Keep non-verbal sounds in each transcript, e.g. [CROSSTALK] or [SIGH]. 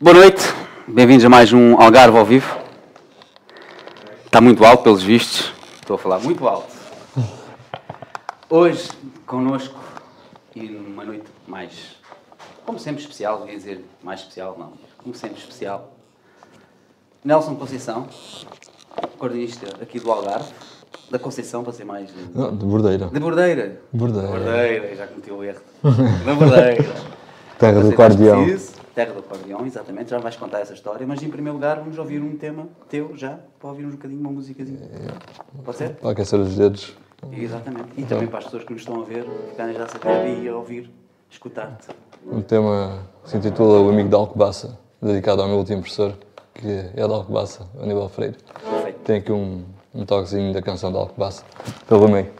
Boa noite, bem-vindos a mais um Algarve ao vivo. Está muito alto, pelos vistos. Estou a falar muito alto. Hoje, connosco, e numa noite mais, como sempre, especial, ia dizer mais especial, não, como sempre, especial. Nelson Conceição, coordenista aqui do Algarve, da Conceição, para ser mais. Não, de Bordeira. De Bordeira. Bordeira. Bordeira, já cometi o erro. [LAUGHS] Da Bordeira. Terra do acordeão. mais preciso. Terra do acordeão, exatamente. Já vais contar essa história. Mas em primeiro lugar, vamos ouvir um tema teu já, para ouvirmos um bocadinho uma musicazinha. Pode ser? Para aquecer os dedos. Exatamente. E também para as pessoas que nos estão a ver, ficarem já a saber e a ouvir, escutar-te. Um tema se intitula O Amigo da Alcobaça, dedicado ao meu último professor, que é da Alcobaça, Aníbal Freire. Perfeito. Tem aqui um, um toquezinho da canção da Alcobaça, pelo meio.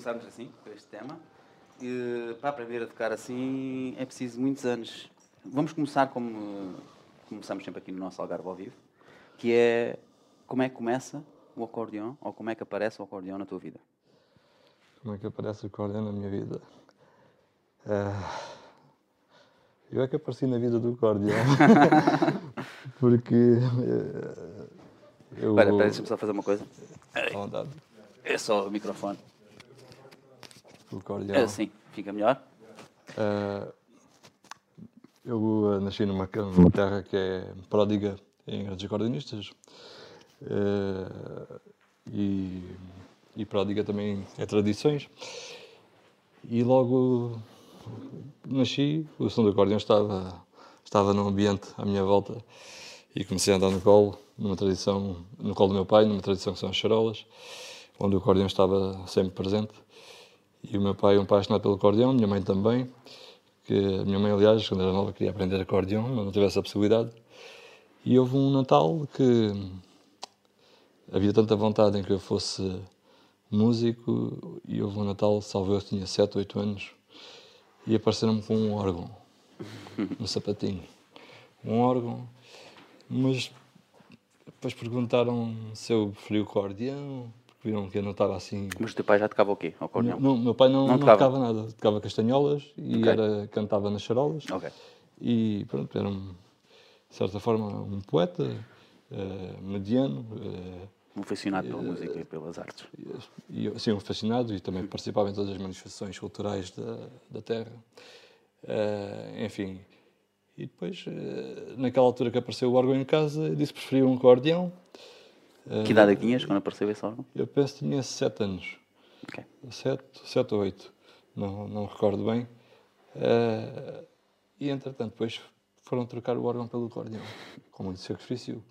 Começarmos assim, por este tema. E, para aprender a tocar assim é preciso muitos anos. Vamos começar como começamos sempre aqui no nosso Algarve ao vivo, que é como é que começa o acordeão ou como é que aparece o acordeão na tua vida? Como é que aparece o acordeão na minha vida? Ah, eu é que apareci na vida do acordeão. [LAUGHS] Porque. eh, eu. Espera, espera, deixa-me só fazer uma coisa. É só o microfone. O acordeão. É assim, fica melhor. Ah, eu ah, nasci numa, numa terra que é pródiga em grandes acordeonistas Ah, e, e pródiga também é tradições. E logo nasci, o som do acordeão estava, estava num ambiente à minha volta e comecei a andar no colo, numa tradição, no colo do meu pai, numa tradição que são as charolas, onde o acordeão estava sempre presente. E o meu pai é um apaixonado pelo acordeão, minha mãe também, que a minha mãe, aliás, quando era nova, queria aprender acordeão, mas não tive essa possibilidade. E houve um Natal que havia tanta vontade em que eu fosse músico, e houve um Natal, salvo eu, tinha 7, 8 anos, e apareceram-me com um órgão, no sapatinho. Um órgão, mas depois perguntaram se eu preferia o acordeão, viram que eu não estava assim Mas o teu pai já tocava o quê? O acordeão? não, meu pai não, Não não, tocava? tocava nada, tocava castanholas e Ok. era, cantava nas charolas. Ok. E pronto, era, um, de certa forma, um poeta eh, mediano, eh, Um aficionado pela música e pelas artes. e, assim, um fascinado e também participava em todas as manifestações culturais da, da terra. Enfim, E depois, naquela altura que apareceu o órgão em casa, eu disse que preferia um acordeão. Que idade é que tinhas quando apareceu esse órgão? Eu penso que tinha 7 anos. Ok. 7, 7 ou 8. Não, não recordo bem. Eh, e entretanto, depois foram trocar o órgão pelo acordeão, [LAUGHS] com muito sacrifício.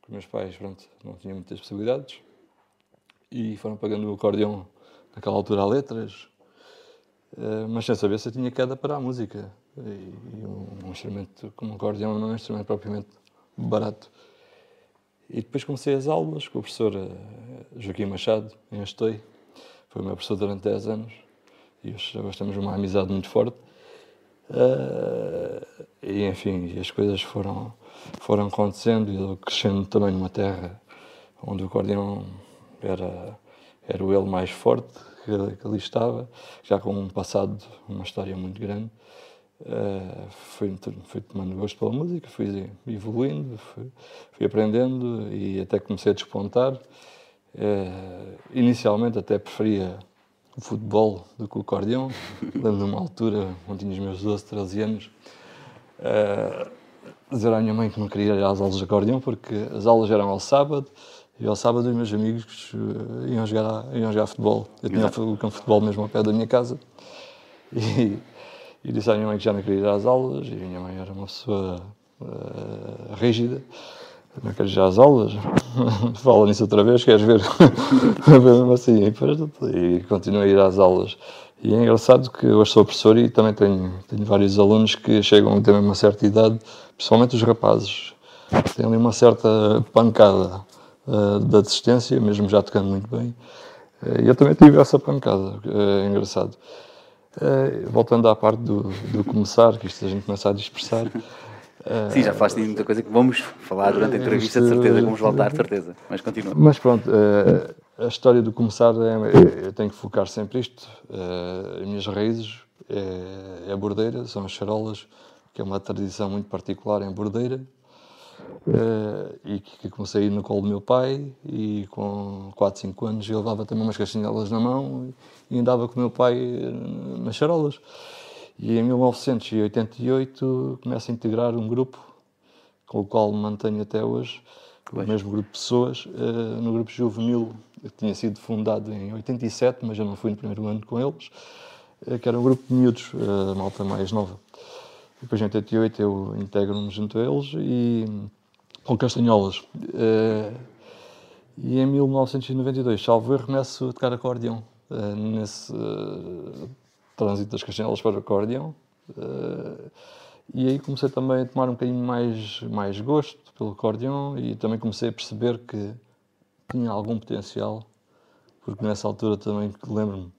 Porque meus pais pronto, não tinham muitas possibilidades e foram pagando o acordeão naquela altura a letras, eh, mas sem saber se eu tinha queda para a música. E, e um, um instrumento como o acordeão não é um instrumento propriamente barato. E depois comecei as aulas com o professor eh, Joaquim Machado, em Astoi. Foi o meu professor durante 10 anos e hoje temos uma amizade muito forte. Uh, e enfim, as coisas foram, foram acontecendo e eu crescendo também numa terra onde o acordeão era, era o ele mais forte que, que ali estava, já com um passado, uma história muito grande. Uh, fui, fui tomando gosto pela música, fui evoluindo, fui, fui aprendendo e até comecei a despontar. Uh, inicialmente até preferia o futebol do que o acordeão. [LAUGHS] Lembro de uma altura, quando tinha os meus 12, 13 anos, uh, dizer à minha mãe que não queria ir às aulas de acordeão porque as aulas eram ao sábado e ao sábado os meus amigos iam, jogar, iam jogar futebol. Eu tinha o campo de futebol mesmo ao pé da minha casa e, e disse à minha mãe que já não queria ir às aulas e a minha mãe era uma pessoa uh, rígida não queres já as aulas? [LAUGHS] Fala nisso outra vez, queres ver? [LAUGHS] assim, e continuo a ir às aulas. E é engraçado que hoje sou professor e também tenho, tenho vários alunos que chegam a ter uma certa idade, principalmente os rapazes, têm ali uma certa pancada uh, de assistência, mesmo já tocando muito bem. Uh, eu também tive essa pancada, é engraçado. Uh, voltando à parte do, do começar, que isto a gente começa a dispersar. [LAUGHS] Sim, já falaste de muita coisa que vamos falar durante a entrevista, de certeza que vamos voltar, de certeza. Mas continua. Mas pronto, eh, a história do começar, é, eu tenho que focar sempre isto. Eh, as minhas raízes é, é a bordeira, são as charolas, que é uma tradição muito particular em bordeira. Uh, e que, comecei no colo do meu pai e com 4, 5 anos eu levava também umas castanhelas na mão e andava com o meu pai nas charolas. E em 1988 começo a integrar um grupo com o qual me mantenho até hoje, o mesmo grupo de pessoas, uh, no grupo juvenil que tinha sido fundado em 87, mas eu não fui no primeiro ano com eles, uh, que era um grupo de miúdos, malta mais nova. Depois em 88 eu integro-me junto a eles e com castanholas. Uh, e em 1992, salvo erro, começo a tocar acordeão. nesse trânsito das castanelas para o acordeão. Uh, e aí comecei também a tomar um bocadinho mais, mais gosto pelo acordeão e também comecei a perceber que tinha algum potencial, porque nessa altura também lembro-me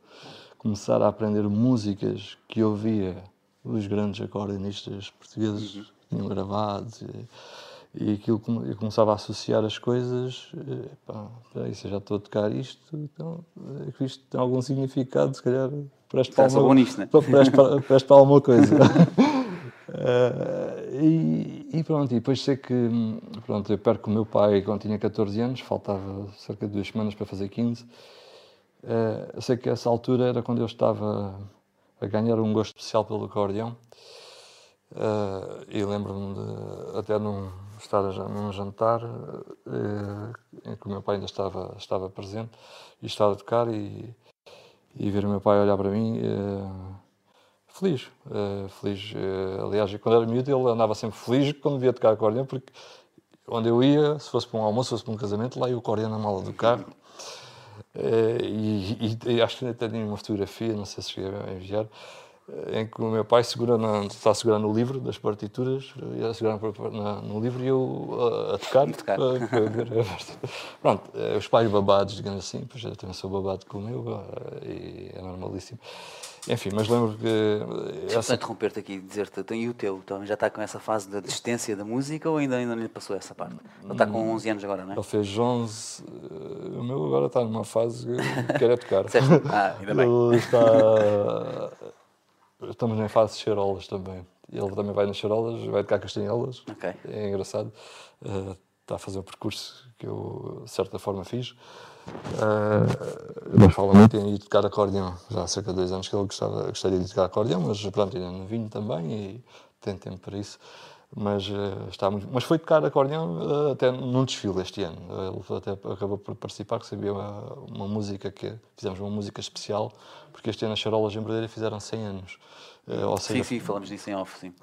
começar a aprender músicas que ouvia os grandes acordeonistas portugueses uhum. que tinham gravado e, e aquilo eu começava a associar as coisas pá, isso já estou a tocar isto então que isto tem algum significado se calhar preste para, alguma, nisto, né? preste, para, [LAUGHS] alguma coisa. uh, e, e, pronto, e depois sei que pronto, eu perco o meu pai quando tinha 14 anos, faltava cerca de duas semanas para fazer 15. Uh, eh, sei que essa altura era quando eu estava a ganhar um gosto especial pelo acordeão. Uh, e lembro-me até num, estar num jantar uh, em que o meu pai ainda estava, estava presente e estava a tocar e e ver o meu pai olhar para mim uh, feliz. Uh, feliz. Aliás, quando era miúdo, ele andava sempre feliz quando via tocar acordeão, porque onde eu ia, se fosse para um almoço, se fosse para um casamento, lá ia o acordeão na mala do carro. E, e, e, acho que até tinha uma fotografia, não sei se cheguei a enviar, em que o meu pai segura na, está segurando o livro das partituras, ia segurar na, no livro e eu a, a tocar. A tocar. Para, para ver, Pronto, eh, os pais babados, digamos assim, pois eu também sou babado com o meu e é normalíssimo. Enfim, mas lembro que. Essa... interromper-te aqui e dizer-te, e o teu? Então, já está com essa fase da distância da música ou ainda, ainda não lhe passou essa parte? Ele está com 11 anos agora, não é? Ele fez 11. Eh, o meu agora está numa fase que quer é tocar. [LAUGHS] ah, ainda [LAUGHS] bem. Ele está Estamos em fase de charolas também. Ele também vai nas charolas, vai tocar castanhelas. Okay. É engraçado. Uh, está a fazer um percurso que eu, de certa forma, fiz. Uh, mas fala muito em ir tocar acordeão. Já há cerca de dois anos que ele gostava, gostaria de tocar acordeão, mas pronto, ainda não vinho também. E tem tempo para isso. Mas, uh, está muito... mas foi tocar acordeão uh, até num desfile este ano. Ele até acabou por participar, que sabia uma, uma, música que fizemos uma música especial, porque este ano as Charolas em fizeram 100 anos. Uh, seja, sim, sim, falamos disso em off, sim.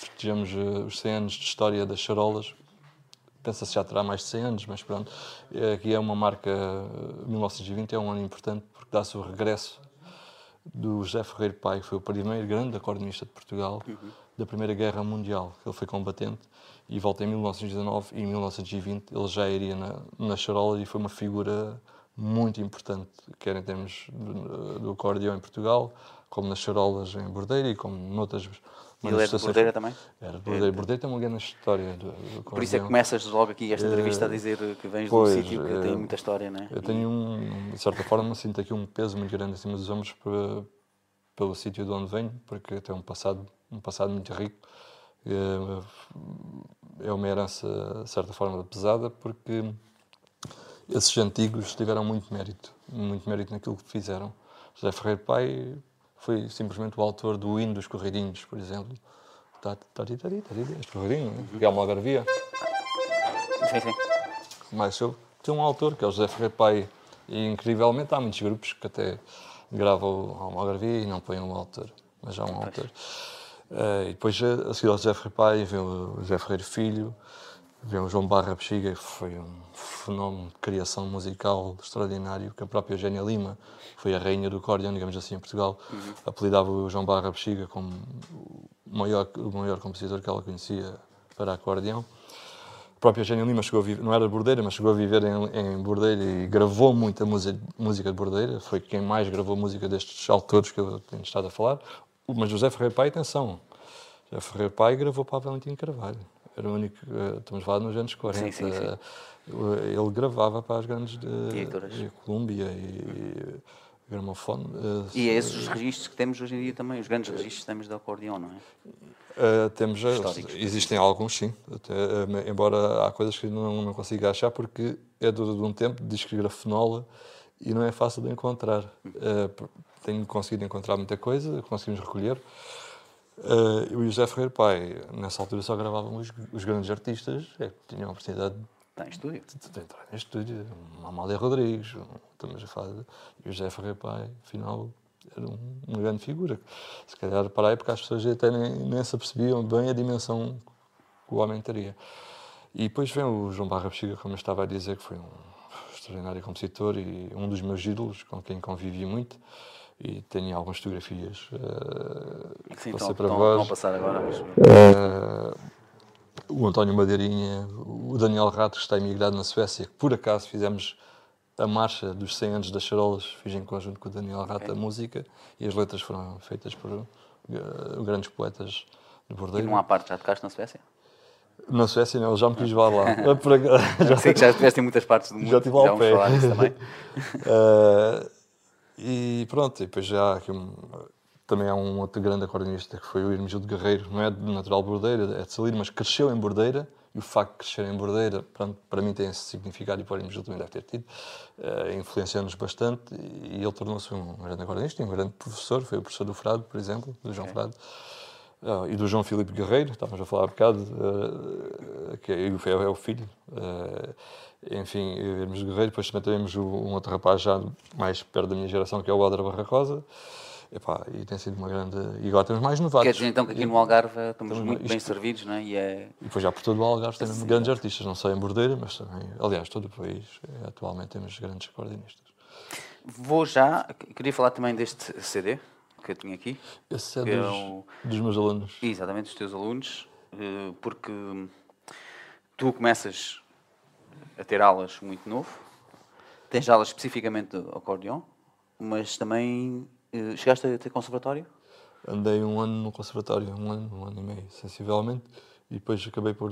Festejamos os 100 anos de história das Charolas. Pensa-se já terá mais de 100 anos, mas pronto. Aqui é uma marca, 1920 é um ano importante, porque dá-se o regresso do José Ferreiro Pai, que foi o primeiro grande acordeonista de Portugal uhum. Da Primeira Guerra Mundial. Ele foi combatente e volta em 1919 e em 1920 ele já iria na, na charola e foi uma figura muito importante, quer em termos do, do acordeão em Portugal, como nas charolas em Bordeira e como noutras e ele é de Bordeira também? Era de Bordeira. É. Bordeira tem uma grande história. Do, do Por isso é que começas logo aqui esta entrevista a dizer que vens pois, de um sítio que é, tem muita história, não é? Eu tenho, um, de certa forma, sinto aqui um peso muito grande acima dos ombros por, pelo sítio de onde venho, porque tem um passado, um passado muito rico. É, é uma herança, de certa forma, pesada, porque esses antigos tiveram muito mérito, muito mérito naquilo que fizeram. José Ferreiro Pai foi simplesmente o autor do hino dos Corridinhos, por exemplo. Este corridinho, que é uma algarvia. Sim, sim. Mais sobre. Tem um autor, que é o José Ferreira Pai, e incrivelmente há muitos grupos que até gravam uma algarvia e não põem um autor, mas há um autor. Uh, e depois, a seguir ao José Ferreira Pai, vem o José Ferreira Filho, vem o João Barra Bexiga, que foi um fenómeno de criação musical extraordinário, que a própria Eugénia Lima foi a rainha do acordeão, digamos assim, em Portugal, uhum. apelidava o João Barra Bexiga como o maior, o maior compositor que ela conhecia para acordeão. A própria Eugénia Lima chegou a viver, não era de Bordeira, mas chegou a viver em, em Bordeira e gravou muita música, música de Bordeira, foi quem mais gravou música destes autores que eu tenho estado a falar. Mas José Ferreira Pai, atenção, José Ferreira Pai gravou para Valentim Carvalho. Era o único, eh, estamos falar nos anos 40. Sim, sim, sim. Eh, ele gravava para as grandes de, de Colômbia e, e gramofone. E é esses os registros que temos hoje em dia também, os grandes registros que temos de acordeão, não é? Uh, temos, existem alguns, sim, até, embora há coisas que não, não consigo achar porque é de, de um tempo de discografenola e não é fácil de encontrar. Uh, tenho conseguido encontrar muita coisa, conseguimos recolher. Uh, o José Ferreira Pai, nessa altura, só gravavam os, os grandes artistas, é, que tinham a oportunidade Está em estúdio. Entrar em estúdio. Amália Rodrigues, estamos a falar. E o José Ferreira Pai, afinal, era um, uma grande figura. Se calhar, para a época, as pessoas até nem, nem se apercebiam bem a dimensão que o homem teria. E depois vem o João Barra Bexiga, como eu estava a dizer, que foi um extraordinário compositor e um dos meus ídolos, com quem convivi muito. E tenho algumas fotografias uh, Sim, estão, para vós. Passar agora. Uh, o António Madeirinha, o Daniel Rato, que está emigrado na Suécia, que por acaso fizemos a marcha dos 100 anos das Charolas, fiz em conjunto com o Daniel Rato okay. a música e as letras foram feitas por uh, grandes poetas de Bordeiro. E não há parte, já tocaste na Suécia? Na Suécia não, já me quis levar lá. [LAUGHS] já, Sei que já estiveste em muitas partes do mundo. Já estive lá ao pé. Falar disso também. uh, [LAUGHS] e pronto, e depois já aqui também há um outro grande acordeonista que foi o Hermegildo Guerreiro, não é de natural Bordeira, é de Salir, mas cresceu em Bordeira e o facto de crescer em Bordeira, pronto, para mim tem esse significado e para o Hermegildo também deve ter tido, uh, influenciou-nos bastante e ele tornou-se um grande acordeonista, um grande professor, foi o professor do Frado, por exemplo, do João okay. Frado. E do João Filipe Guerreiro, estávamos a falar há bocado, uh, que é, é, o filho. Uh, enfim, Hermes Guerreiro, depois também temos um outro rapaz já mais perto da minha geração, que é o Adra Barracosa. Epá, e tem sido uma grande. E agora temos mais novatos. Quer dizer então que aqui no Algarve estamos, estamos muito isto... bem servidos, não é? E, é... e depois já por todo o Algarve temos Sim. grandes artistas, não só em Bordeira, mas também. Aliás, todo o país. Eh, atualmente temos grandes acordeonistas. Vou já. Queria falar também deste CD que eu tinha aqui. Esse é, dos, é o... dos meus alunos. Exatamente, dos teus alunos. Eh, porque tu começas a ter aulas muito novo. Tens aulas especificamente de acordeão, mas também eh, chegaste a ter conservatório? Andei um ano no conservatório, um ano, um ano e meio, sensivelmente, e depois acabei por,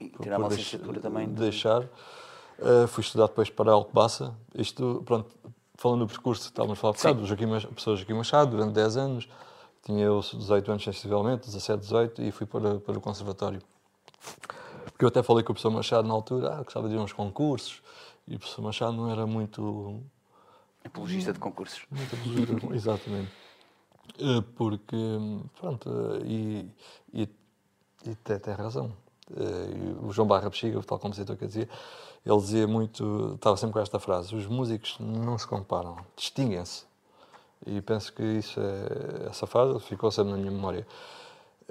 e por, por deix também deixar. Uh, fui estudar depois para Alcobaça. Isto, pronto, falando do percurso, estávamos a falar um bocado, Joaquim, professor Joaquim Machado, durante 10 anos, tinha eu 18 anos sensivelmente, 17, 18, e fui para, para o conservatório. Porque eu até falei com o professor Machado na altura, ah, gostava de ir a uns concursos, e o professor Machado não era muito Apologista de concursos. Muito apologista, exatamente. Eh, porque, pronto, eh, e, e, e tem, tem razão. Eh, o João Barra Bexiga, tal compositor que dizia, ele dizia muito, estava sempre com esta frase: os músicos não se comparam, distinguem-se. E penso que isso é, essa frase ficou sempre na minha memória.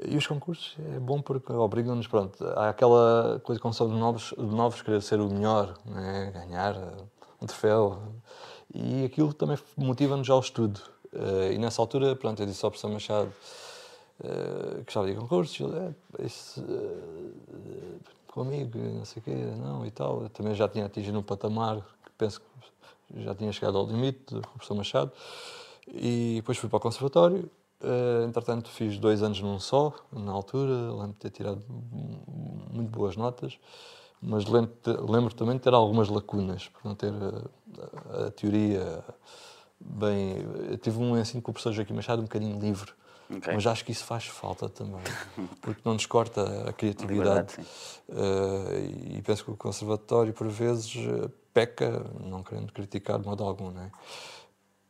E os concursos é bom porque obrigam-nos, pronto, há aquela coisa como são de novos, de novos querer ser o melhor, né? ganhar um troféu. E aquilo também motiva-nos ao estudo. Uh, e nessa altura, pronto, eu disse ao professor Machado uh, que estava de concursos, é, isso, uh, comigo, não sei o quê, não, e tal. Eu também já tinha atingido um patamar que penso que já tinha chegado ao limite com o professor Machado. E depois fui para o conservatório. Uh, entretanto, fiz dois anos num só, na altura. Lembro de ter tirado muito boas notas, mas lembro, lembro também de ter algumas lacunas, por não ter a, a, a teoria bem. Eu tive um ensino com o professor Joaquim Machado um bocadinho livre. Okay. Mas acho que isso faz falta também, [LAUGHS] porque não nos corta a criatividade. uh, e penso que o conservatório, por vezes, peca, não querendo criticar de modo algum, não é?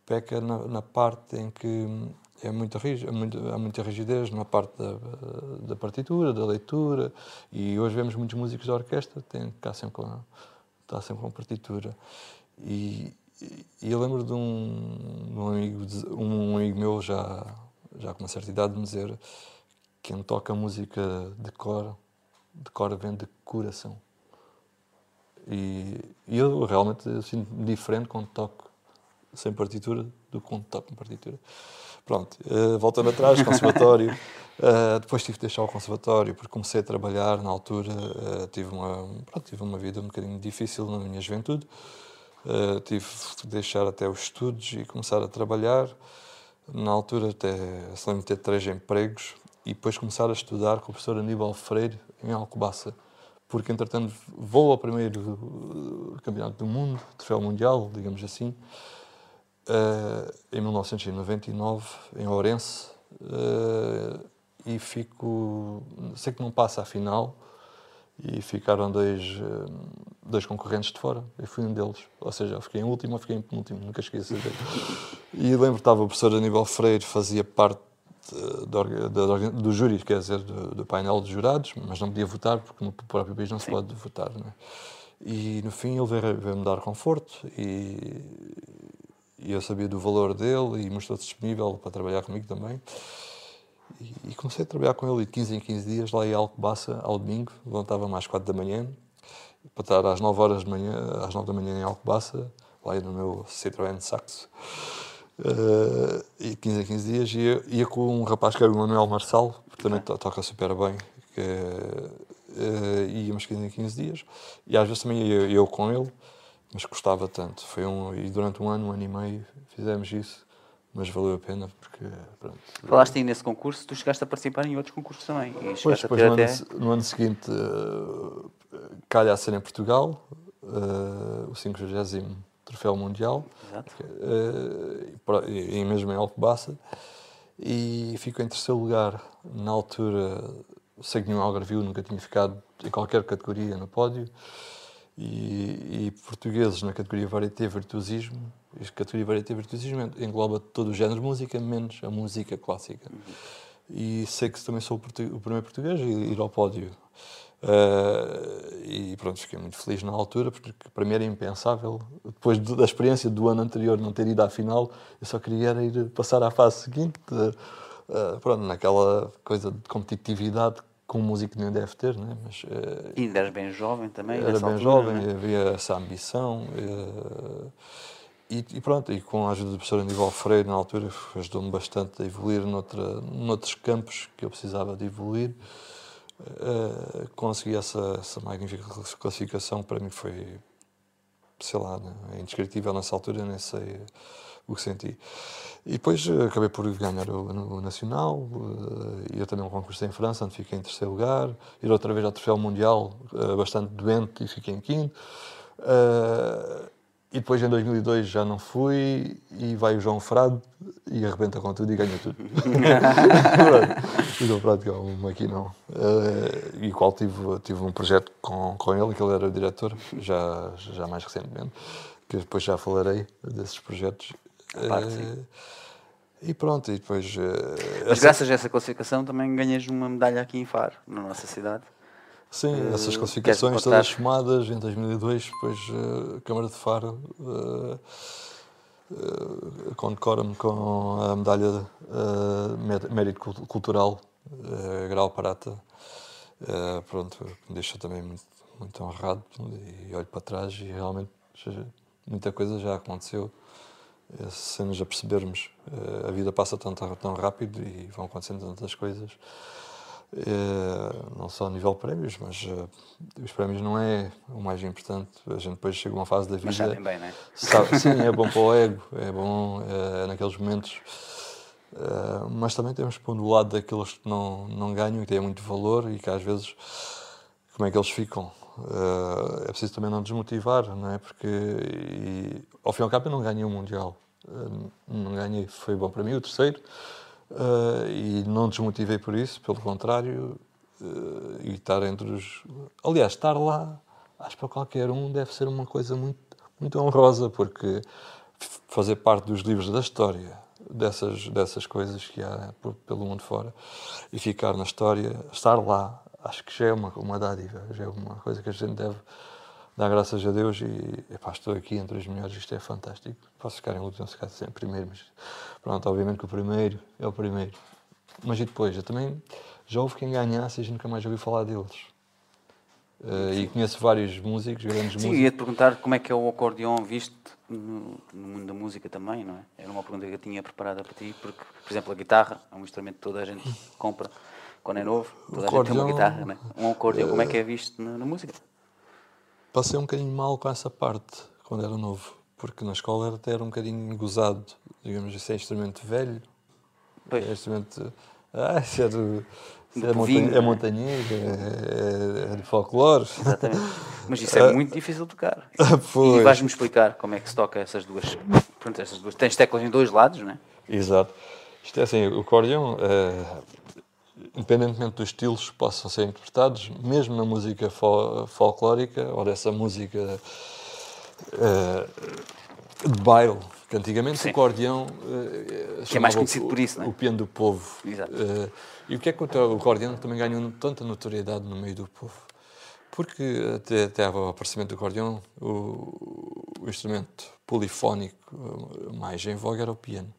peca na, na parte em que é muito é muito, há muita rigidez na parte da, da, partitura, da leitura, e hoje vemos muitos músicos da orquestra que têm que estar sempre com, estar sempre com partitura. E, e eu lembro de um, um, amigo, um amigo meu, já, já com uma certa idade, de me dizer quem toca música de cor, de cor vem de coração. E, e eu realmente sinto-me diferente quando toco sem partitura do que quando toco com partitura. Pronto, uh, voltando atrás, conservatório. Uh, [LAUGHS] depois tive de deixar o conservatório porque comecei a trabalhar na altura. Uh, tive, uma, pronto, tive uma vida um bocadinho difícil na minha juventude. Tive de deixar até os estudos e começar a trabalhar. Na altura, até se de ter três empregos e depois começar a estudar com o professor Aníbal Freire em Alcobaça. Porque, entretanto, vou ao primeiro uh, campeonato do mundo, troféu mundial, digamos assim, uh, em 1999, em Ourense, e fico. Sei que não passa a final, e ficaram dois, eh, dois concorrentes de fora. Eu fui um deles. Ou seja, eu fiquei em último ou fiquei em penúltimo, nunca esqueci [LAUGHS] e lembro que estava o professor Aníbal Freire, fazia parte eh, do, do, do júri, quer dizer, do, do, painel de jurados, mas não podia votar, porque no próprio país não se pode votar. Né? E no fim ele veio-me veio dar conforto e, e eu sabia do valor dele e mostrou-se disponível para trabalhar comigo também. E, comecei a trabalhar com ele de 15 em 15 dias lá em Alcobaça, ao domingo, levantava-me às 4 da manhã, para estar às 9 horas de manhã, às 9 da manhã em Alcobaça, lá no meu Citroën Saxo. Uh, e 15 em 15 dias ia, ia com um rapaz que era o Manuel Marçal, que também to toca super bem, que uh, íamos 15 em 15 dias, e às vezes também ia eu com ele, mas gostava tanto. Foi um, e durante um ano, um ano e meio, fizemos isso mas valeu a pena porque. Pronto. Falaste aí nesse concurso, tu chegaste a participar em outros concursos também. Pois, depois no, até... ano, no ano seguinte uh, calha a ser em Portugal, uh, o 50 Troféu Mundial, uh, e, e mesmo em Alcobaça, e ficou em terceiro lugar. Na altura, sei que nenhum algarvio nunca tinha ficado em qualquer categoria no pódio, e, e portugueses na categoria Varieté Virtuosismo a categoria Varieté Virtuosismo engloba todo o género de música, menos a música clássica. E sei que também sou o, o primeiro português a ir ao pódio. Uh, e pronto, fiquei muito feliz na altura, porque para mim era impensável, depois da experiência do ano anterior não ter ido à final, eu só queria ir passar à fase seguinte, uh, pronto, naquela coisa de competitividade que um músico nem deve ter, né? Mas, uh, e ainda eras bem jovem também? Era bem altura, jovem, né? havia essa ambição. Uh, e, e, pronto, e com a ajuda do professor Aníbal Freire, na altura, ajudou-me bastante a evoluir noutra, noutros campos que eu precisava de evoluir. Uh, consegui essa, essa magnífica classificação, para mim foi, sei lá, né, é indescritível nessa altura, nem sei o que senti. E depois uh, acabei por ganhar o, o Nacional, uh, ir também um concurso em França, onde fiquei em terceiro lugar, ir outra vez ao Troféu Mundial, bastante doente, e fiquei em quinto. E depois em 2002 já não fui e vai o João Frade e arrebenta com tudo e ganha tudo. [LAUGHS] o João Frade que é um maquinão. Uh, e qual tive, tive um projeto com, com ele, que ele era o diretor, já, já mais recentemente, que depois já falarei desses projetos. Claro uh, E pronto, e depois. eh, Mas essa- graças a essa classificação também ganhas uma medalha aqui em Faro, na nossa cidade. Sim, Eh, essas classificações todas somadas em 2002, depois eh, a Câmara de Faro eh, eh, condecora-me com a medalha eh, Mé- Mérito Cul- Cultural, Grau Prata. Pronto, me deixa também muito, muito honrado e olho para trás e realmente muita coisa já aconteceu. Eh, Se nos apercebermos, a vida passa tão, tão rápido e vão acontecendo tantas coisas. Eh, não só a nível prémios, mas eh, os prémios não é o mais importante. A gente depois chega a uma fase da Mas vida. sabem bem, não é? Sabe, sim, é bom [LAUGHS] para o ego, é bom eh, naqueles momentos. Eh, mas também temos que pôr do lado daqueles que não, não ganham e têm muito valor e que às vezes, como é que eles ficam? Eh, é preciso também não desmotivar, não é? Porque, e, ao fim e ao cabo, eu não ganhei o Mundial. Eh, não ganhei, foi bom para mim o terceiro. Eh, e não desmotivei por isso, pelo contrário, eh, e estar entre os. Aliás, estar lá, acho que para qualquer um deve ser uma coisa muito, muito honrosa, porque fazer parte dos livros da história, dessas, dessas coisas que há por- pelo mundo fora, e ficar na história, estar lá, acho que já é uma, uma dádiva, já é uma coisa que a gente deve dar graças a Deus e epá, estou aqui entre os melhores, isto é fantástico. Posso ficar em último, se ficar sempre primeiro, mas pronto, obviamente que o primeiro é o primeiro. Mas e depois? Eu também já houve quem ganhasse e a gente nunca mais ouviu falar deles. Eh, e conheço vários músicos, grandes Sim, músicos. ia-te perguntar como é que é o acordeão visto no, no mundo da música também, não é? Era uma pergunta que eu tinha preparada para ti, porque, por exemplo, a guitarra é um instrumento que toda a gente [LAUGHS] compra quando é novo, toda a gente tem uma guitarra, não é? Um acordeão, como é que é visto na, na música? Passei um bocadinho mal com essa parte quando era novo, porque na escola era até era um bocadinho gozado. Digamos, isso é instrumento velho, Pois. é instrumento. Ah, isso é, do, é, não é é? montanhego, é, é, é de folclore. Exatamente. Mas isso é [LAUGHS] muito difícil de tocar. Ah, E pois. vais-me explicar como é que se toca essas duas. Pronto, essas duas. Tens teclas em dois lados, não é? Exato. Isto é assim, o acordeão, eh, independentemente dos estilos que possam ser interpretados, mesmo na música fol- folclórica ou dessa música eh, de baile, que antigamente Sim. o acordeão eh, Que é mais conhecido o- por isso, não é? O piano do povo. Exato. Eh, e o que é que o acordeão também ganhou tanta notoriedade no meio do povo? Porque até, até ao aparecimento do acordeão, o, o instrumento polifónico mais em voga era o piano.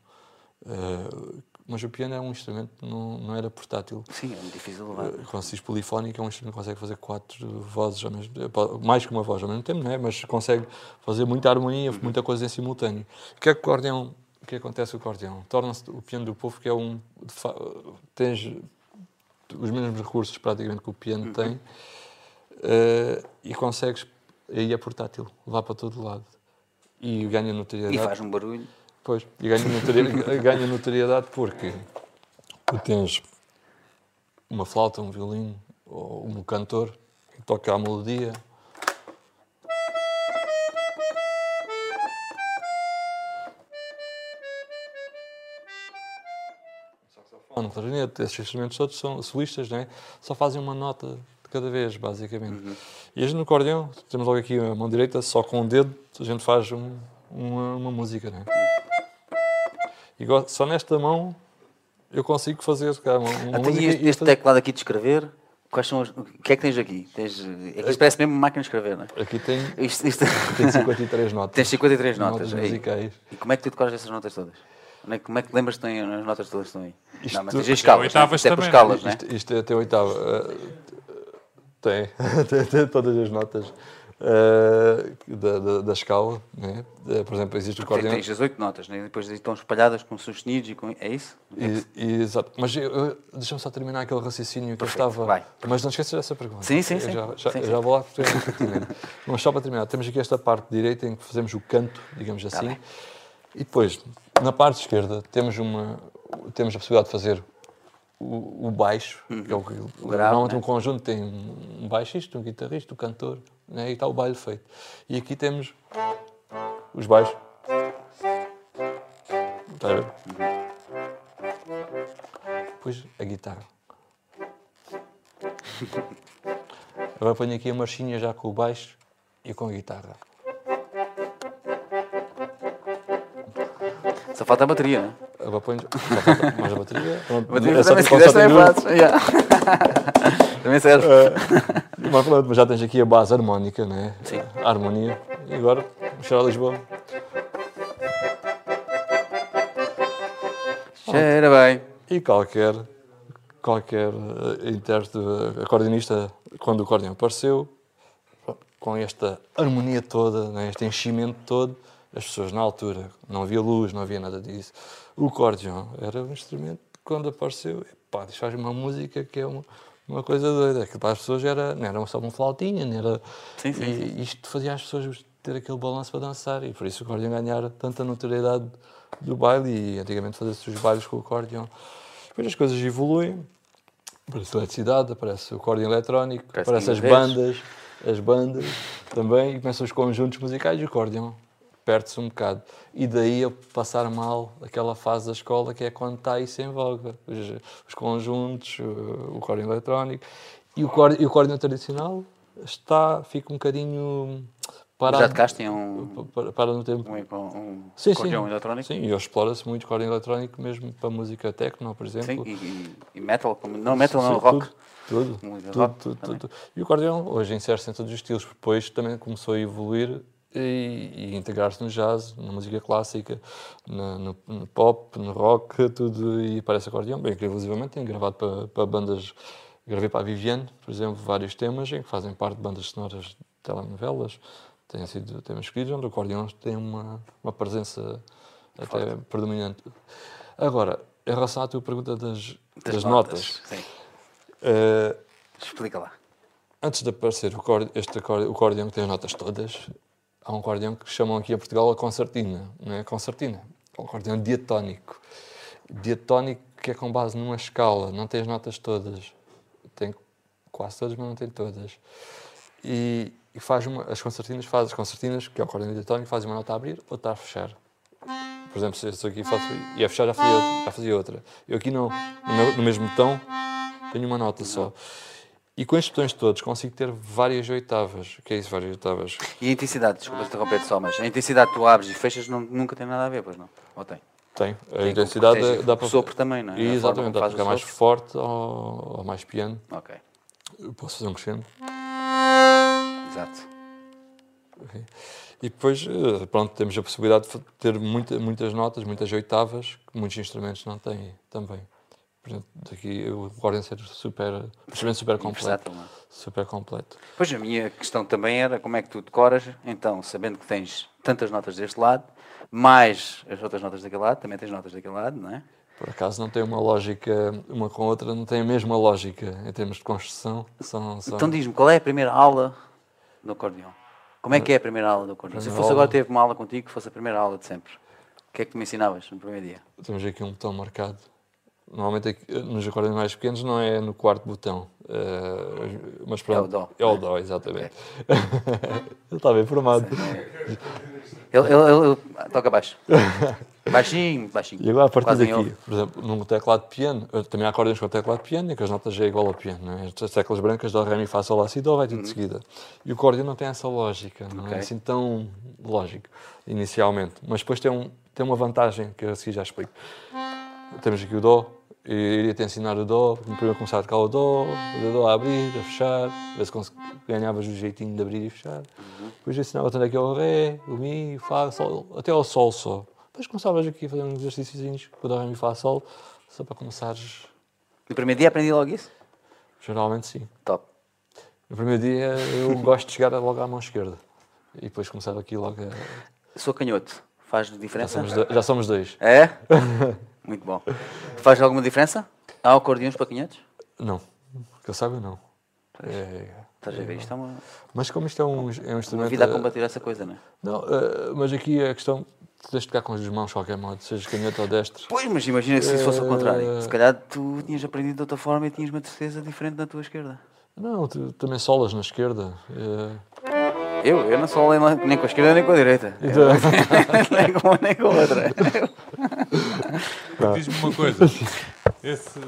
Eh, mas o piano é um instrumento não, não era portátil. Sim, é muito difícil de levar. Eh, Quando se diz polifónico, é um instrumento que consegue fazer quatro vozes ao mesmo tempo, mais que uma voz ao mesmo tempo, não é? mas consegue fazer muita harmonia, muita coisa em simultâneo. O que é que o acordeão, o que acontece com o acordeão? Torna-se o piano do povo, que é um. Tens os mesmos recursos praticamente que o piano tem eh, e consegues. Aí é portátil, levar para todo lado. E ganha notoriedade. E faz um barulho. Pois, e ganha notoriedade, [LAUGHS] ganha notoriedade porque tu tens uma flauta, um violino ou um cantor que toca a melodia. Um clarinete, esses instrumentos todos são solistas, não é? só fazem uma nota de cada vez, basicamente. E a gente no acordeão, temos logo aqui a mão direita, só com o dedo, a gente faz um- uma, uma música. Não é? E só nesta mão eu consigo fazer cara, uma, uma Até música este, este teclado aqui de escrever, quais são os, o que é que tens aqui? Tens, é que isto parece mesmo uma máquina de escrever, não é? Aqui tem, Isto, isto... tem 53 notas. Tens 53 notas. aí. musicais. E como é que tu decoras essas notas todas? Como é que- Como é que lembras que têm as notas todas que estão aí? Isto- não, mas tens Até as escalas, é? oitavas é por também, escalas, não é? Isto, isto é até a oitava. [LAUGHS] tem, tem, tem todas as notas eh, da, da, da escala. Né? Eh, Por exemplo, existe o Tens, acordeão. tens as oito notas, né? E depois estão espalhadas com sustenidos e com... É isso? E, e- exato. Mas deixa-me só terminar aquele raciocínio que Perfeito, eu estava. vai. Mas não esqueças dessa pergunta. Sim, sim, sim. Já, já, Sim, já vou lá porque é. [LAUGHS] Mas só para terminar, temos aqui esta parte direita em que fazemos o canto, digamos assim. Tá. E depois, na parte esquerda, temos, uma, temos a possibilidade de fazer o, o baixo, que é o que grave, normalmente né? um conjunto tem um baixista, um guitarrista, um cantor, né? e está o baile feito. E aqui temos os baixos. Está a ver? Depois a guitarra. Agora ponho aqui a marchinha já com o baixo e com a guitarra. Só falta a bateria, não é? A agora falta mais a bateria. [LAUGHS] Pronto, Bateria é só também, se quiseres, também fazes. [LAUGHS] Yeah. [LAUGHS] também serve. Mas pronto, já tens aqui a base harmónica, né? Sim. A harmonia. E agora, chegar a Lisboa. Cheira bem. E qualquer, qualquer eh, intérprete, eh, acordeonista, quando o acordeão apareceu, com esta harmonia toda, né, este enchimento todo, as pessoas na altura, não havia luz, não havia nada disso. O acordeão era um instrumento quando apareceu, pá, isto faz uma música que é uma, uma coisa doida. Aquilo para as pessoas era, não era só uma flautinha, não era... Sim, sim, e isto fazia as pessoas ter aquele balanço para dançar e por isso o acordeão ganhar tanta notoriedade do baile e antigamente fazia-se os bailes com o acordeão. Depois as coisas evoluem, aparece a eletricidade, aparece o acordeão eletrónico, Parece aparecem as bandas, as bandas também, e começam os conjuntos musicais e o acordeão perde-se um bocado. E daí a passar mal aquela fase da escola que é quando está isso em voga. Os, os conjuntos, o, o acordeão eletrónico. E o acordeão, e o acordeão tradicional está, fica um bocadinho parado. Já tocaste em um, para, para no tempo. um, um Sim, acordeão sim. eletrónico? Sim, e explora-se muito o acordeão eletrónico mesmo para música techno, por exemplo. Sim, e, e- metal, como- não metal, Sim, não, rock. Tudo, tudo, tudo, rock tudo, tudo. E o acordeão hoje insere-se em todos os estilos, depois também começou a evoluir e, e integrar-se no jazz, na música clássica, na- no, no pop, no rock, tudo, e parece acordeão. Bem, inclusivamente tenho gravado para, para bandas, gravei para a Viviane, por exemplo, vários temas em que fazem parte de bandas sonoras de telenovelas, têm sido temas escolhidos, onde o acordeão tem uma, uma presença até predominante. Agora, em relação à tua pergunta das, das, notas, Sim. eh, Explica lá. Antes de aparecer o, corde- este acorde- o acordeão que tem as notas todas, há um acordeão que chamam aqui em Portugal a concertina, não é concertina, é um acordeão diatónico. Diatónico que é com base numa escala, não tem as notas todas. Tem quase todas, mas não tem todas. E, e faz uma, as concertinas faz as concertinas, que é o acordeão diatónico, faz uma nota a abrir, outra a fechar. Por exemplo, se eu aqui faço e a fechar já fazia outra. Já fazia outra. Eu aqui no, no, meu- no mesmo botão tenho uma nota só. E com estes botões todos consigo ter várias oitavas. O que é isso, várias oitavas? E a intensidade, desculpa interromper só, mas a intensidade que tu abres e fechas não- nunca tem nada a ver, pois não? Ou tem? Tem. A Tem, intensidade dá o para. sopro também, não é? Exatamente, dá para ficar mais forte ou, ou mais piano. Ok, Eu posso fazer um crescendo. exato. Ok. E depois, eh, pronto, temos a possibilidade de ter muita, muitas notas, muitas oitavas, que muitos instrumentos não têm também. Por exemplo, daqui o acordeão ser super, instrumento super completo. Super completo. Pois a minha questão também era como é que tu decoras, então, sabendo que tens tantas notas deste lado, mais as outras notas daquele lado, também tens notas daquele lado, não é? Por acaso não tem uma lógica, uma com a outra, não tem a mesma lógica em termos de construção. São, são... Então diz-me, qual é a primeira aula do acordeão? Como é que é a primeira aula do acordeão? Se fosse aula. agora ter uma aula contigo, que fosse a primeira aula de sempre, o que é que tu me ensinavas no primeiro dia? Temos aqui um botão marcado. Normalmente aqui, nos acordeões mais pequenos não é no quarto botão. eh, mas pronto, o dó, É o é? dó, exatamente. [LAUGHS] Ele está bem formado. Ele, ele- ele- toca baixo. Baixinho, baixinho. E agora a partir Quase daqui, por exemplo, num teclado de piano, também há acordeões com teclado de piano, em que as notas já é igual ao piano. É? As teclas brancas, dó, ré, mi, fá, sol, lá, si, dó, vai tudo de seguida. E o acordeão não tem essa lógica, não Uhum. Ok. é assim tão lógico, inicialmente. Mas depois tem, um, tem uma vantagem, que eu a seguir já explico. Temos aqui o dó, e eu iria-te ensinar o dó, primeiro começar a tocar o dó, o dó a abrir, a fechar, ver se ganhavas o jeitinho de abrir e fechar. Depois eu ensinava onde é que é o ré, o mi, o fá, o sol, até ao sol só. Depois começavas aqui a fazer uns exercícios com o dó, ré, mi, fá, sol, só para começares, No primeiro dia aprendi logo isso? geralmente sim. Top. No primeiro dia eu gosto de chegar logo à mão esquerda. E depois começava aqui logo a... Sou canhoto. Faz Já diferença? somos, do- já somos dois. É? [LAUGHS] Muito bom. Faz alguma diferença? Há acordeões para canhotos? Não. Que eu saiba, não. É- Estás a ver? Isto é uma, Mas como isto é um, é um uma instrumento... vida a combater essa coisa, não é? Não, eh, mas aqui a questão, tu tens de tocar com as mãos de qualquer modo, seja canhoto ou destro. Pois, mas imagina que se isso fosse ao contrário. Eh, Se calhar tu tinhas aprendido de outra forma e tinhas uma certeza diferente na tua esquerda. Não, tu também solas na esquerda. eh, Eu? Eu não sou nem, com a esquerda nem com a direita. Então- [LAUGHS] nem com uma nem com a outra. Diz-me uma coisa. Esse,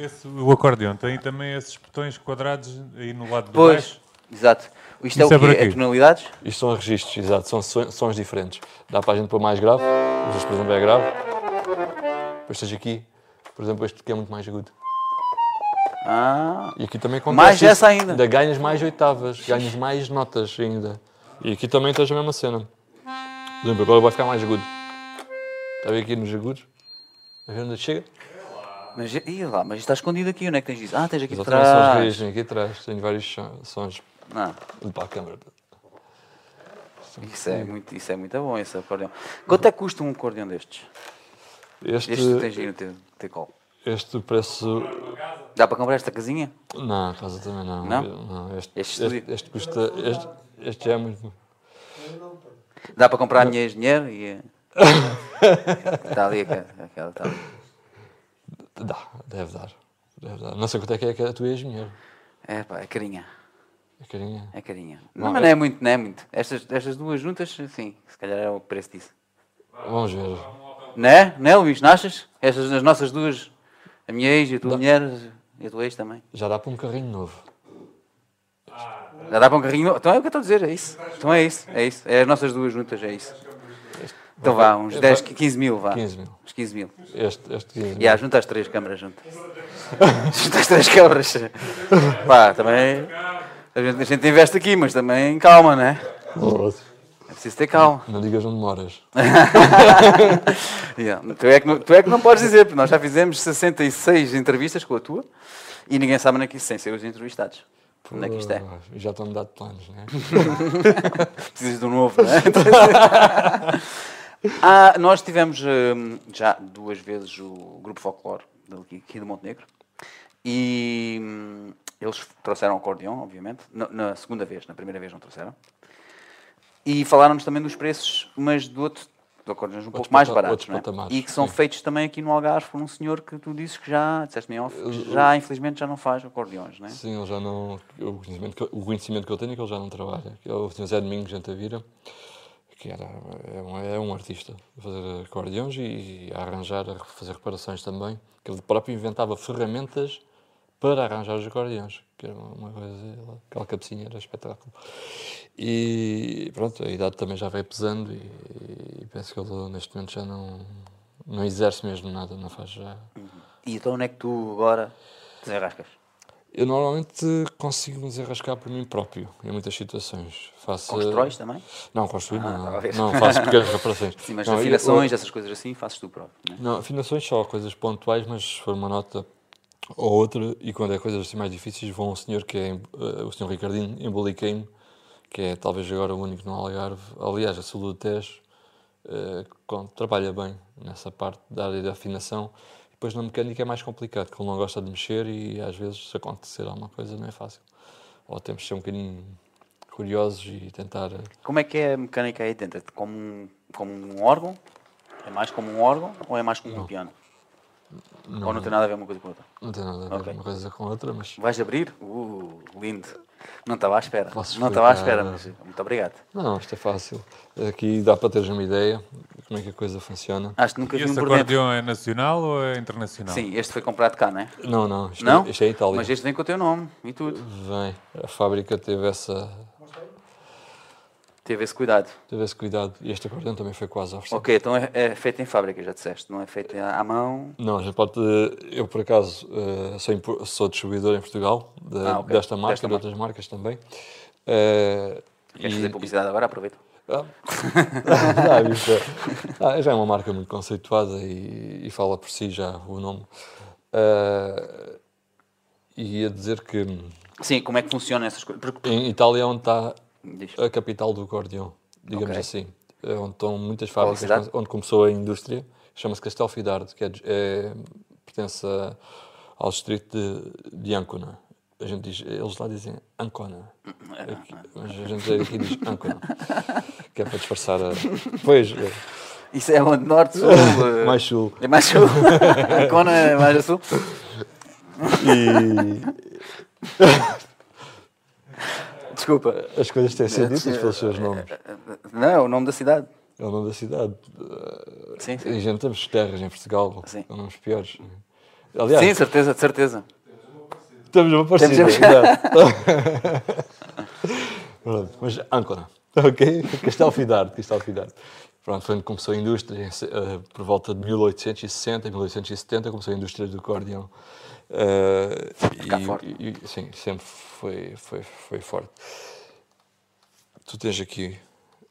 esse- o acordeão tem também esses botões quadrados aí no lado de Pois, baixo? exato. Isto é Isso é o para quê? É tonalidades? isto são registros, exato, são son- sons diferentes. Dá para a gente pôr mais grave, às vezes, por exemplo, é grave. Depois tens aqui, por exemplo, este que é muito mais agudo. Ah, E aqui também acontece Mais ainda. Ainda ganhas mais oitavas, ganhas mais notas ainda. E aqui também tens a mesma cena. Por exemplo, agora vai ficar mais agudo. Está a ver aqui nos agudos? A ver onde chega? mas, ih, lá, mas está escondido aqui. Onde é que tens isso? Ah, tens aqui Exatamente, são os atrás. reis, aqui atrás. Tenho vários son- sons. Ah, Para a câmara. isso, é muito, isso é muito bom, esse acordeão. Quanto é que custa um acordeão destes? Este, Este que tens aí no teu, teu colo. Este preço. Dá para comprar esta casinha? Não, a casa também não. Não? este, Este este, estúdio? este custa. Este, este é muito. Dá para comprar a minha ex-dinheiro e... [LAUGHS] Está ali aquela. aquela está ali. Dá, deve dar. Deve dar. Não sei quanto é que é a tua ex-mulher. É pá, é carinha. É carinha. É carinha. Não, Não, mas é- não é muito, não é muito. Estas, estas duas juntas, sim, se calhar é o preço disso. Vamos ver. Não é? Não é, Luís? Não achas? Estas, as nossas duas, a minha ex e a tua mulher e a tua ex também. Já dá para um carrinho novo. Já dá para um carrinho novo. Então é o que eu estou a dizer, é isso. Então é isso, é isso. É as nossas duas juntas, é isso. Então vá, uns 10, 15 mil, vá. 15 mil. Uns 15 mil. Este, este 15 mil. E há, junta as três câmaras juntas. [LAUGHS] junta as três câmaras. Pá, também. A gente, a gente investe aqui, mas também calma, não é? Nossa. Preciso ter calma. Não digas onde moras. [LAUGHS] Yeah. Tu, é que não, tu é que não podes dizer, porque nós já fizemos 66 entrevistas com a tua e ninguém sabe onde é que isso sem ser os entrevistados. Onde é que isto é? Já estão a mudar de planos, não é? [LAUGHS] Precisas de um novo, não é? [LAUGHS] ah, nós tivemos hum, já duas vezes o grupo folclore aqui do Montenegro e hum, eles trouxeram o acordeão, obviamente, na, na segunda vez, na primeira vez não trouxeram. E falaram-nos também dos preços, mas do outro, de acordeões um pouco mais baratos, é? E que são sim. feitos também aqui no Algarve por um senhor que tu dizes que já, disseste-me em off, já infelizmente já não faz acordeões, não é? Sim, ele já não. O conhecimento, que, o conhecimento que eu tenho é que ele já não trabalha. Que é o Sr. Zé Domingos Jantavira, que era, é, um, é um artista a fazer acordeões e a arranjar, a fazer reparações também. Que ele próprio inventava ferramentas para arranjar os acordeões, que era uma coisa. Aquela cabecinha era espetáculo. E pronto, a idade também já veio pesando e, e penso que ele neste momento já não, não exerce mesmo nada, não faz já. E então onde é que tu agora desenrascas? Eu normalmente consigo me desenrascar por mim próprio, em muitas situações. Faço, Constróis também? Não, construir Ah, não. ver. Não, faço pequenas [LAUGHS] reparações. Sim, mas não, eu- afinações, essas coisas assim, fazes tu próprio. Não é? Não, afinações só, coisas pontuais, mas se for uma nota ou outra, e quando é coisas assim mais difíceis, vão um senhor que é eh, o senhor Ricardinho, emboliquei-me, que é talvez agora o único no Algarve, aliás, a sul do Tejo, com- trabalha bem nessa parte da área da afinação. Depois na mecânica é mais complicado, porque ele não gosta de mexer e às vezes se acontecer alguma coisa não é fácil. Ou temos de ser um bocadinho curiosos e tentar. eh, Como é que é a mecânica aí dentro? É Como como um órgão? É mais como um órgão ou é mais como um piano? Ou não tem nada a ver uma coisa com outra? Não tem nada a ver Ok. uma coisa com outra, mas. Vais abrir? Uh, lindo. Não estava à espera. Posso não estava à espera, mas muito obrigado. Não, isto é fácil. Aqui dá para teres uma ideia de como é que a coisa funciona. Acho que nunca E vi um dentro. acordeão é nacional ou é internacional? Sim, este foi comprado cá, não é? Não, não, isto, Não? É, isto é Itália. Mas este vem com o teu nome e tudo. Vem. A fábrica teve, essa, Teve esse cuidado. teve esse cuidado. E este acordeão também foi quase oferecido. Ok, então é, é feito em fábrica, já disseste. Não é feito à mão. Não, a gente pode. Eu, por acaso, eh, sou, sou distribuidor em Portugal de- Ah, ok. desta marca Desta e de outras marcas também. Eh, Queres e- fazer publicidade agora? Aproveita. Ah, não, [LAUGHS] isso é, ah, já é uma marca muito conceituada e, e fala por si já o nome. Ah, e ia dizer que Sim, como é que funcionam essas coisas? Porque... em Itália é onde está Diz. a capital do acordeão, digamos Ok. assim. É onde estão muitas fábricas, onde começou a indústria. Chama-se Castelfidardo, que é, é- pertence a- ao distrito de, de Ancona. A gente diz, eles lá dizem Ancona. Aqui- mas a gente aqui diz Ancona. Que é para disfarçar a... Pois, é, Isso é onde? Norte, Sul? [LAUGHS] mais sul. É mais sul. [LAUGHS] Ancona é mais a sul? E [LAUGHS] Desculpa. as coisas têm sido ditas pelos seus nomes. Não, é o nome da cidade. É o nome da cidade. Sim, sim. E gente temos terras em Portugal, Sim. são nomes piores. Aliás, Sim, certeza, de certeza. temos uma parecida. Temos-. [LAUGHS] [LAUGHS] Pronto, mas Ancona, [LAUGHS] ok? Castelfidardo, Castelfidardo. Pronto, foi onde começou a indústria, eh, por volta de 1860, 1870, começou a indústria do acordeão. Cá e- forte. e- e- sim, sempre foi, foi, foi forte. Tu tens aqui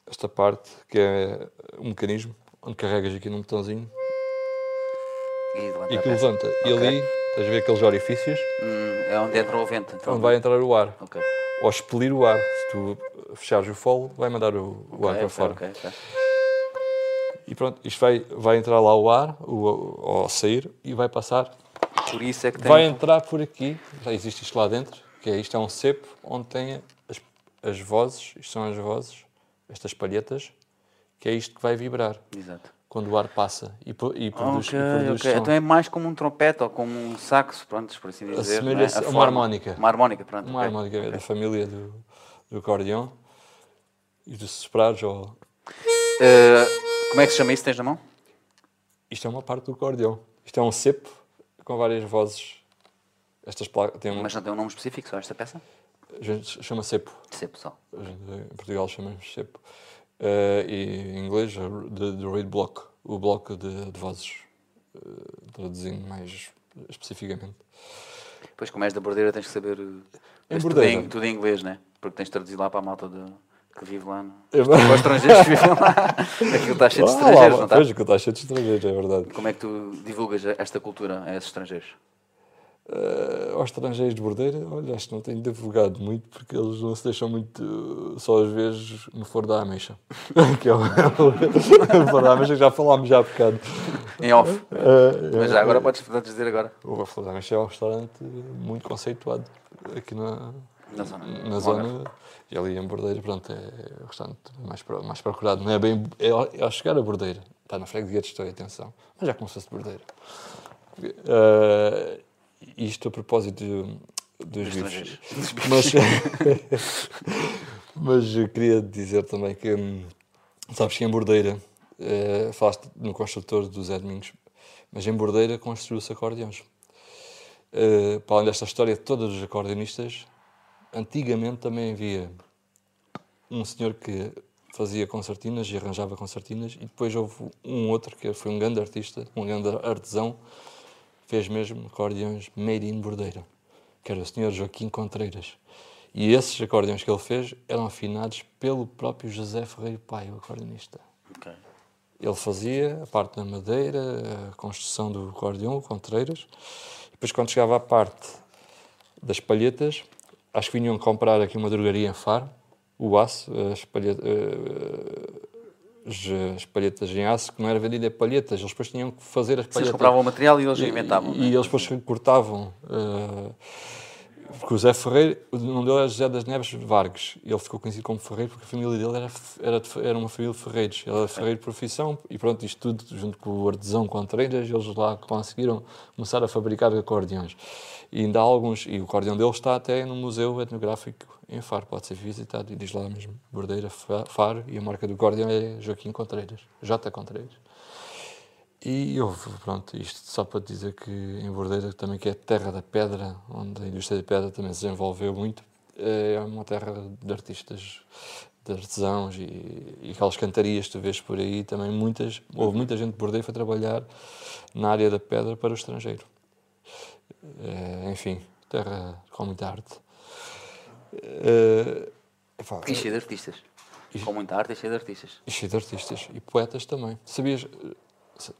esta parte que é um mecanismo onde carregas aqui num botãozinho E e que levanta. E Ok. ali estás a ver aqueles orifícios Hum, é onde entra o vento. Então. onde vai entrar o ar. Ok. Ou expelir o ar. Se tu fechares o folo, vai mandar o, o ar para fora. ok, ok. E pronto, isto vai, vai entrar lá o ar, o, o- ao sair, e vai passar. Por isso é que tem. Vai entrar por aqui, já existe isto lá dentro, que é isto é um cepo onde tem as, as vozes, isto são as vozes, estas palhetas, que é isto que vai vibrar Exato. quando o ar passa e, pro- e produz, Ok, e produz ok. som. Então é mais como um trompete ou como um saxo, pronto, por assim dizer. não é? Assemelha-se a uma forma. harmónica. Uma harmónica, pronto. Uma ok. harmónica é da família do, do acordeão e dos soprados. Ou... Eh, como é que se chama isso? Tens na mão? Isto é uma parte do acordeão. Isto é um cepo com várias vozes. Estas placas tem um, Mas não tem um nome específico, só esta peça? a gente chama cepo. A gente, em Portugal chamamos cepo. Eh, e em inglês, de, de read block, o bloco de, de vozes, eh, traduzindo mais especificamente. Depois, como és da bordeira, tens que saber. eh, Em tens tudo, Bordeira. em, tudo em inglês, né? Porque tens de traduzir lá para a malta de, que vive lá. Eu- Para os estrangeiros que vivem lá. [LAUGHS] Aquilo está cheio de Ah, estrangeiros, não está? Pois, que está cheio de estrangeiros, é verdade. Como é que tu divulgas esta cultura a esses estrangeiros? Eh, aos estrangeiros de Bordeira, olha, acho que não tenho divulgado muito porque eles não se deixam muito, eh, só às vezes, no Foro da Ameixa. [LAUGHS] que é o, [LAUGHS] o Foro da Ameixa que já falámos já há bocado. Em off. Eh, Mas já agora podes dizer agora. O Foro da Ameixa é um restaurante muito conceituado aqui na, Na zona. na zona. E ali em Bordeira, pronto, é o restaurante mais, mais procurado. Não é bem. É ao, é ao chegar a Bordeira. Está na freguesia de Estou, atenção. Mas já começou-se de Bordeira. Eh, isto a propósito de- dos Dos bifes. Mas, [LAUGHS] mas queria dizer também que, hum, sabes que em Bordeira, eh, falaste no construtor do Zé Domingos, mas em Bordeira construiu-se acordeões. Eh, para além desta história toda dos acordeonistas, antigamente também havia um senhor que fazia concertinas e arranjava concertinas e depois houve um outro que foi um grande artista, um grande artesão, fez mesmo acordeões made in Bordeira, que era o senhor Joaquim Contreiras. E esses acordeões que ele fez eram afinados pelo próprio José Ferreiro Pai, o acordeonista. Ok. Ele fazia a parte da madeira, a construção do acordeão, o Contreiras. E depois, quando chegava à parte das palhetas, acho que vinham comprar aqui uma drogaria em Faro, o aço, as, palhe- eh, as- as palhetas em aço, que não era vendida em palhetas, eles depois tinham que fazer as Vocês palhetas. compravam o material e eles E- inventavam. E, né? eles depois cortavam. eh, porque o Zé Ferreiro, o nome dele era José das Neves Vargas. Ele ficou conhecido como Ferreiro porque a família dele era, era, era uma família de Ferreiros. Ele era Ferreiro de profissão e pronto, isto tudo junto com o artesão Contreiras, eles lá conseguiram começar a fabricar acordeões. E ainda há alguns, e o acordeão dele está até no Museu Etnográfico em Faro, pode ser visitado. E diz lá mesmo Bordeira, Fa- Faro, e a marca do acordeão é Joaquim Contreiras, J. Contreiras. E houve, pronto, isto só para dizer que em Bordeira, também que é terra da pedra, onde a indústria da pedra também se desenvolveu muito, é uma terra de artistas, de artesãos e, e aquelas cantarias que tu vês por aí, também muitas, houve muita gente de Bordeira que foi trabalhar na área da pedra para o estrangeiro. É, enfim, terra com muita arte. É, E cheio de artistas. Com muita arte e cheio de artistas. e cheio de artistas e poetas também. Sabias,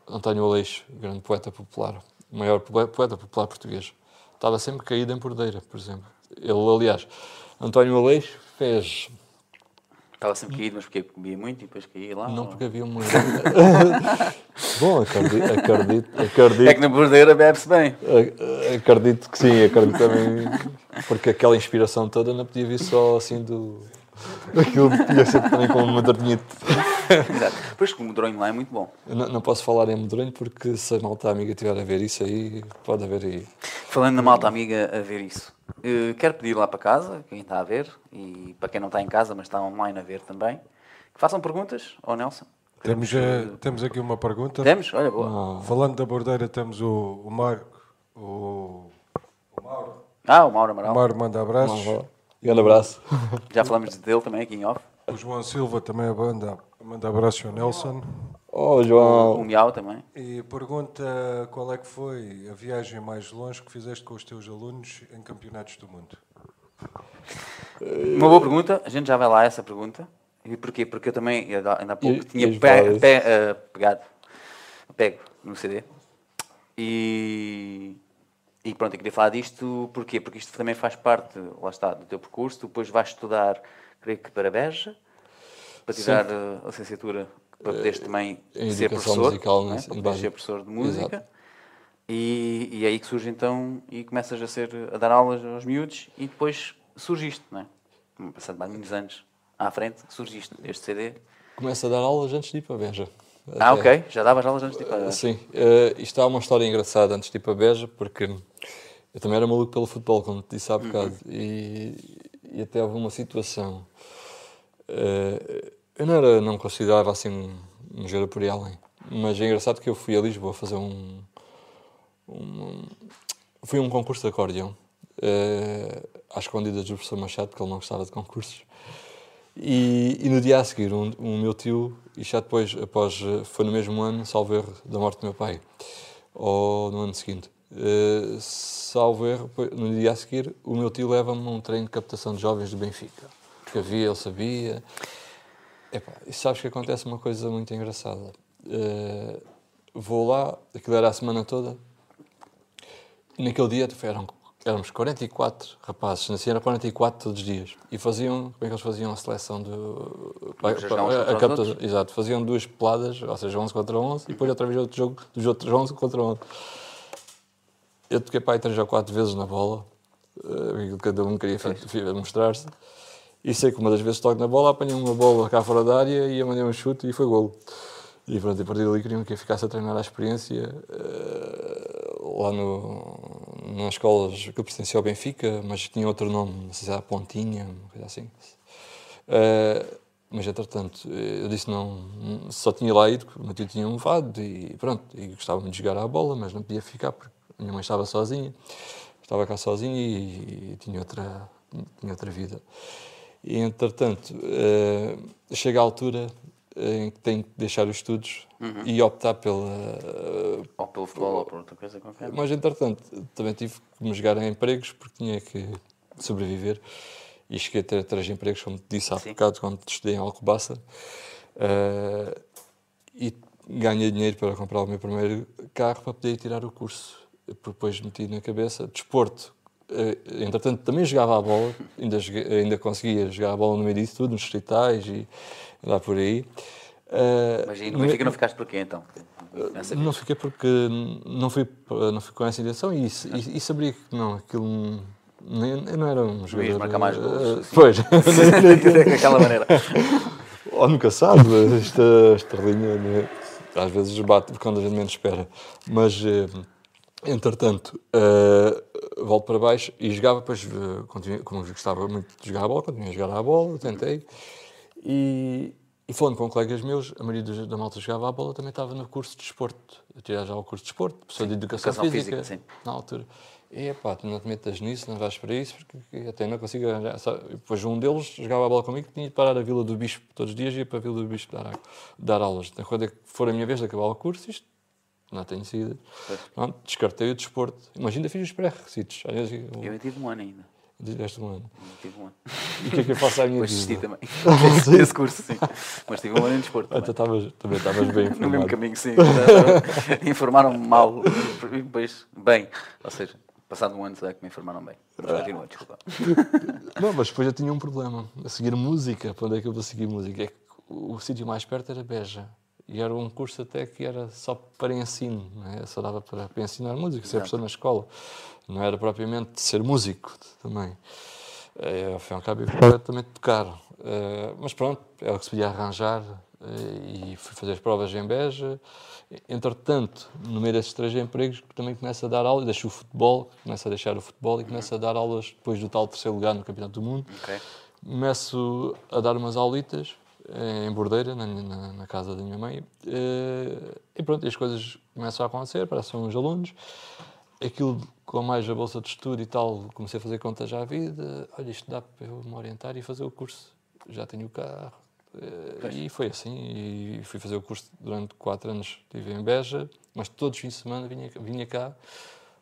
António Aleixo, grande poeta popular, o maior poe- poeta popular português, estava sempre caído em Bordeira, por exemplo. Ele, aliás, António Aleixo fez, Estava sempre caído, mas porque comia muito e depois caía lá. não ou- porque havia uma... [LAUGHS] Bom, acredito, acredito, acredito, É que na bordeira bebe-se bem. acredito que sim, acredito também, porque aquela inspiração toda não podia vir só assim do... Aquilo podia ser também como uma dorminha [LAUGHS] Exato. Pois que o medronho lá é muito bom. Eu não, não posso falar em medronho porque se a malta amiga estiver a ver isso aí, pode haver aí. Falando na malta amiga a ver isso, eh, quero pedir lá para casa, quem está a ver, e para quem não está em casa, mas está online a ver também, que façam perguntas ao Nelson. Temos, eh, temos aqui uma pergunta. Temos? Olha, boa. Falando da bordeira, temos o, o Marco, o, o Mauro. Ah, o Mauro O Amaral. Mauro manda abraços. Grande abraço. Já falamos dele também aqui em off. O João Silva também a banda, manda abraço ao Nelson. Oh, O João. Miau também. E pergunta qual é que foi a viagem mais longe que fizeste com os teus alunos em campeonatos do mundo? Uma boa pergunta, a gente já vai lá a essa pergunta. E porquê? Porque eu também, ainda há pouco, E- tinha e pe- pe- eh, pegado, pego no CD. E, e pronto, eu queria falar disto, porquê? Porque isto também faz parte, lá está, do teu percurso. Tu depois vais estudar, creio que para Beja, para tirar eh, a licenciatura, para poderes também em ser professor, musical, né? para poderes ser professor de música. Exato. E, e é aí que surge então, e começas a, ser, a dar aulas aos miúdos e depois surgiste, não é? Passando mais muitos anos à frente, surgiste este CD. Começa a dar aulas antes de ir para a Beja. Ah, Até- ok, já davas aulas antes de ir para... Sim, eh, isto há uma história engraçada antes de ir para a Beja, porque eu também era maluco pelo futebol, como te disse há bocado, e, e até houve uma situação. eh, eu não, era, não considerava assim um, jogador por aí além, mas é engraçado que eu fui a Lisboa fazer um. um fui a um concurso de acordeão, eh, às escondidas do professor Machado, porque ele não gostava de concursos. E, e no dia a seguir, um, um meu tio, e já depois, após, eh, foi no mesmo ano, salvo erro, da morte do meu pai, ou no ano seguinte, eh, salvo erro, no dia a seguir, o meu tio leva-me a um treino de captação de jovens do Benfica, que havia, ele sabia. Epá, e sabes que acontece uma coisa muito engraçada. Eh, vou lá, aquilo era a semana toda, naquele dia eram, éramos 44 rapazes, nasciam era 44 todos os dias. E faziam, como é que eles faziam a seleção do. Para jogar uns contra os capta- outros? Exato, faziam duas peladas, ou seja, 11 contra 11, e depois outra vez outro jogo dos outros 11 contra 11. Eu toquei para aí 3 ou 4 vezes na bola, eh, cada um queria mostrar-se. E sei que uma das vezes toco na bola, apanhei uma bola cá fora da área e mandei um chute e foi golo. E pronto, a partir dali queriam que eu ficasse a treinar a experiência eh, lá no, nas escolas que eu pertencia ao Benfica, mas tinha outro nome, não sei se era Pontinha, uma coisa assim. Eh, mas entretanto, eu disse não, só tinha lá ido, porque o meu tio tinha um levado e pronto, e gostava muito de jogar à bola, mas não podia ficar porque minha mãe estava sozinha, estava cá sozinha e, e tinha, outra, tinha outra vida. E entretanto, eh, chega a altura em que tenho que deixar os estudos e optar pela. Ou pelo futebol ou por outra coisa qualquer. Mas entretanto, também tive que me jogar em empregos porque tinha que sobreviver. E cheguei a ter três empregos, como te disse há Sim. bocado, quando estudei em Alcobaça. Eh, e ganhei dinheiro para comprar o meu primeiro carro para poder ir tirar o curso. Depois meti na cabeça desporto. Eh, entretanto, também jogava a bola, ainda, ainda conseguia jogar a bola no meio disso tudo, nos distritais e lá por aí. Eh, Mas aí no Benfica não ficaste por quê então? Nessa não fiquei porque não fui, não fui com essa intenção e, e, e sabia que não, aquilo eu não era um jogador. marcar mais golos, eh, assim. Pois, [LAUGHS] [LAUGHS] Daquela maneira. [LAUGHS] ou nunca sabe, esta, esta linha né, às vezes bate quando a gente menos espera. Mas, eh, entretanto, eh, volto para baixo e jogava, depois, eh, continuei, como gostava muito de jogar a bola, continuei a jogar a bola, tentei. E, e falando com colegas meus, a maioria da malta jogava a bola também estava no curso de desporto. Eu tirava já o curso de desporto, professor de educação, educação física, física, na altura. E pá, tu não te metas nisso, não vais para isso, porque até não consigo arranjar. Depois um deles jogava a bola comigo, tinha de parar a Vila do Bispo todos os dias e ia para a Vila do Bispo dar, dar aulas. Então, quando é que for a minha vez de acabar o curso, isto não tenho sido. Pronto, descartei o desporto. Imagina, fiz os pré-requisitos. Às vezes eu, Eu tive um ano ainda. deste um ano. Tive um ano. E o que é que eu faço à minha Depois vida? também. [LAUGHS] Esse curso, sim. Mas tive um ano em desporto. Ah, também. estavas- também estavas bem [LAUGHS] No mesmo informado. caminho, sim. Informaram-me mal depois bem. Ou seja, passado um ano será que me informaram bem. Mas continua, desculpa. [LAUGHS] Não, mas depois eu tinha um problema. A seguir música, para onde é que eu vou seguir música? É que o sítio mais perto era Beja. E era um curso até que era só para ensino, não é? só dava para, para ensinar música, ser professor na escola. Não era propriamente ser músico também. É, ao fim e ao cabo, de tocar. Eh, mas pronto, era o que se podia arranjar eh, e fui fazer as provas em Beja. Entretanto, no meio desses três empregos, também começo a dar aulas, deixo o futebol, começo a deixar o futebol e começo a dar aulas depois do tal terceiro lugar no Campeonato do Mundo. Ok. Começo a dar umas aulitas em Bordeira, na, na- na casa da minha mãe. eh, E pronto, as coisas começam a acontecer, aparecem uns alunos. Aquilo com mais a bolsa de estudo e tal, comecei a fazer contas à vida. Olha, isto dá para eu me orientar e fazer o curso. já tenho o carro. Eh, E foi assim, e fui fazer o curso durante quatro anos, estive em Beja, mas todos os fins de semana vinha, vinha cá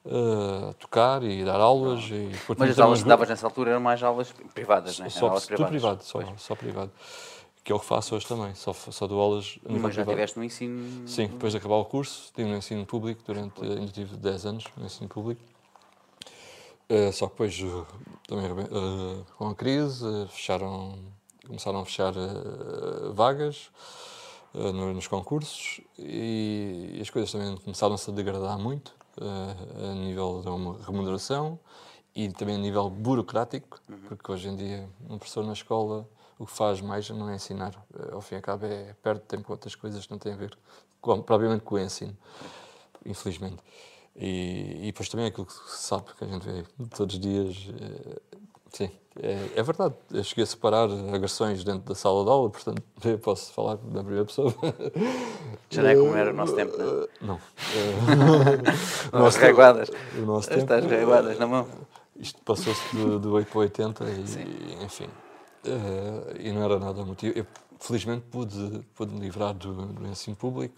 eh, tocar e dar aulas. E depois Mas as aulas que davas nessa altura eram mais aulas privadas, não é? Só, aulas privadas. privado, só, Pois. só privado. Que é o que faço hoje também, só, só dou aulas a nível Mas já privado. tiveste no ensino... Sim, depois de acabar o curso, estive no ensino público durante, ainda tive 10 anos no ensino público. Eh, só que depois, eh, também eh, com a crise, fecharam, começaram a fechar vagas no- nos concursos e, e as coisas também começaram-se a degradar muito a nível da uma remuneração e também a nível burocrático, porque hoje em dia um professor na escola o que faz mais não é ensinar, eh, ao fim e ao cabo é perde tempo com outras coisas que não têm a ver com, propriamente com o ensino, infelizmente. E, e depois também aquilo que se sabe, que a gente vê todos os dias, eh, sim, é, é verdade. Eu cheguei a separar agressões dentro da sala de aula, portanto [LAUGHS] eu posso falar da primeira pessoa. Já não é como era o nosso tempo, não é? Não. As [LAUGHS] reguadas. [LAUGHS] O nosso tempo, Estas reguadas na mão. isto passou-se de, de 8 para 80 e, enfim. Eh, e não era nada motivo. Eu, felizmente, pude, pude me livrar do, do ensino público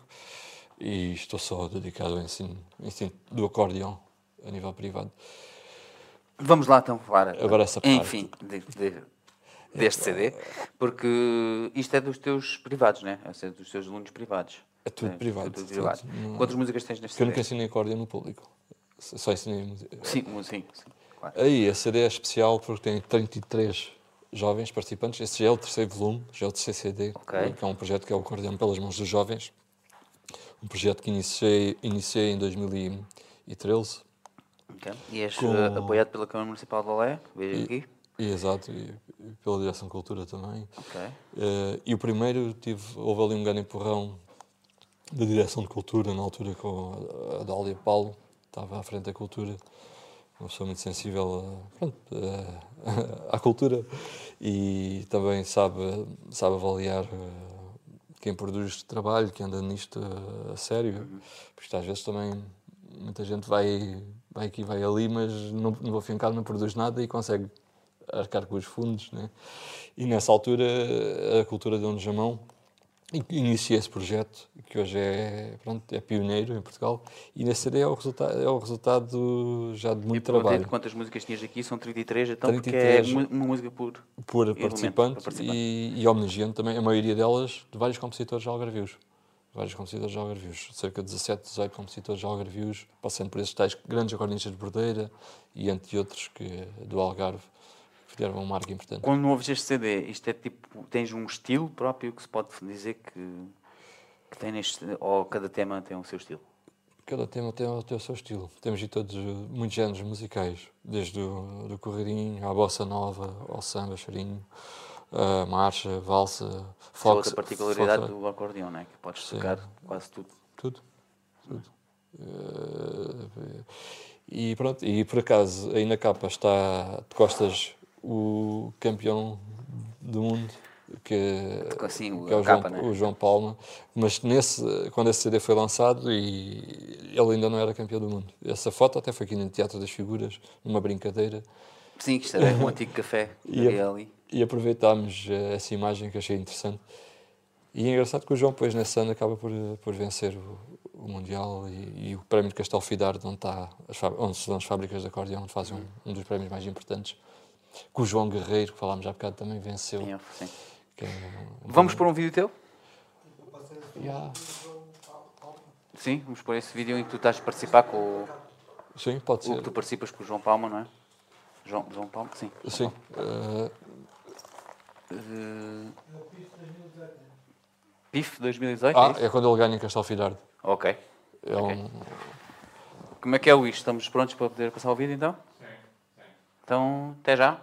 e estou só dedicado ao ensino, ensino do acordeão a nível privado. Vamos lá então falar, Agora essa parte. enfim, de- de- deste CD, porque isto é dos teus privados, não é? É dos teus alunos privados. É tudo É, privado, tudo privado. Não- Quantas músicas tens neste Porque eu nunca CD? ensinei acordeão no público. Só ensinei música. Sim, sim, sim, claro. Aí, a CD é especial porque tem 33 jovens participantes. Esse já é o terceiro volume, já é o terceiro CD, Ok. que é um projeto que é o pelas Mãos dos Jovens. Um projeto que iniciei, iniciei em 2013. Ok. E és Com- eh, apoiado pela Câmara Municipal de Olé, vejo aqui. E, exato, e, e pela Direção de Cultura também. Ok. Eh, e o primeiro, tive, houve ali um grande empurrão da Direção de Cultura, na altura com a, a Dália Paulo, estava à frente da cultura, uma pessoa muito sensível pronto, [LAUGHS] à cultura e também sabe, sabe avaliar eh, quem produz trabalho, quem anda nisto eh, a sério, porque às vezes também muita gente vai, vai aqui, vai ali, mas não, e ao cabo não produz nada e consegue arcar com os fundos, né? E nessa altura a cultura deu-nos a mão e iniciei esse projeto, que hoje é, pronto, é pioneiro em Portugal, e nesse CD é o resultado, é o resultado já de muito Perguntei-te trabalho. quantas músicas tinhas aqui, são 33, então 33. porque é uma, música por... por participante. E, e homenageando também a maioria delas de vários compositores algarvios. Vários compositores algarvios, cerca de 17, 18 compositores algarvios, passando por esses tais grandes acordeonistas de Bordeira e entre outros que, do Algarve, fizeram uma marca importante. Quando ouves este CD, isto é tipo, tens um estilo próprio que se pode dizer que, que tem neste, ou cada tema tem o seu estilo? Cada tema tem o, tem o seu estilo. Temos de todos muitos géneros musicais, desde o do corredinho à bossa nova, ao samba, chorinho, a marcha, valsa, Essa é fox. outra particularidade fox- do acordeão, não é? Que podes Sim. tocar quase tudo. Tudo. Tudo. Eh, e pronto, e por acaso aí na capa está de costas o campeão do mundo, que, Assim, que é o, capa, João, né? o João Palma, mas nesse, quando esse CD foi lançado e ele ainda não era campeão do mundo. Essa foto até foi aqui no Teatro das Figuras, numa brincadeira, Sim, que era um antigo café [LAUGHS] E a- ali. e aproveitámos eh, essa imagem que achei interessante. E é engraçado que o João, depois, nesse ano, acaba por, eh, por vencer o, o Mundial e, e o prémio de Castelfidardo, onde, está onde se dão as fábricas de acordeão, onde fazem um, um dos prémios mais importantes. Que o João Guerreiro, que falámos há bocado, também venceu. Sim. que é um- Vamos pôr um vídeo teu? Yeah. Sim, vamos pôr esse vídeo em que tu estás a participar com o, Sim, pode o ser. que tu participas com o João Palma, não é? João, João Palma? Sim. Sim. eh, Uh, PIF 2018? é ah, isso? é quando ele ganha em Castelfidardo. Ok. É um, Como é que é o isto? Estamos prontos para poder passar o vídeo então? Então, até já.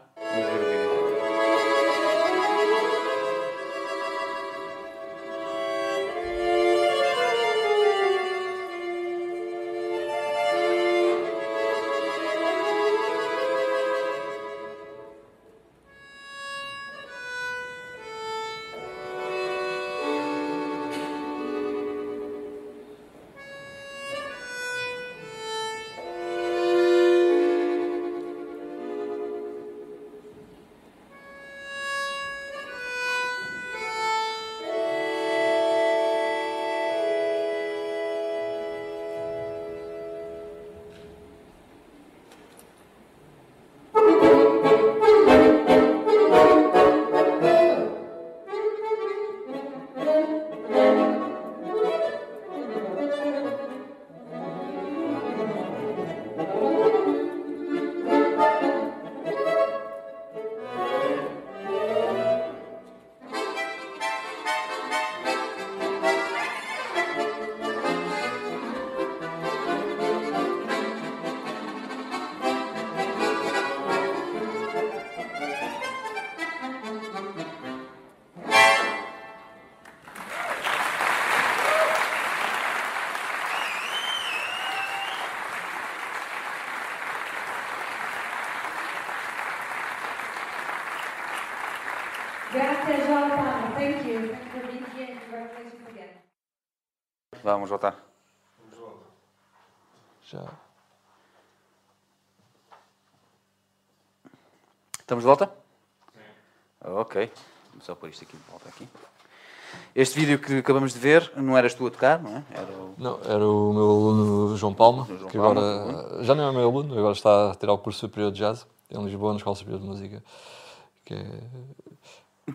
Gracias, Jonathan. Thank you. Thank you for being here. Congratulations again. Vamos voltar. Já. Estamos de volta? Sim. Ok. Vamos só pôr isto aqui de volta aqui. Este vídeo que acabamos de ver, não eras tu a tocar, não é? Era o... Não, era o meu aluno João Palma, João que Palma, agora já não é meu aluno, agora está a tirar o curso superior de jazz em Lisboa, na Escola Superior de Música. Que é...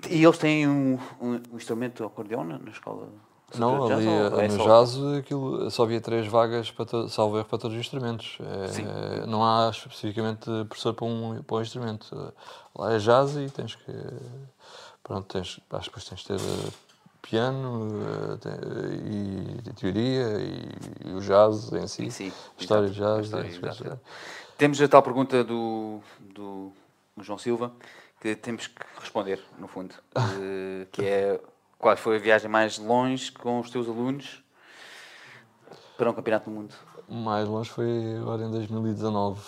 E eles têm um, um, um instrumento acordeão na, na escola? Não, ali de jazz, eh, é no só- jazz aquilo, só havia três vagas, para to, salvo erro, para todos os instrumentos. É, não há especificamente professor para um, para um instrumento. Lá é jazz e tens que. Pronto, tens, acho que depois tens de ter eh, piano e, teoria e, e o jazz em si. Sim, sim, História de jazz. História, exato. Temos a tal pergunta do, do João Silva que temos que responder, no fundo, eh, que é qual foi a viagem mais longe com os teus alunos para um campeonato do mundo? Mais longe foi agora em 2019,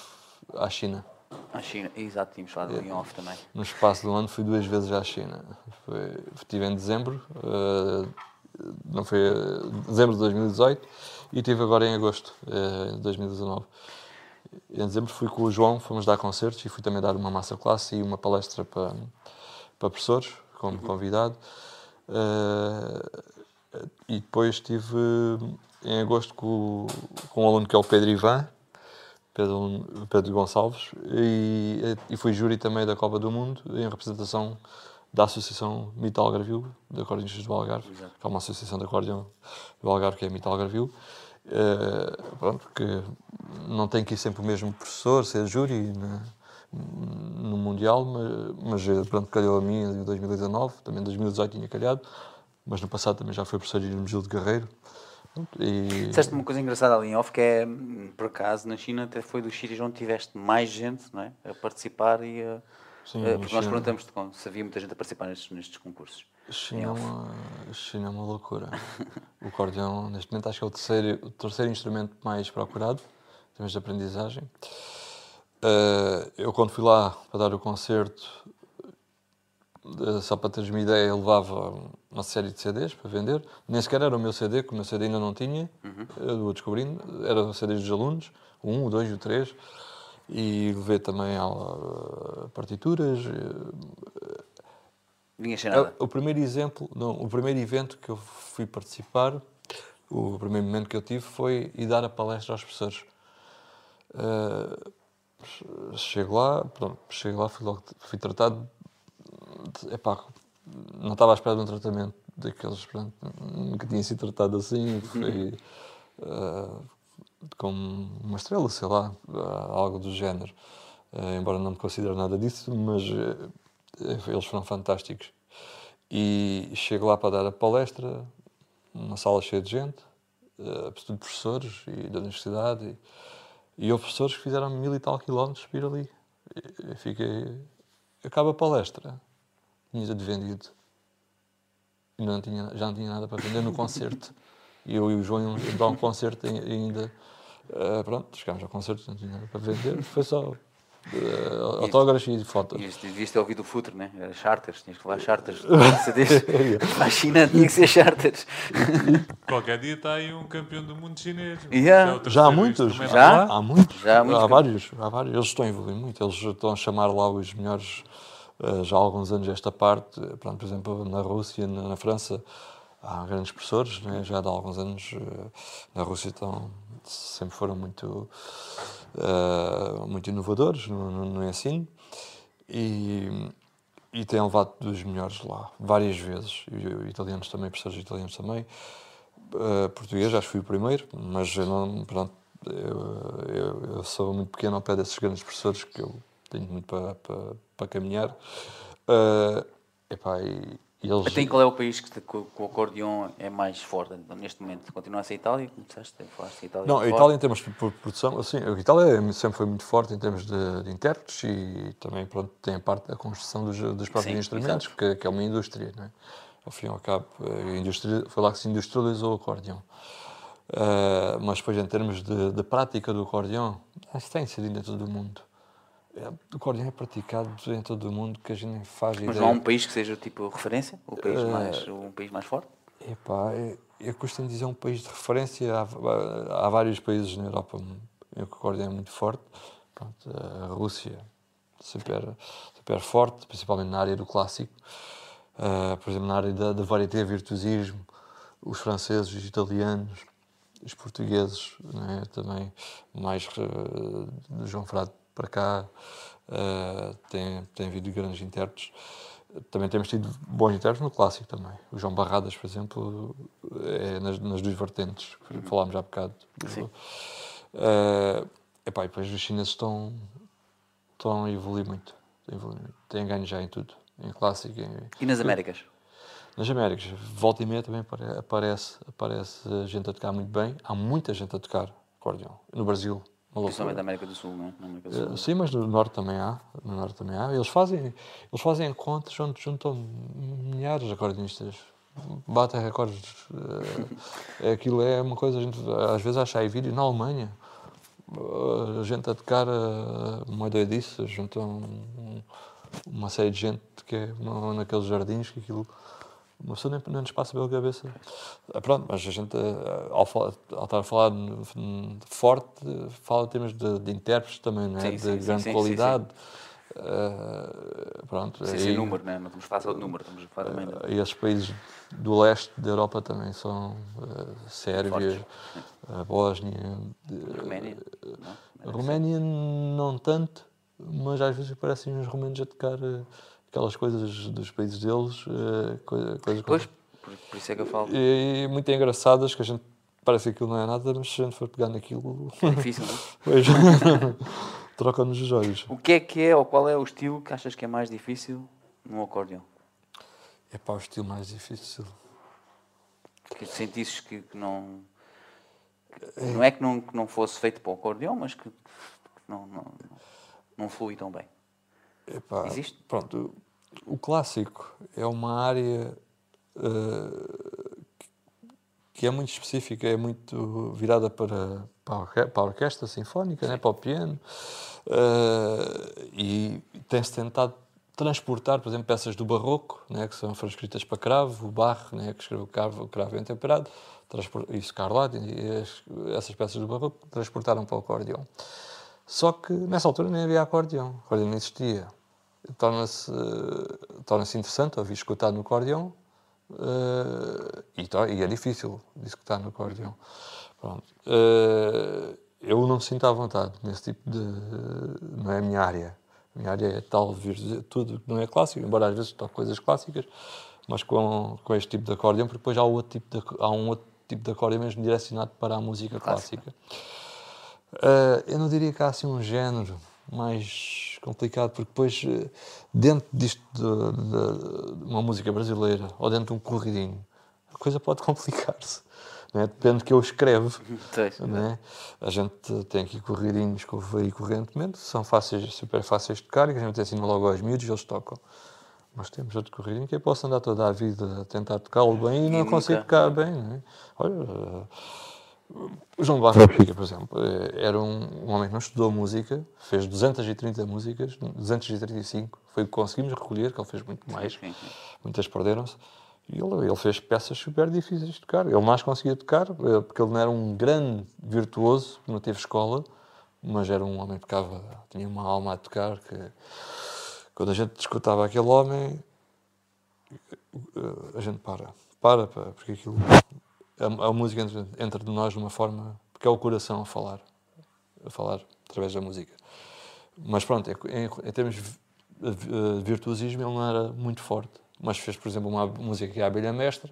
à China. À China, exato, tínhamos falado em off também. No espaço do ano fui duas vezes à China. Foi, estive em dezembro, eh, não foi eh, dezembro de 2018 e estive agora em agosto de 2019. Em dezembro fui com o João, fomos dar concertos e fui também dar uma masterclass e uma palestra para, para professores, como convidado. Eh, e depois estive em agosto com, com um aluno que é o Pedro Ivan, Pedro, Pedro Gonçalves, e, e fui júri também da Copa do Mundo em representação da Associação Mital Gravil, de Acordeonistas do Algarve, que é uma associação de acordeão do Algarve que é Mital Gravil. Eh, pronto, que não tem que ir sempre o mesmo professor, ser júri né, no Mundial, mas, mas eh, pronto, calhou a mim em 2019, também em 2018 tinha calhado, mas no passado também já foi professor de Gil de Guerreiro. E, Disseste uma coisa engraçada ali em off, que é, por acaso, na China até foi dos sítios onde tiveste mais gente não é? a participar e a... Sim, eh, porque nós China. perguntamos se havia muita gente a participar nestes, nestes concursos. China é uma, China é uma loucura. O acordeão, neste momento, acho que é o terceiro, o terceiro instrumento mais procurado, em termos de aprendizagem. Eh, eu, quando fui lá para dar o concerto, eh, só para teres uma ideia, eu levava uma série de CDs para vender. Nem sequer era o meu CD, que o meu CD ainda não tinha, eu vou descobrindo. Eram CDs dos alunos, o 1, o 2 e o 3. E levei também partituras, eh, Vinha sem é, nada. O primeiro exemplo, não, o primeiro evento que eu fui participar, o primeiro momento que eu tive foi ir dar a palestra aos professores. Eh, chego lá, pronto, chego lá, fui, logo, fui tratado, de, epá, não estava à espera de um tratamento daqueles, pronto, nunca tinha sido tratado assim, foi eh, como uma estrela, sei lá, algo do género. Eh, embora não me considere nada disso, mas eles foram fantásticos. E chego lá para dar a palestra, uma sala cheia de gente, eh, tudo professores e da universidade, e, e houve professores que fizeram mil e tal quilómetros para ir ali. Fiquei. Acaba a palestra, tinha tudo vendido. E não tinha, já não tinha nada para vender no concerto. E eu e o João íamos dar um concerto ainda. eh, pronto, chegámos ao concerto, não tinha nada para vender, foi só eh, autógrafos e fotos. Devias, devias ter ouvido o futuro, né? Era charters, tinhas que levar charters. [LAUGHS] A China [LAUGHS] tinha que ser charters. [LAUGHS] Qualquer dia está aí um campeão do mundo chinês. Yeah. É o Já há muitos, Já? lá. Há muitos, Já há muitos há vários, há vários. Eles estão a evoluir muito, eles estão a chamar lá os melhores eh, já há alguns anos esta parte. Eh, Pronto, por exemplo, na Rússia, na, na França, há grandes professores, né? já há alguns anos. na Rússia estão, sempre foram muito, eh, muito inovadores no, no, no ensino e, e têm levado dos melhores lá, várias vezes. E, italianos também, professores italianos também. Uh, português, acho que fui o primeiro, mas eu não, pronto, eu, eu, eu sou muito pequeno ao pé desses grandes professores que eu tenho muito para, para, para caminhar. Uh, epá, e eles, Até em qual é o país que, que o que o acordeão é mais forte neste momento? Continua a ser a Itália? Como disseste? Falaste de Itália. Não, a. Itália em termos de pro- produção, assim, a Itália é- sempre foi muito forte em termos de, de intérpretes e também pronto, tem a parte da construção dos, dos próprios Sim, instrumentos, que, que é uma indústria, não é? Ao fim e ao cabo, a indústria, foi lá que se industrializou o acordeão. Ah, mas depois, em termos de, de prática do acordeão, isso tem sido dentro do mundo. É, o acordeão é praticado em todo o mundo que a gente nem faz Mas ideia. não há um país que seja tipo referência? O país Eh, mais, um país mais forte? Epá, é- eu costumo dizer um país de referência. Há, há vários países na Europa em que o acordeão é muito forte. Pronto, a Rússia, super, super forte, principalmente na área do clássico. Ah, por exemplo, na área da, da varieté, virtuosismo, os franceses, os italianos, os portugueses, né, também mais do João Frade para cá, eh, tem, tem havido grandes intérpretes. Também temos tido bons intérpretes no clássico também. O João Barradas, por exemplo, é nas, nas duas vertentes, que falámos há bocado. Sim. Eh, epá, e depois os chineses estão, estão a evoluir muito. Têm ganho já em tudo. Em clássico, em, E nas Américas? nas Américas, volta e meia também apare- aparece, aparece gente a tocar muito bem. Há muita gente a tocar acordeão. No Brasil, loucura. Principalmente da América do Sul, não é? Do Sul. Eh, Sim, mas no Norte também há. No Norte também há. Eles fazem, eles fazem encontros onde juntam milhares de acordeonistas. Batem recordes. eh, [LAUGHS] aquilo é uma coisa, a gente às vezes acha aí vídeo na Alemanha. eh, A gente a tocar eh, uma doidice, juntam um- uma série de gente que é na- naqueles jardins que aquilo. Uma pessoa nem, nem nos passa pela cabeça. Ah, Pronto, mas a gente, eh, ao, ao estar a falar forte, fala em termos de, de intérpretes também, não é? Sim, de sim, grande sim, qualidade. Eh, pronto, Sim, sim, número, não é? Não estamos a falar só de número, estamos a falar também de... e esses países do leste da Europa também são eh, Sérvia, a Bósnia, Roménia, não? Roménia não tanto, mas às vezes parecem uns romanos a tocar eh, aquelas coisas dos países deles, eh, coi- coisas Pois, por, por isso é que eu falo. e, muito engraçadas que a gente parece que aquilo não é nada, mas se a gente for pegar naquilo, É difícil, não é? [LAUGHS] pois, [LAUGHS] troca-nos os olhos. O que é que é ou qual é o estilo que achas que é mais difícil no acordeão? É para o estilo mais difícil. Que sentisses que, que não. que não é que não, que não fosse feito para o acordeão, mas que, que não, não, não flui tão bem. Epá, Existe? Pronto, o, clássico é uma área eh, que é muito específica, é muito virada para, para, a, orquestra sinfónica, né, para o piano, eh, e tem-se tentado transportar, por exemplo, peças do barroco, né, que são, foram escritas para cravo, o Barre, né, que escreveu cravo, cravo bem temperado, e Scarlatti, e as- essas peças do barroco transportaram para o acordeão. Só que nessa altura nem havia acordeão, o acordeão não existia. Torna-se torna interessante ouvir escutar no acordeão eh, e, e é difícil de escutar no acordeão. Pronto. Eh, eu não me sinto à vontade nesse tipo de. Não é a minha área. A minha área é tal, vir- tudo que não é clássico, embora às vezes toque coisas clássicas, mas com, com este tipo de acordeão, porque depois há, outro tipo de, há um outro tipo de acordeão mesmo direcionado para a música clássica. Uh, eu não diria que há assim um género mais complicado, porque depois, uh, dentro disto de, de- uma música brasileira ou dentro de um corridinho, a coisa pode [LAUGHS] complicar-se. não é? Depende do que eu escrevo. [LAUGHS] Pois. não é? A gente tem aqui corridinhos que eu aí correntemente, são fáceis, super fáceis de tocar, e que a gente ensina logo aos miúdos e eles tocam. Mas temos outro corridinho que eu posso andar toda a vida a tentar tocá-lo bem e, não nunca- consigo tocar bem. Não é? Olha, o João Benfica, por exemplo, eh, era um, um homem que não estudou música, fez 230 músicas, 235, foi o que conseguimos recolher, que ele fez muito mais, sim, sim. muitas perderam-se, e ele, ele fez peças super difíceis de tocar. Ele mais conseguia tocar, eh, porque ele não era um grande virtuoso, não teve escola, mas era um homem que tocava, tinha uma alma a tocar, que quando a gente escutava aquele homem, eh, a gente para, para, para porque aquilo, a, a música entra, de nós de uma forma, porque é o coração a falar, a falar através da música. Mas pronto, em, em termos de vi- de virtuosismo ele não era muito forte, mas fez, por exemplo, uma música que é a Abelha Mestra,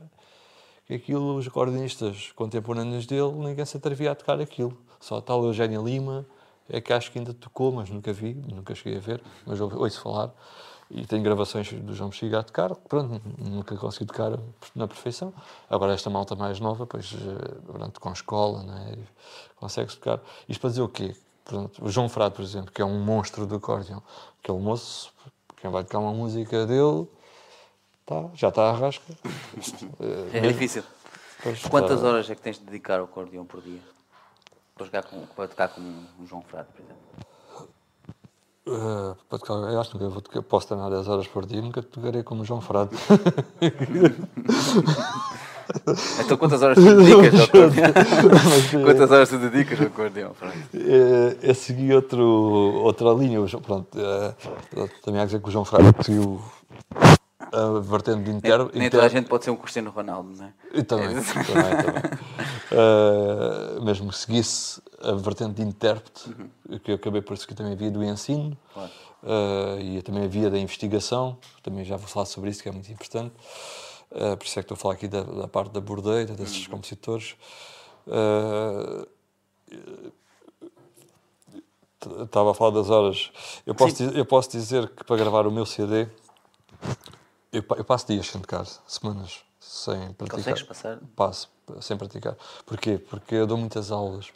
que aquilo, os acordeonistas contemporâneos dele, ninguém se atrevia a tocar aquilo. Só a tal Eugénia Lima é que acho que ainda tocou, mas nunca vi, nunca cheguei a ver, mas ouço falar. E tenho gravações do João Bexiga a tocar, pronto, nunca consegui tocar na perfeição. Agora esta malta mais nova, pois, eh, pronto, com escola, né, consegue-se tocar. Isto para dizer o quê? Pronto, o João Frade, por exemplo, que é um monstro do acordeão, aquele moço, quem vai tocar uma música dele, tá, já está à rasca. [LAUGHS] É mesmo- difícil. pois, Quantas tá- horas é que tens de dedicar ao acordeão por dia? Para, jogar com, para tocar como um João Frade, por exemplo. Uh, eu acho que eu, vou, tocar- posso treinar 10 horas por dia, nunca tocarei como o João Frade. [LAUGHS] Então quantas horas tu dedicas ao acordeão? quantas horas tu dedicas ao acordeão? Eh, eu segui outro, outra linha, pronto, eh, também há que dizer que o João Frade seguiu a vertente de inter, Nem, nem toda a gente pode ser um Cristiano Ronaldo, não é? E também, [LAUGHS] também, também. Eh, mesmo que seguisse a vertente de intérprete, que eu acabei por seguir também a via do ensino, Uhum. Claro. eh, e também a via da investigação, também já vou falar sobre isso, que é muito importante. Eh, por isso é que estou a falar aqui da, da parte da bordeira, desses Uhum. compositores. T- Estava a falar das horas. Eu posso, dizer, eu posso dizer que para gravar o meu CD, eu, eu passo dias sem tocar, semanas, sem praticar. Consegues passar? Passo, sem praticar. Porquê? Porque eu dou muitas aulas.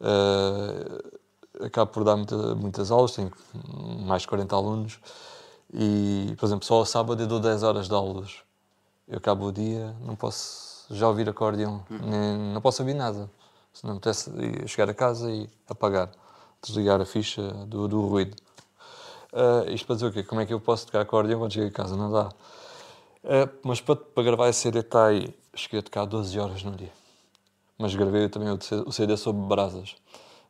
Eh, acabo por dar muita- muitas aulas, tenho mais de 40 alunos. E, por exemplo, só ao sábado eu dou 10 horas de aulas. Eu acabo o dia, não posso já ouvir acordeão, nem, não posso ouvir nada. Se não me apetece chegar a casa e apagar, desligar a ficha do, do ruído. Ah, isto para dizer o quê? Como é que eu posso tocar acordeão quando chego a casa? Não dá. Ah, mas para, para gravar esse CD está aí, cheguei a tocar 12 horas no dia. Mas gravei também o CD o CD sobre brasas.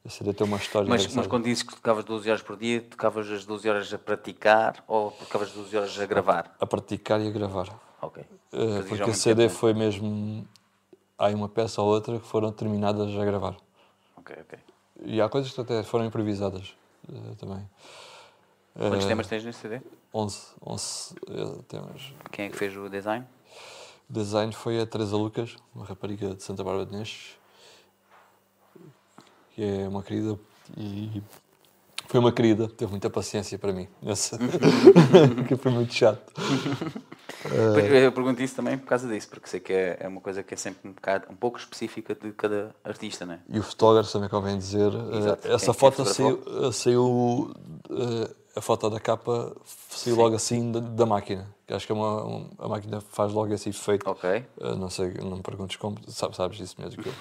Esse CD tem uma história Mas, mas quando dizes que tocavas 12 horas por dia, tocavas as 12 horas a praticar ou tocavas 12 horas a gravar? A praticar e a gravar. Ok. Ao porque o CD tempo, foi mesmo... Há aí uma peça ou outra que foram terminadas a gravar. Ok, ok. E há coisas que até foram improvisadas eh, também. Quantos Eh, temas tens nesse CD? 11, 11 eh, temas. Quem é que fez o design? O design foi a Teresa Lucas, uma rapariga de Santa Bárbara de Nestes, que é uma querida e foi uma querida, teve muita paciência para mim, [LAUGHS] que foi muito chato. Eu pergunto isso também por causa disso, porque sei que é, é uma coisa que é sempre um, bocado, um pouco específica de cada artista, não é? E o fotógrafo também convém dizer, eh, Exato. essa Quem- foto quem saiu, eh, saiu eh, a foto da capa saiu logo assim da, da máquina. Acho que é uma, um- a máquina faz logo esse efeito. Ok. Eh, não sei, não me perguntes como, sabes, sabes isso mesmo que eu.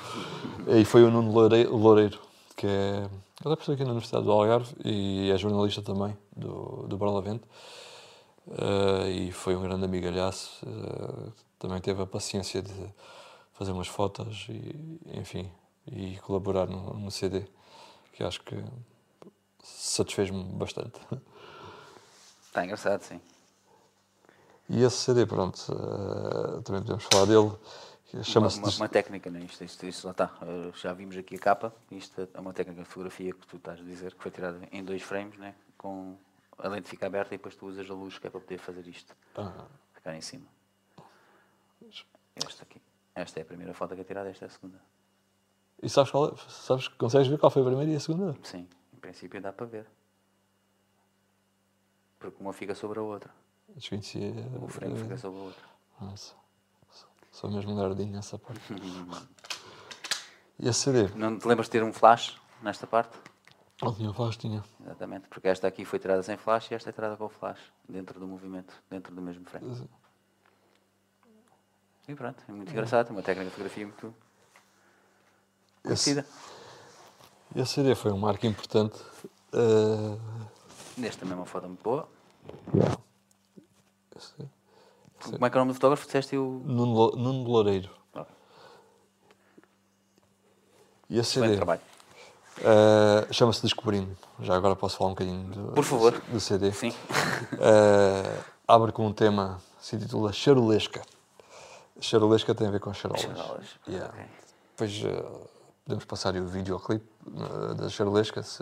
[LAUGHS] E foi o Nuno Loureiro, que é, ele é professor aqui na Universidade do Algarve e é jornalista também do, do Barlavento. Eh, e foi um grande amigalhaço. eh, também teve a paciência de fazer umas fotos e, enfim, e colaborar no, no CD, que acho que satisfez-me bastante. Está [LAUGHS] engraçado, sim. E esse CD, pronto, eh, também podemos falar dele. Uma, Chama-se uma, uma técnica, não é? Isto, isto, isto lá está. Uh, já vimos aqui a capa. Isto é uma técnica de fotografia que tu estás a dizer, que foi tirada em dois frames, né? com a lente fica aberta e depois tu usas a luz que é para poder fazer isto. Ah, Ficar em cima. Esta aqui. Esta é a primeira foto que é tirada, esta é a segunda. E sabes, qual é? sabes, consegues ver qual foi a primeira e a segunda? Sim, em princípio dá para ver. Porque uma fica sobre a outra. Desconhecia. O eh, fica sobre a outra. Nossa, sou mesmo nerdinho nessa parte. E esse CD? Não te lembras de ter um flash nesta parte? Não tinha flash, tinha. Exatamente, porque esta aqui foi tirada sem flash e esta é tirada com flash, dentro do movimento, dentro do mesmo frame. E pronto, é muito engraçado, é uma técnica de fotografia muito conhecida. esse CD foi um marco importante. eh, Neste também é foto muito boa. esse- Como é que é o nome do fotógrafo? Disseste o. Nuno, Nuno Loureiro. Ah, E Excelente CD trabalho. eh, chama-se Descobrindo. Já agora posso falar um bocadinho do, Por favor. do CD. Sim. Eh, abre com um tema que se intitula Charolesca. Charolesca tem a ver com charolas. Charolas, Yeah. ok. Depois eh, podemos passar o videoclipe eh, da Charolesca, se,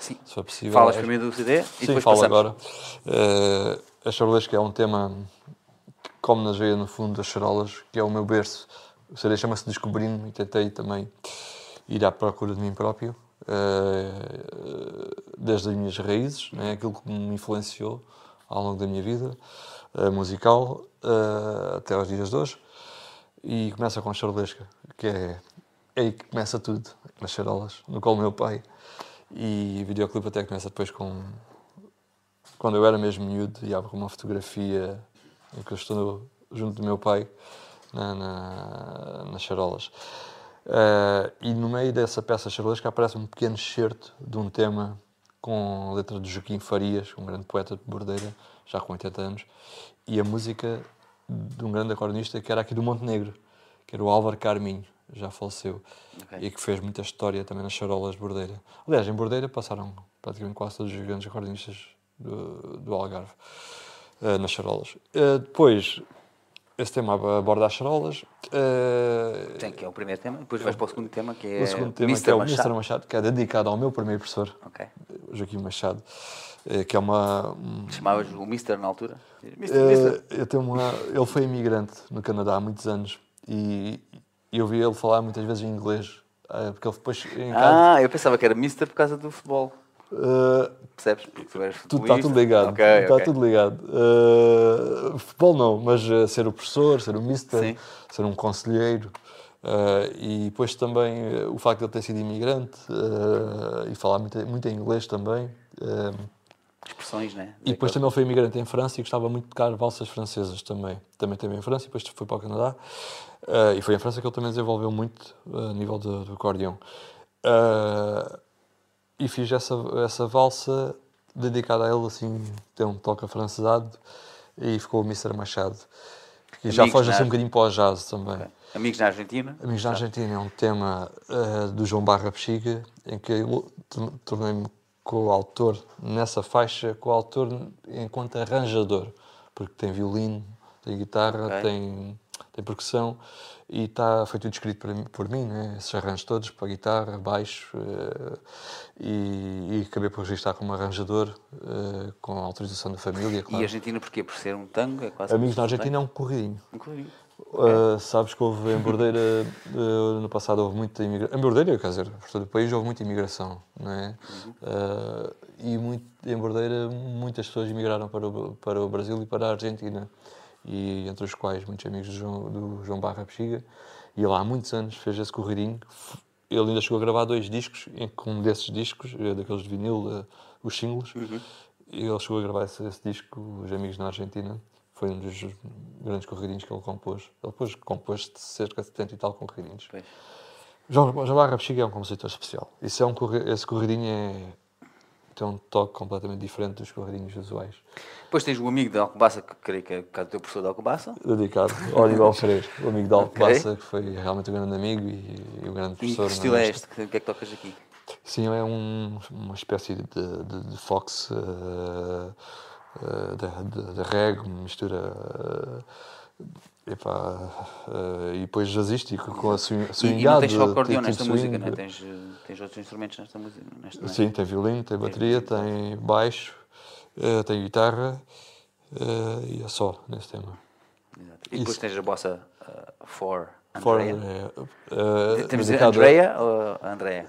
Sim. se for possível. Falas primeiro do CD e Sim, depois falo passamos. agora. A Charolesca é um tema come na veia, no fundo, das charolas, que é o meu berço. O CD chama-se Descobrindo e tentei também ir à procura de mim próprio, eh, desde as minhas raízes, né, aquilo que me influenciou ao longo da minha vida eh, musical eh, até aos dias de hoje. E começa com a Charolesca, que é, é aí que começa tudo, nas charolas, no do meu pai. E o videoclipe até começa depois com quando eu era mesmo miúdo e abro uma fotografia que eu estou junto do meu pai na, na- nas charolas. Eh, e no meio dessa peça charolesca aparece um pequeno excerto de um tema com a letra de Joaquim Farias, um grande poeta de Bordeira, já com 80 anos, e a música de um grande acordeonista que era aqui do Montenegro, que era o Álvaro Carminho, já faleceu, Ok. e que fez muita história também nas charolas de Bordeira. Aliás, em Bordeira passaram praticamente quase todos os grandes acordeonistas do, do Algarve, eh, nas charolas. Eh, depois, esse tema aborda as charolas. eh, Tem que é o primeiro tema. Depois vais para o segundo tema, que é o segundo tema Mr. que é o Machado. Mr. Machado, que é dedicado ao meu primeiro professor, Ok. Joaquim Machado, que é uma. um- Chamavas o Mr. na altura? Eh, Mr. eu tenho uma ele foi imigrante no Canadá há muitos anos e, eu vi ele falar muitas vezes em inglês, porque ele depois em casa. Ah, eu pensava que era Mr. por causa do futebol. Percebes? Porque tu eres tudo, está tudo ligado. Ok, está ok. tudo ligado. Eh, futebol não, mas eh, ser o professor, ser o mister, Sim. ser um conselheiro. eh, e depois também o facto de ele ter sido imigrante e falar muito, muito em inglês também. Expressões, né? E depois também ele foi imigrante em França e gostava muito de tocar valsas francesas também. Também teve em França e depois foi para o Canadá. Eh, e foi em França que ele também desenvolveu muito eh, a nível do, do acordeão. Eh, e fiz essa, essa valsa dedicada a ele, assim, tem um toque afrancesado e ficou o Mr. Machado. E já foge assim na- um bocadinho para o jazz também. Amigos na Argentina? Amigos da Argentina é um tema eh, do João Barra Bexiga, em que eu tor- tornei-me coautor nessa faixa, coautor enquanto arranjador, porque tem violino, tem guitarra, Ok. tem, tem percussão e está, foi tudo escrito por, mim- por mim, né? esses arranjos todos para guitarra, baixo, eh, e, e acabei por registrar como arranjador, eh, com a autorização da família, E claro. Argentina porquê? Por ser um tango? É quase Amigos na Argentina é um corridinho. Um corridinho. Uh, sabes que houve em Bordeira, uh, no passado houve muita imigração. Em Bordeira, quer dizer, por todo o país houve muita imigração, não é? Uh, e muito, em Bordeira muitas pessoas imigraram para o, para o Brasil e para a Argentina. E entre os quais muitos amigos do João, do João Barra Bexiga. E ele há muitos anos fez esse corridinho. Ele ainda chegou a gravar dois discos, em que um desses discos, eh, daqueles de vinil, uh, os singles, e ele chegou a gravar esse, esse disco, Os Amigos na Argentina. Foi um dos grandes corridinhos que ele compôs. Ele depois compôs de cerca de 70 e tal corridinhos. Pois. João, João Barra Bexiga é um compositor especial. Isso é um, esse corridinho é, tem um toque completamente diferente dos corridinhos usuais. Depois tens um amigo da Alcobaça, que creio que é do teu professor da Alcobaça. Dedicado Aníbal Freire, o amigo da Ok. Alcobaça, que foi realmente um grande amigo e, e um grande E professor. que estilo na é este? O que é que tocas aqui? Sim, é um- uma espécie de, de, de fox eh, eh, de, de, de reggae, mistura. eh, epá, eh, e depois jazzístico com a swing, E, e não tens só acordeão tipo nesta swing. música, não é? Tens, tens outros instrumentos nesta música? Nesta, é? Sim, tem violino, tem bateria, tem baixo, eh, tem guitarra eh, e é só nesse tema. Exato. E depois Isso. tens a bossa uh, For Andrea. eh, eh, Temos de dizer dedicado a- Andrea ou Andrea?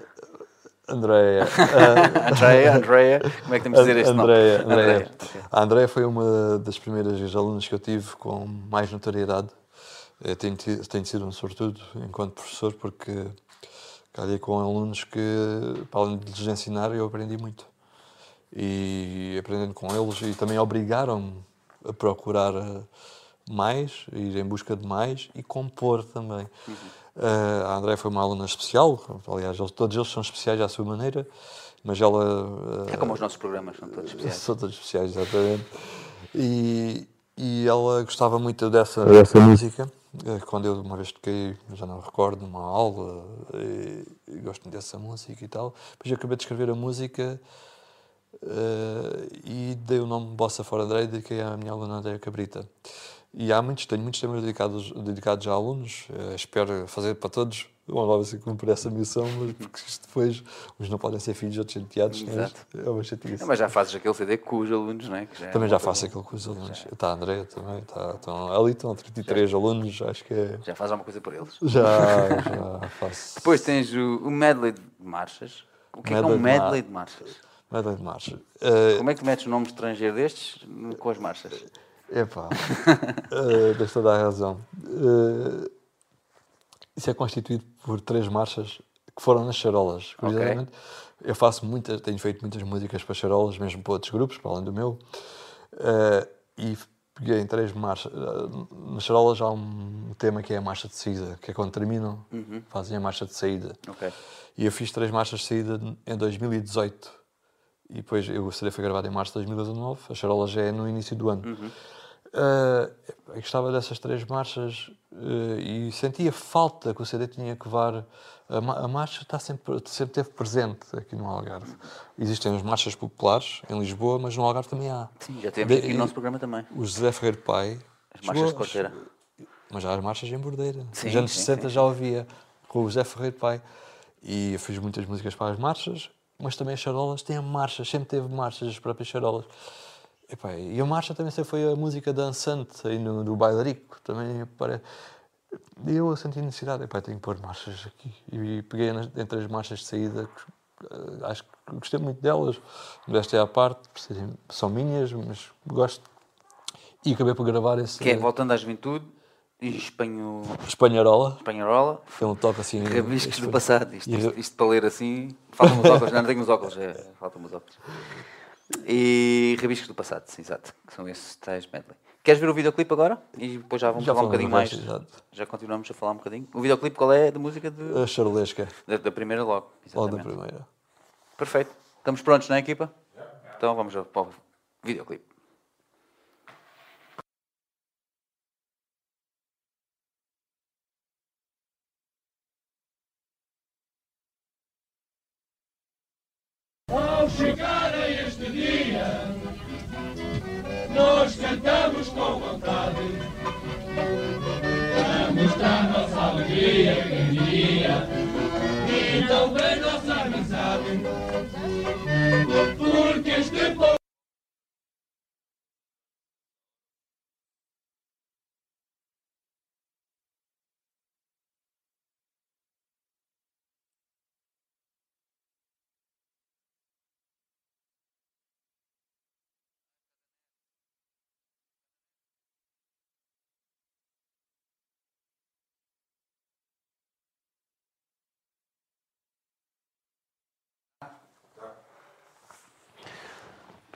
Andrea. [LAUGHS] [LAUGHS] Andrea, Andrea. Como é que temos de dizer este Andrea, nome? Andrea. ok. A Andrea foi uma das primeiras alunas que eu tive com mais notoriedade. Eu tenho, tenho sido um sortudo enquanto professor porque calhei com alunos que, para além de lhes ensinar, eu aprendi muito. E aprendendo com eles e também obrigaram-me a procurar eh, mais, a ir em busca de mais e compor também. Eh, a Andrea foi uma aluna especial, aliás, eles- todos eles são especiais à sua maneira, mas ela eh, É como os nossos programas, são todos especiais. São todos especiais, exatamente. E, e ela gostava muito dessa, dessa música. Quando eu uma vez toquei, já não recordo, numa aula, e, e gosto muito dessa música e tal. Depois eu acabei de escrever a música eh, e dei o nome Bossa Fora André e dediquei à minha aluna Andréia Cabrita. E há muitos, tenho muitos temas dedicados, dedicados a alunos, eh, espero fazer para todos. Uma nova se cumprir essa missão, mas porque isto depois uns não podem ser filhos, outros chateados. não é? É uma chatice. Não, mas já fazes aquele CD com os alunos, não é? Já é Também uma já faço aquilo com os alunos. Está a Andrea também. Está, estão, ali estão 33 alunos, acho que é. Já fazes alguma coisa por eles. Já, [LAUGHS] já faço. Depois tens o, o medley de marchas. O que é, que é Medley um medley de marchas? Medley de marcha. Eh, Como é que metes o nome estrangeiro destes com as marchas? Epá, uh, [LAUGHS] tens toda a razão. Eh, isso é constituído por três marchas que foram nas charolas. Curiosamente, eu faço muitas, tenho feito muitas músicas para charolas, mesmo para outros grupos, para além do meu. Eh, e peguei em três marchas. Eh, nas charolas há um tema que é a marcha de saída, que é quando terminam, fazem a marcha de saída. Ok. E eu fiz três marchas de saída em 2018. E depois o CD foi gravado em março de 2019, a Charola já é no início do ano. Uhum. Uh, eu gostava dessas três marchas uh, e sentia falta que o CD tinha que levar. A, ma- a marcha está sempre, sempre teve presente aqui no Algarve. Existem as marchas populares em Lisboa, mas no Algarve também há. Sim, já temos De- aqui no nosso programa também. O José Ferreiro Pai. As marchas de chegou- quarteira. Mas já há as marchas em Bordeira. Sim, Nos anos sim, 60 sim, já ouvia com o José Ferreiro Pai. E eu fiz muitas músicas para as marchas, mas também as charolas têm marchas, sempre teve marchas, as próprias charolas. E a marcha também sempre foi a música dançante aí no, do bailarico. Também para... Eu senti necessidade, epá, tenho que pôr marchas aqui. E peguei nas- entre as marchas de saída, eh, acho que gostei muito delas. Modéstia à parte, precisem- são minhas, mas gosto. E acabei por gravar esse Que é Voltando à Juventude e Espanho... Espanharola. Espanharola. Foi um toque assim. Rabiscos do passado. Isto, isto, isto para ler assim. Faltam os óculos. Não, não tenho os óculos. É, faltam os óculos. E Rabiscos do passado, sim, exato. Que são esses tais medley. Queres ver o videoclipe agora? E depois já vamos Já falar um bocadinho mais. exato. Já continuamos a falar um bocadinho. O videoclipe qual é? Da música de, A charolesca, da, da primeira logo. logo da primeira. Perfeito. Estamos prontos, não é, equipa? Então vamos ao- para o videoclipe. Chegar a este dia, nós cantamos com vontade. Para mostrar nossa alegria, quem diria, e também nossa amizade. Porque este povo.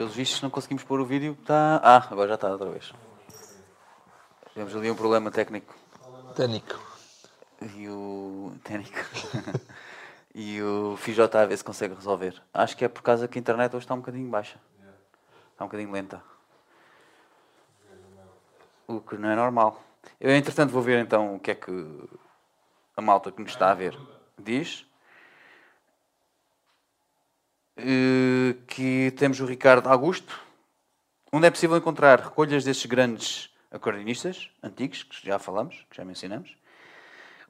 Pelos vistos, não conseguimos pôr o vídeo. Tá... Ah, agora já está outra vez. Tivemos ali um problema técnico. Técnico. E o. Técnico. [LAUGHS] e o FJ a ver se consegue resolver. Acho que é por causa que a internet hoje está um bocadinho baixa. Está um bocadinho lenta. O que não é normal. Eu, entretanto, vou ver então o que é que a malta que nos está a ver diz. Eh, que temos o Ricardo Augusto, onde é possível encontrar recolhas destes grandes acordeonistas antigos, que já falamos, que já mencionamos.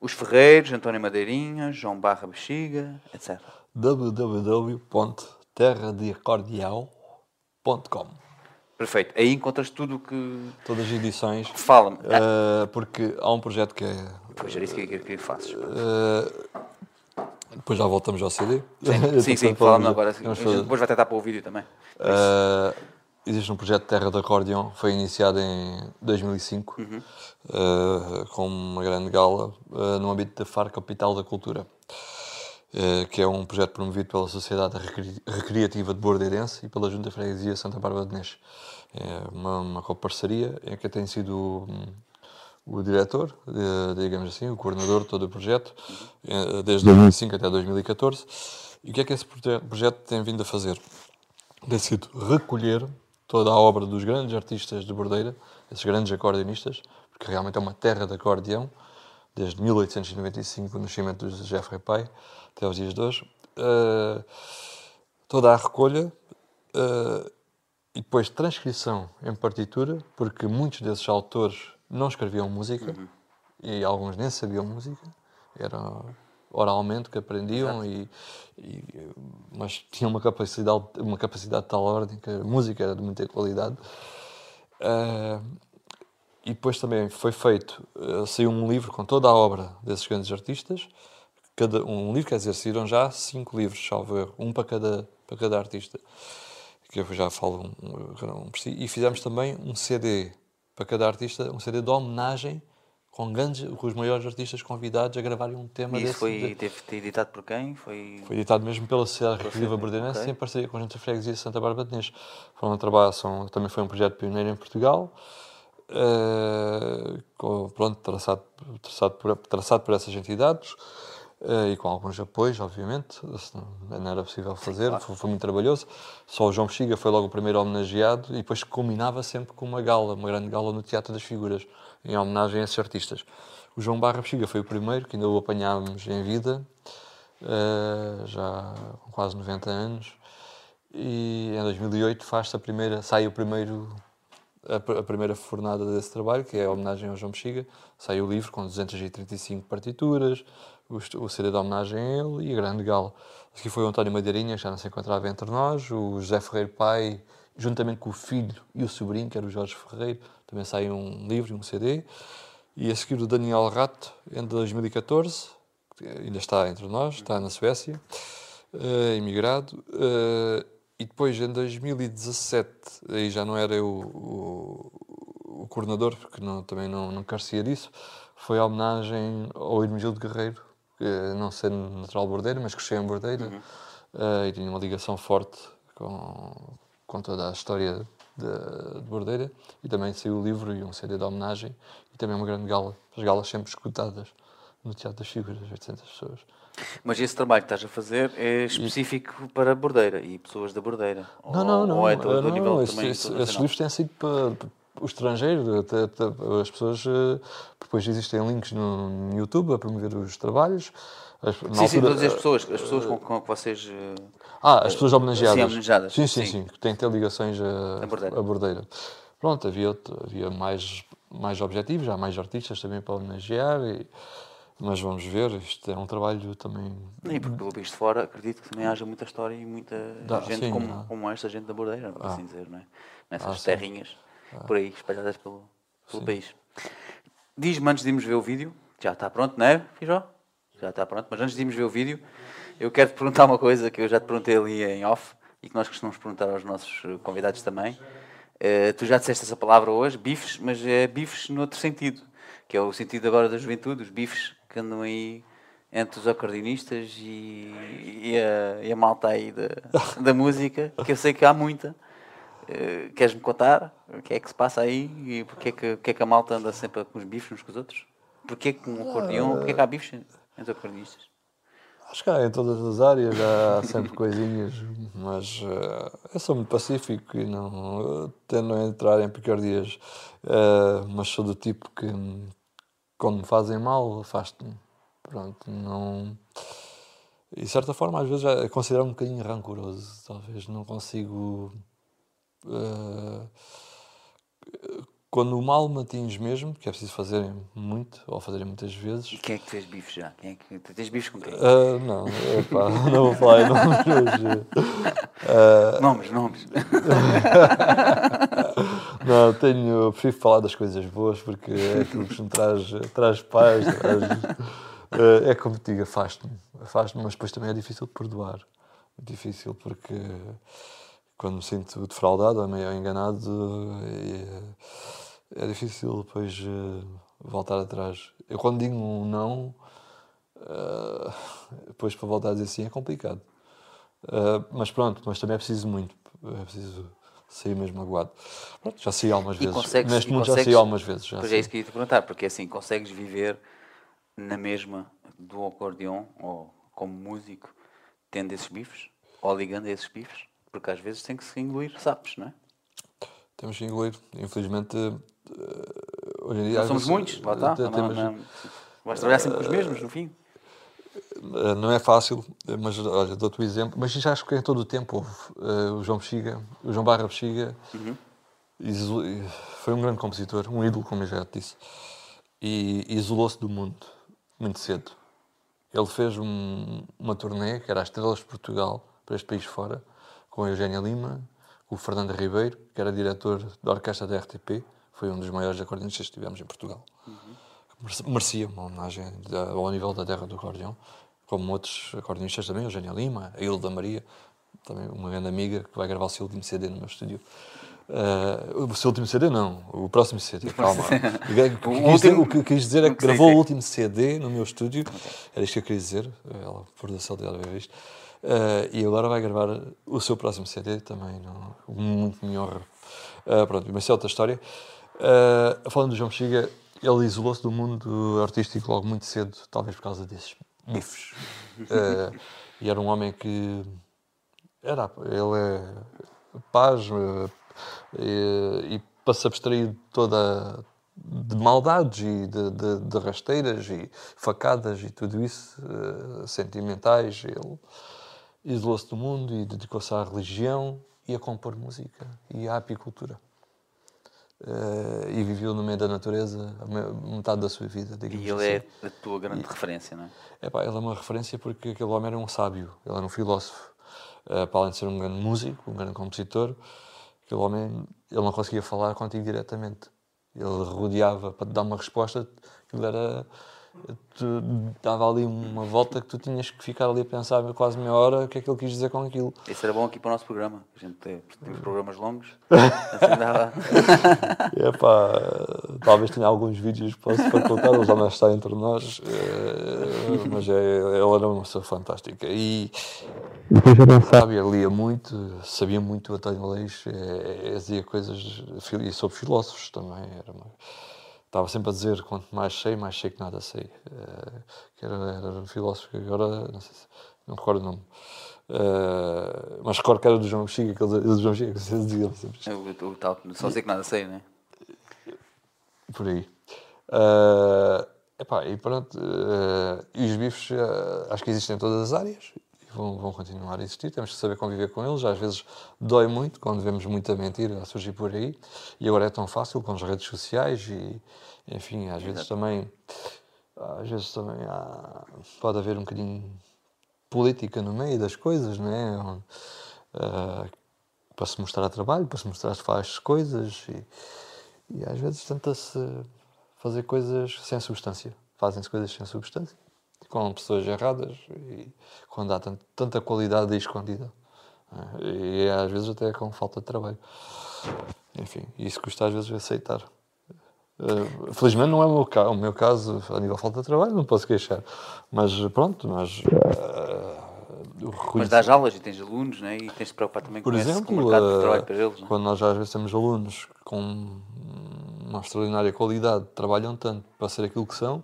Os Ferreiros, António Madeirinha, João Barra Bexiga, etc. www.terradeacordeão.com Perfeito. Aí encontras tudo o que. Todas as edições. Fala-me. Uh, porque há um projeto que é. pois era isso que eu queria que fazes. uh, depois já voltamos ao CD. Sim, [LAUGHS] sim, sim vamos- agora. Depois vai tentar para o vídeo também. Uh, existe um projeto Terra de Acordeão, foi iniciado em 2005, Uhum. uh, com uma grande gala uh, no âmbito da FAR Capital da Cultura, que é um projeto promovido pela Sociedade Recreativa de Bordeirense e pela Junta de Freguesia Santa Bárbara de Nes. É uma, uma coparceria em que eu tenho sido hum, o diretor, eh, digamos assim, o coordenador de todo o projeto, eh, desde 2005 até 2014. E o que é que esse proje- projeto tem vindo a fazer? Tem sido recolher toda a obra dos grandes artistas de Bordeira, esses grandes acordeonistas, porque realmente é uma terra de acordeão, desde 1895, o nascimento de Jeffrey Pai, até os dias de hoje. Eh, toda a recolha eh, e depois transcrição em partitura, porque muitos desses autores não escreviam música e alguns nem sabiam música, era oralmente que aprendiam, e, e, mas tinham uma capacidade, uma capacidade de tal ordem que a música era de muita qualidade. Eh, e depois também foi feito, eh, saiu um livro com toda a obra desses grandes artistas. Cada, um livro, quer dizer, saíram já cinco livros, salvo erro, um para cada, para cada artista, que eu já falo um, um. E fizemos também um CD para cada artista, um CD de homenagem com, grandes, com os maiores artistas convidados a gravarem um tema E isso desse. foi de- teve, editado por quem? Foi. foi editado mesmo pela Sociedade Recreativa Bordenense, ok. em parceria com a Junta Freguesia Santa Bárbara de Nes. Foram um trabalho, são, também foi um projeto pioneiro em Portugal, eh, com, pronto, traçado, traçado, por, traçado por essas entidades. Eh, e com alguns apoios, obviamente, não era possível fazer, foi, foi muito trabalhoso. Só o João Bexiga foi logo o primeiro homenageado e depois combinava sempre com uma gala, uma grande gala no Teatro das Figuras, em homenagem a esses artistas. O João Barra Bexiga foi o primeiro, que ainda o apanhámos em vida, eh, já com quase 90 anos, e em 2008 faz a primeira, sai o primeiro a, pr- a primeira fornada desse trabalho, que é a homenagem ao João Bexiga. Sai o livro com 235 partituras, o, CD de homenagem a ele e a grande gala. Aqui foi o António Madeirinha, que já não se encontrava entre nós, o José Ferreiro Pai, juntamente com o filho e o sobrinho, que era o Jorge Ferreiro, também sai um livro e um CD. E a seguir o Daniel Rato, em 2014, que ainda está entre nós, está na Suécia, eh, imigrado. eh, e depois, em 2017, aí já não era eu o, o, coordenador, porque não, também não, não carecia disso, foi a homenagem ao Hermegildo Guerreiro, não sendo natural bordeiro, mas cresceu em Bordeira, eh, e tinha uma ligação forte com, com toda a história de, de Bordeira, e também saiu o livro e um CD de homenagem, e também uma grande gala, as galas sempre escutadas no Teatro das Figuras, 800 pessoas. Mas esse trabalho que estás a fazer é específico para a Bordeira e pessoas da Bordeira? Não, Ou- não, não. Ou é todo não, a nível esse- também esse- esses livros têm sido para, para o estrangeiro. até- até as pessoas. eh, Depois existem links no, YouTube a promover os trabalhos. As- Sim, sim, altura- todas as pessoas, as pessoas com, com que vocês... eh, Ah, as pessoas homenageadas. Sim, homenageadas, Sim, sim, sim. sim. Que têm que ter ligações a, A Bordeira. a Bordeira. Pronto, havia, outro- havia mais, mais objetivos, há mais artistas também para homenagear. e- mas vamos ver, isto é um trabalho também. E porque pelo visto fora, acredito que também haja muita história e muita Dá, gente sim, como, como esta gente da Bordeira, por assim dizer, não é? Nessas Ah, sim. Por aí, espalhadas pelo, pelo país. Diz-me antes de irmos ver o vídeo, já está pronto, não é, Fijó? Já está pronto, mas antes de irmos ver o vídeo, eu quero te perguntar uma coisa que eu já te perguntei ali em off e que nós costumamos perguntar aos nossos convidados também. Eh, tu já disseste essa palavra hoje, bifes, mas é bifes noutro sentido, que é o sentido agora da juventude, os bifes que andam aí entre os acordeonistas e, e, a, e a malta aí da, da música, que eu sei que há muita. Eh, Queres-me contar o que é que se passa aí e porque é que, porque é que a malta anda sempre com os bifes uns com os outros? Porquê que um acordeão, porquê que há bifes entre acordeonistas? Acho que há em todas as áreas, há sempre coisinhas, mas eh, eu sou muito pacífico e não tendo a entrar em picardias, eh, mas sou do tipo que quando me fazem mal, afasto-me. Pronto, não. E de certa forma, às vezes, já considero um bocadinho rancoroso. Talvez não consigo. Eh, quando o mal me atinge mesmo, que é preciso fazerem muito, ou fazerem muitas vezes, E quem é que fez bifes já? Quem é que, tu tens bifes com quem? ah, não, epá, [LAUGHS] não vou falar em nomes, mas, ah, Nomes, nomes. [LAUGHS] não, tenho, prefiro falar das coisas boas porque é aquilo que me traz, traz paz, traz, ah, é como te digo, afasto-me, afasto-me, mas depois também é difícil de perdoar, difícil porque quando me sinto defraudado ou meio enganado é, é difícil depois ah, voltar atrás. Eu quando digo um não, ah, depois para voltar a dizer sim é complicado. Uh, mas pronto, mas também é preciso muito. É preciso sair mesmo magoado. Pronto, já saí algumas vezes. Neste mundo já saí algumas vezes. Já Pois é isso que eu ia te perguntar, porque assim, consegues viver na mesma do acordeão, ou como músico, tendo esses bifes, ou ligando a esses bifes? Porque às vezes tem que se engolir sapos, não é? Temos que engolir. Infelizmente, uh, hoje em dia. Não somos vezes, muitos, lá está. Não, temos- não, vais trabalhar sempre com os mesmos, no fim. Uh, Não é fácil, mas olha, dou-te o exemplo. Mas já acho que em todo o tempo houve. Uh, o João Bexiga, o João Barra Bexiga, iso- foi um grande compositor, um ídolo, como eu já te disse, e isolou-se do mundo muito cedo. Ele fez um- uma turnê que era as Estrelas de Portugal, para este país fora, com a Eugénia Lima, o Fernando Ribeiro, que era diretor da orquestra da RTP, foi um dos maiores acordeonistas que tivemos em Portugal. Merece- Merecia uma homenagem da- ao nível da terra do acordeão, como outros acordeonistas também, Eugénia Lima, a Hilda Maria, também uma grande amiga que vai gravar o seu último CD no meu estúdio. Eh, o seu último CD não, o próximo CD, calma. [LAUGHS] O que- O quis dizer- O que quis dizer é que gravou sim. o último CD no meu estúdio, era isto que eu queria dizer, ela, por da saudade de ver isto. Eh, e agora vai gravar o seu próximo CD também, não, muito me honra. Eh, pronto, mas é outra história. Eh, falando do João Bexiga, ele isolou-se do mundo artístico logo muito cedo, talvez por causa desses, bifes. [LAUGHS] Eh, e era um homem que era, ele é paz e, e para se abstrair de toda de maldades e de, de, de rasteiras e facadas e tudo isso eh, sentimentais ele isolou-se do mundo e dedicou-se à religião e a compor música e à apicultura Eh, e viveu no meio da natureza metade da sua vida E ele assim. é a tua grande referência, não é? Epá, ele é uma referência porque aquele homem era um sábio, ele era um filósofo. Eh, para além de ser um grande músico, um grande compositor, aquele homem ele não conseguia falar contigo diretamente. Ele rodeava para te dar uma resposta, aquilo era. Tu, dava ali uma volta que tu tinhas que ficar ali a pensar quase meia hora o que é que ele quis dizer com aquilo. Isso era bom aqui para o nosso programa. A gente tem, temos programas longos. [LAUGHS] Assim dava. Epá, talvez tenha alguns vídeos que posso facultar, ele já não está entre nós, eh, mas é, ele era uma pessoa fantástica. E depois um sábio, ele lia muito, sabia muito o António Leix, eh, dizia coisas e sobre filósofos também. Era uma- estava sempre a dizer quanto mais sei, mais sei que nada sei. Eh, que era, era um filósofo que agora, não sei se, não recordo o nome. Eh, mas recordo que era do João Bexiga, que ele do João Bexiga, que eles diziam sempre isto. O, o tal, só sei que nada sei, não é? por aí. Ah, epá, e pronto, ah, e os bifes acho que existem em todas as áreas vão, vão continuar a existir. Temos que saber conviver com eles. Às vezes dói muito quando vemos muita mentira a surgir por aí e agora é tão fácil com as redes sociais e, enfim, às vezes também, às vezes também há, pode haver um bocadinho política no meio das coisas, não é? Ah, para se mostrar trabalho, para se mostrar que faz coisas e, e às vezes tenta-se fazer coisas sem substância. Fazem-se coisas sem substância, com pessoas erradas e quando há tant- tanta qualidade aí escondida. né? E às vezes até com falta de trabalho. Enfim, isso custa às vezes aceitar. Eh, felizmente não é o meu, ca- o meu caso, a nível de falta de trabalho, não posso queixar. Mas pronto, mas. eh, o Mas dás aulas e tens alunos, não é? E tens de preocupar também por com, esse, exemplo, com o mercado de eh, trabalho para eles, não é? quando nós às vezes temos alunos com uma extraordinária qualidade, trabalham tanto para ser aquilo que são,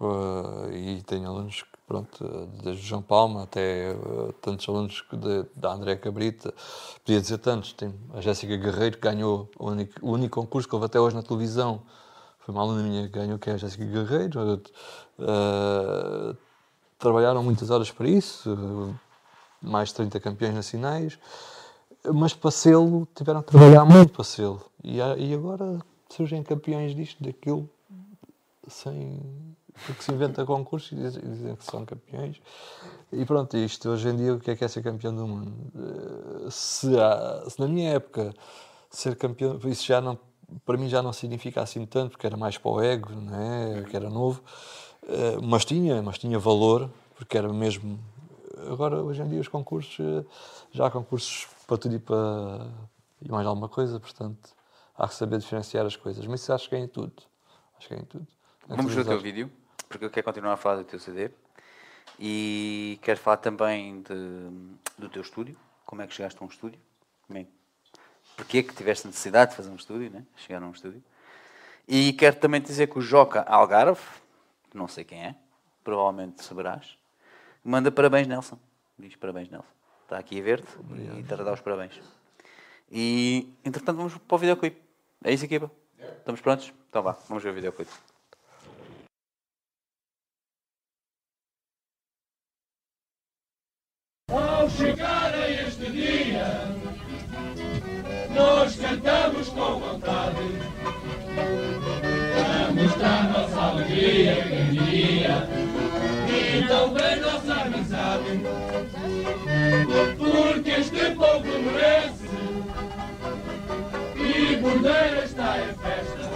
eh, e tenho alunos que, pronto, desde João Palma até eh, tantos alunos de- da André Cabrita, podia dizer tantos, tem a Jéssica Guerreiro, que ganhou o único, o único concurso que houve até hoje na televisão, foi uma aluna minha que ganhou, que é a Jéssica Guerreiro, eh, trabalharam muitas horas para isso, mais de 30 campeões nacionais, mas para sê-lo tiveram que trabalhar muito para sê-lo. E, e agora surgem campeões disto, daquilo, sem. Porque se inventa concursos e dizem, dizem que são campeões. E pronto, isto hoje em dia, o que é que é ser campeão do mundo? Eh, Se, há- se na minha época ser campeão, isso já não, para mim já não significa assim tanto, porque era mais para o ego, não é? que era novo, Eh, mas tinha, mas tinha valor, porque era mesmo. Agora, hoje em dia, os concursos, eh, já há concursos para tudo e para. e mais alguma coisa, portanto, há que saber diferenciar as coisas. Mas isso acho que é em tudo. Acho que é em tudo. Vamos ver o teu vídeo, porque eu quero continuar a falar do teu CD. E quero falar também de- do teu estúdio. Como é que chegaste a um estúdio? Como é, porquê que tiveste necessidade de fazer um estúdio, né? Chegar a um estúdio. E quero também dizer que o Joca Algarve, que não sei quem é, provavelmente saberás, manda parabéns, Nelson. Diz parabéns, Nelson. Está aqui a ver-te e está a dar os parabéns. E, entretanto, vamos para o videoclipe. É isso, equipa? Estamos prontos? Então vá, vamos ver o videoclipe. Ao chegar a este dia, nós cantamos com vontade. Para mostrar nossa alegria, quem diria, e também nossa amizade. Porque este povo merece, e Bordeira está em festa.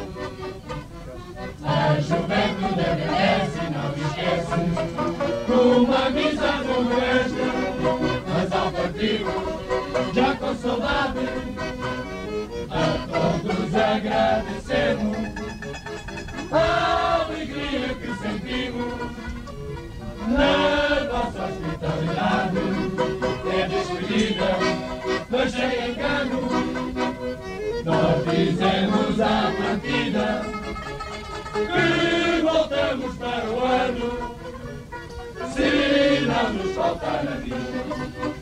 A juventude agradece, não esquece, uma amizade como esta. Partirmos, já com saudade, a todos agradecemos a alegria que sentimos na vossa hospitalidade. É despedida, mas sem engano, nós dizemos à partida que voltamos para o ano. voltar a vida.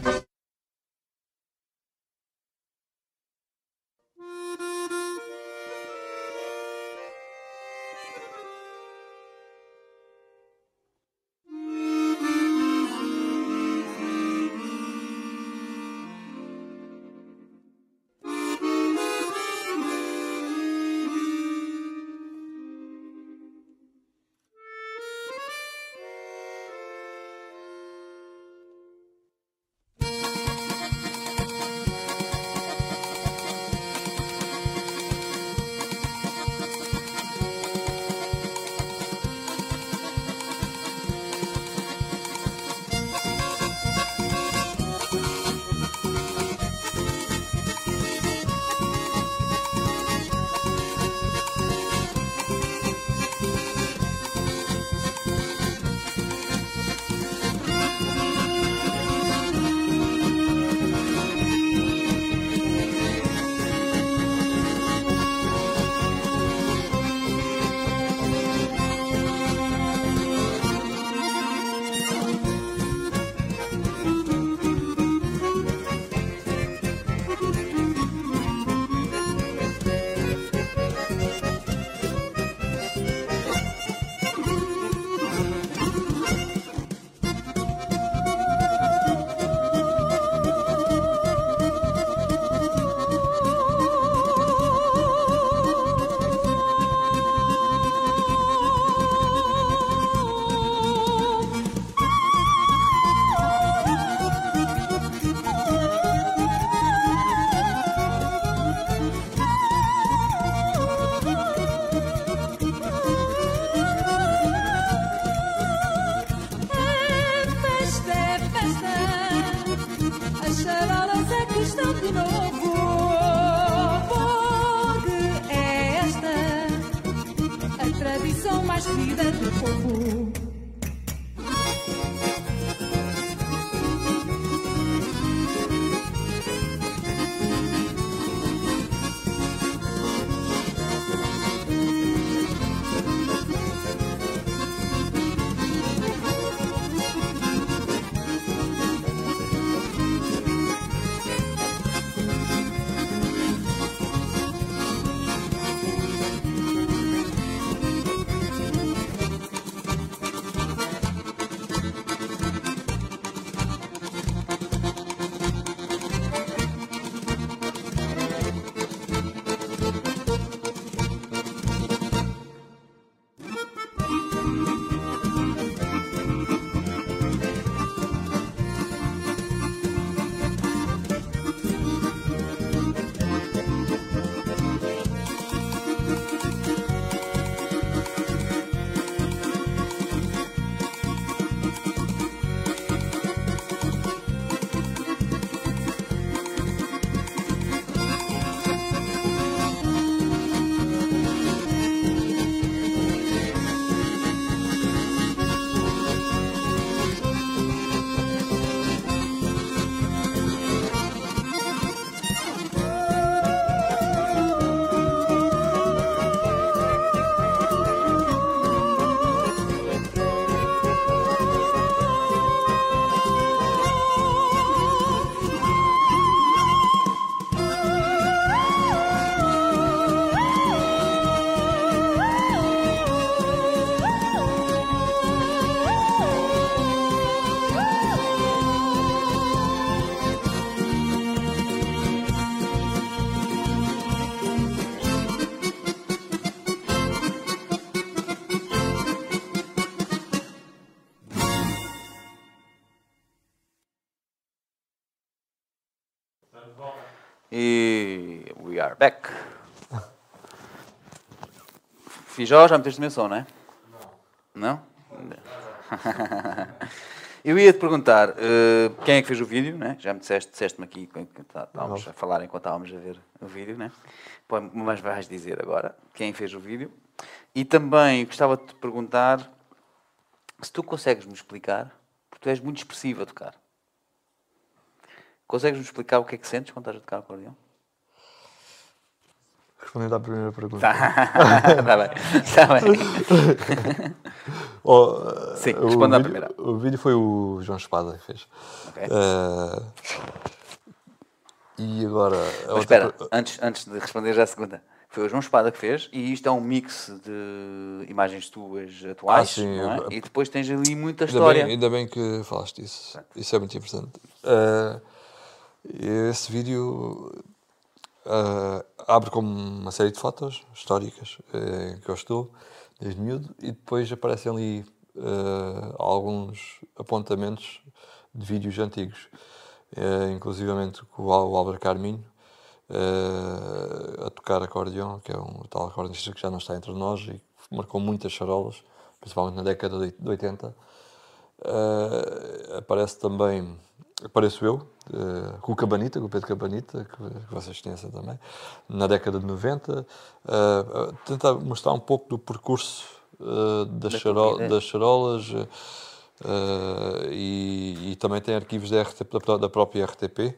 Are back. Fijó, já meteste dimensão, não é? Não. Não? Eu ia te perguntar eh, quem é que fez o vídeo, né? já me disseste, disseste-me aqui enquanto tá- estávamos a falar enquanto estávamos a ver o vídeo, né? Mas vais dizer agora quem fez o vídeo. E também gostava de te perguntar se tu consegues-me explicar, porque tu és muito expressivo a tocar. Consegues-me explicar o que é que sentes quando estás a tocar acordeão? Respondendo à primeira pergunta. Tá, [LAUGHS] tá bem. Tá bem. Oh, Sim, o responda à primeira. O vídeo foi o João Espada que fez. Ok. Eh, e agora. outra espera, per- antes, antes de responder já a segunda. Foi o João Espada que fez e isto é um mix de imagens tuas atuais, Ah, sim, não é? eu- E depois tens ali muita Ainda história. bem, ainda bem que falaste isso. Isso é muito importante. Eh, esse vídeo eh, abre com uma série de fotos históricas em que eu estou, desde miúdo, e depois aparecem ali eh, alguns apontamentos de vídeos antigos, eh, inclusivamente com o Álvaro Carminho. a tocar acordeão, que é um tal acordeonista que já não está entre nós e que marcou muitas charolas, principalmente na década de de 80. Eh, aparece também, apareço eu, eh, com o Cabanita, com o Pedro Cabanita, que, que vocês conhecem também, na década de 90, eh, eh, tentar mostrar um pouco do percurso eh, das, Da das charolas e, e também tem arquivos da, RTP, da da própria RTP.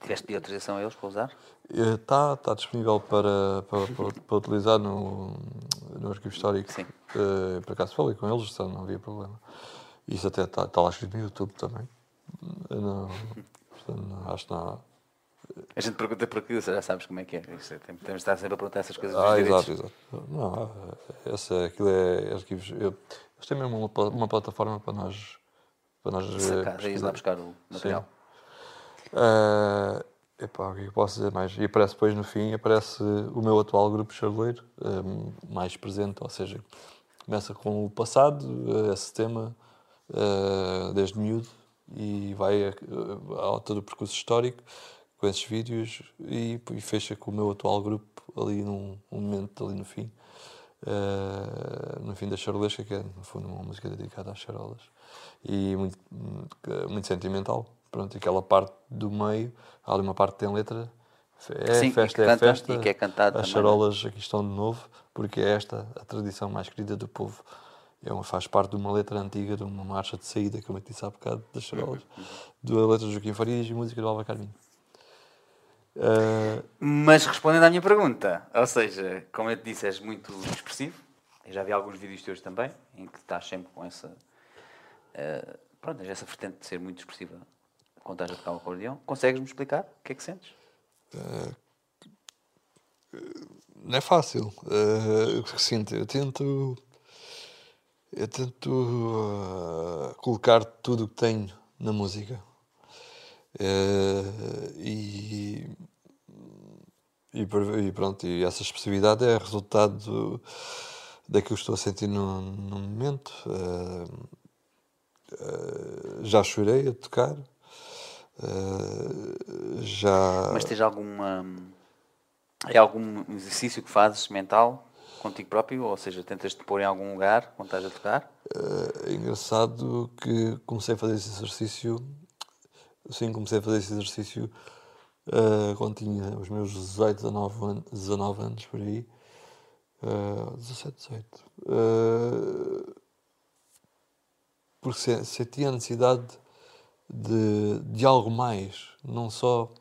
Tiveste de autorização a eles para usar? Está tá disponível para, para, para, para utilizar no, no arquivo histórico. Sim. Por acaso falei com eles, não havia problema. Isso até está tá lá escrito no YouTube também. Não, portanto, não- acho que não. A gente pergunta porque já sabes como é que é. É, tem- Temos de estar sempre a perguntar essas coisas. Ah, exato, exato. Não, essa, aquilo é arquivos. Eu, eles têm mesmo uma, uma plataforma para nós. Para nós eh, Sacar, ir pesquisar. lá buscar o material. Eh, epá, o que é que eu posso dizer mais? E aparece depois no fim, aparece o meu atual grupo charleiro, eh, mais presente, ou seja, começa com o passado, eh, esse tema, eh, desde miúdo, e vai eh, ao todo o percurso histórico com esses vídeos e, e fecha com o meu atual grupo ali num um momento ali no fim. eh, no fim da charolesca, que é no fundo uma música dedicada às charolas e muito, muito sentimental. Pronto, aquela parte do meio, há ali uma parte que tem letra, é Sim, festa, que é canta, festa. e que é cantado As também, charolas aqui estão de novo, porque é esta a tradição mais querida do povo. É uma, faz parte de uma letra antiga, de uma marcha de saída, como eu disse há bocado, das charolas, da letra de Joaquim Farias e música do Alva Carminho. Eh, Mas respondendo à minha pergunta, ou seja, como eu te disse, és muito expressivo. Eu já vi alguns vídeos teus também, em que estás sempre com essa. eh, pronto, tens essa vertente de ser muito expressiva quando estás a tocar o acordeão. Consegues-me explicar o que é que sentes? não é fácil. Eh, o que sinto, eu tento, eu tento eh, colocar tudo o que tenho na música. Eh, e, e, pronto, e essa expressividade é resultado daquilo que estou a sentir no, no momento. Eh, já chorei a tocar. Já Mas tens alguma. É algum exercício que fazes mental contigo próprio? Ou seja, tentas te pôr em algum lugar quando estás a tocar? É engraçado que comecei a fazer esse exercício. Sim, comecei a fazer esse exercício eh, quando tinha os meus 18, 19 anos, 19 anos por aí. Eh, 17, 18. Eh, porque se- sentia a necessidade de, de algo mais, não só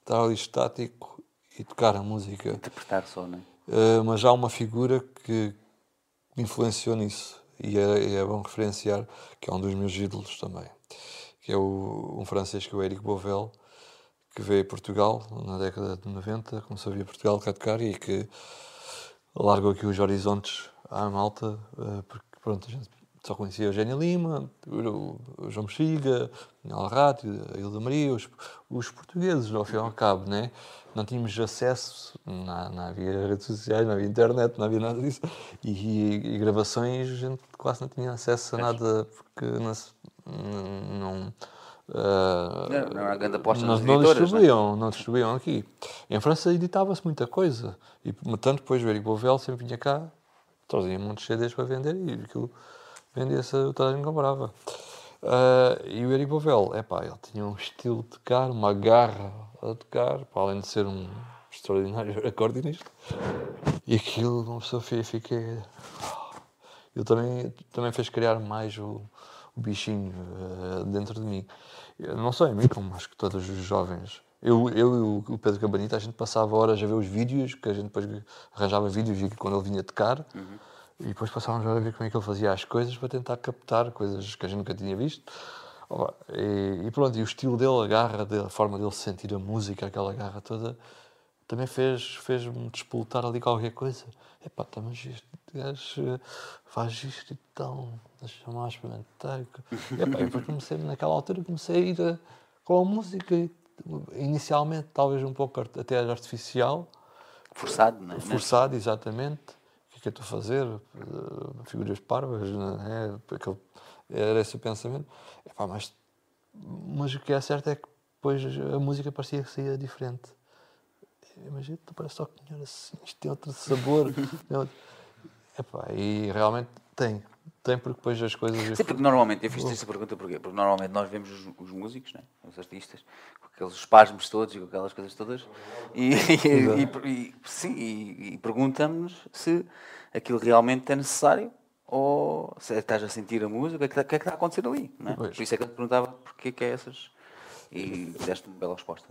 estar ali estático e tocar a música. Interpretar só, não é? Uh, mas há uma figura que influenciou nisso e é, é bom referenciar que é um dos meus ídolos também que é o, um francês que é o Eric Bovel que veio a Portugal na década de 90 começou a vir a Portugal tocar e que largou aqui os horizontes à malta uh, porque pronto, a gente só conhecia o Eugénia Lima, o, João Mexiga, o Rádio, a Hilda Maria, os, os portugueses, ao fim e ao cabo, né? não tínhamos acesso, não, não havia redes sociais, não havia internet, não havia nada disso, e, e, e gravações a gente quase não tinha acesso a nada, porque não, não, ah, Não, não há grande aposta não, não editoras, distribuíam, não distribuíam aqui. Em França editava-se muita coisa, e tanto depois o Eric Bovel sempre vinha cá, trazia muitos CDs para vender e aquilo vendia-se, toda a comprava. Ah, e o Eric Bovel, epá, ele tinha um estilo de tocar, uma garra a tocar, para além de ser um extraordinário [LAUGHS] acordeonista. E aquilo, uma pessoa fiquei. Ele também, também fez criar mais o, o bichinho eh, dentro de mim. Eu não só em mim, como acho que todos os jovens. Eu, eu e o- o Pedro Cabanita, a gente passava horas a ver os vídeos, que a gente depois arranjava vídeos e quando ele vinha tocar, E depois passávamos a ver como é que ele fazia as coisas para tentar captar coisas que a gente nunca tinha visto. E, e pronto, e o estilo dele, a garra a forma dele sentir a música, aquela garra toda, também fez- fez-me despoltar ali qualquer coisa. Epá, tá, mas este gajo eh, faz isto e tal, deixa-me lá experimentar. Epá, e depois comecei, naquela altura, comecei a ir eh, com a música, inicialmente talvez um pouco até artificial, Forçado, não é? forçado, exatamente. O que é que eu estou a fazer? Eh, Figuras parvas, é? Aquele- era esse o pensamento. Epá, mas, mas o que é certo é que depois a música parecia que saía diferente. Isto parece só que assim, isto tem outro sabor. [LAUGHS] Epá, e realmente tem. Tem porque depois as coisas. Sim, porque normalmente, eu fiz esta pergunta porquê? Porque normalmente nós vemos os, os músicos, né? os artistas, com aqueles espasmos todos e com aquelas coisas todas, e, e, e- sim, e, e perguntamos se aquilo realmente é necessário ou se estás a sentir a música, o que é que está, que é que está a acontecer ali. Não é? Por isso é que eu te perguntava porquê que é essas. E deste uma bela resposta.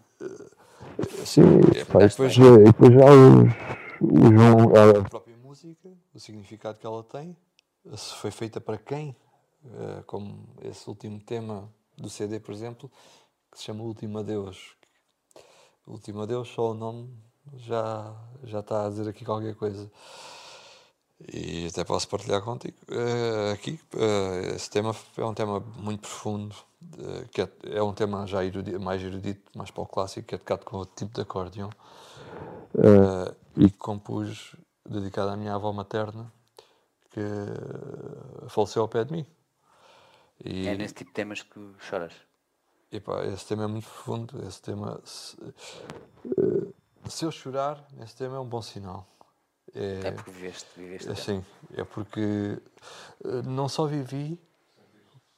Sim, epá, e depois, depois há os, os, a própria música, o significado que ela tem, se foi feita para quem, eh, como esse último tema do CD, por exemplo, que se chama Último Adeus. Último Adeus, só o nome já, já está a dizer aqui qualquer coisa. E até posso partilhar contigo. Eh, aqui, eh, esse tema é um tema muito profundo, que é, é um tema já erudi- mais erudito, mais para o clássico, que é tocado com outro tipo de acordeão. Eh, e que compus dedicado à minha avó materna, que faleceu ao pé de mim. E, É nesse tipo de temas que choras. Epá, esse tema é muito profundo. Esse tema, se, eh, se eu chorar, esse tema é um bom sinal. É porque viveste, viveste. É, sim, é porque eh, não só vivi,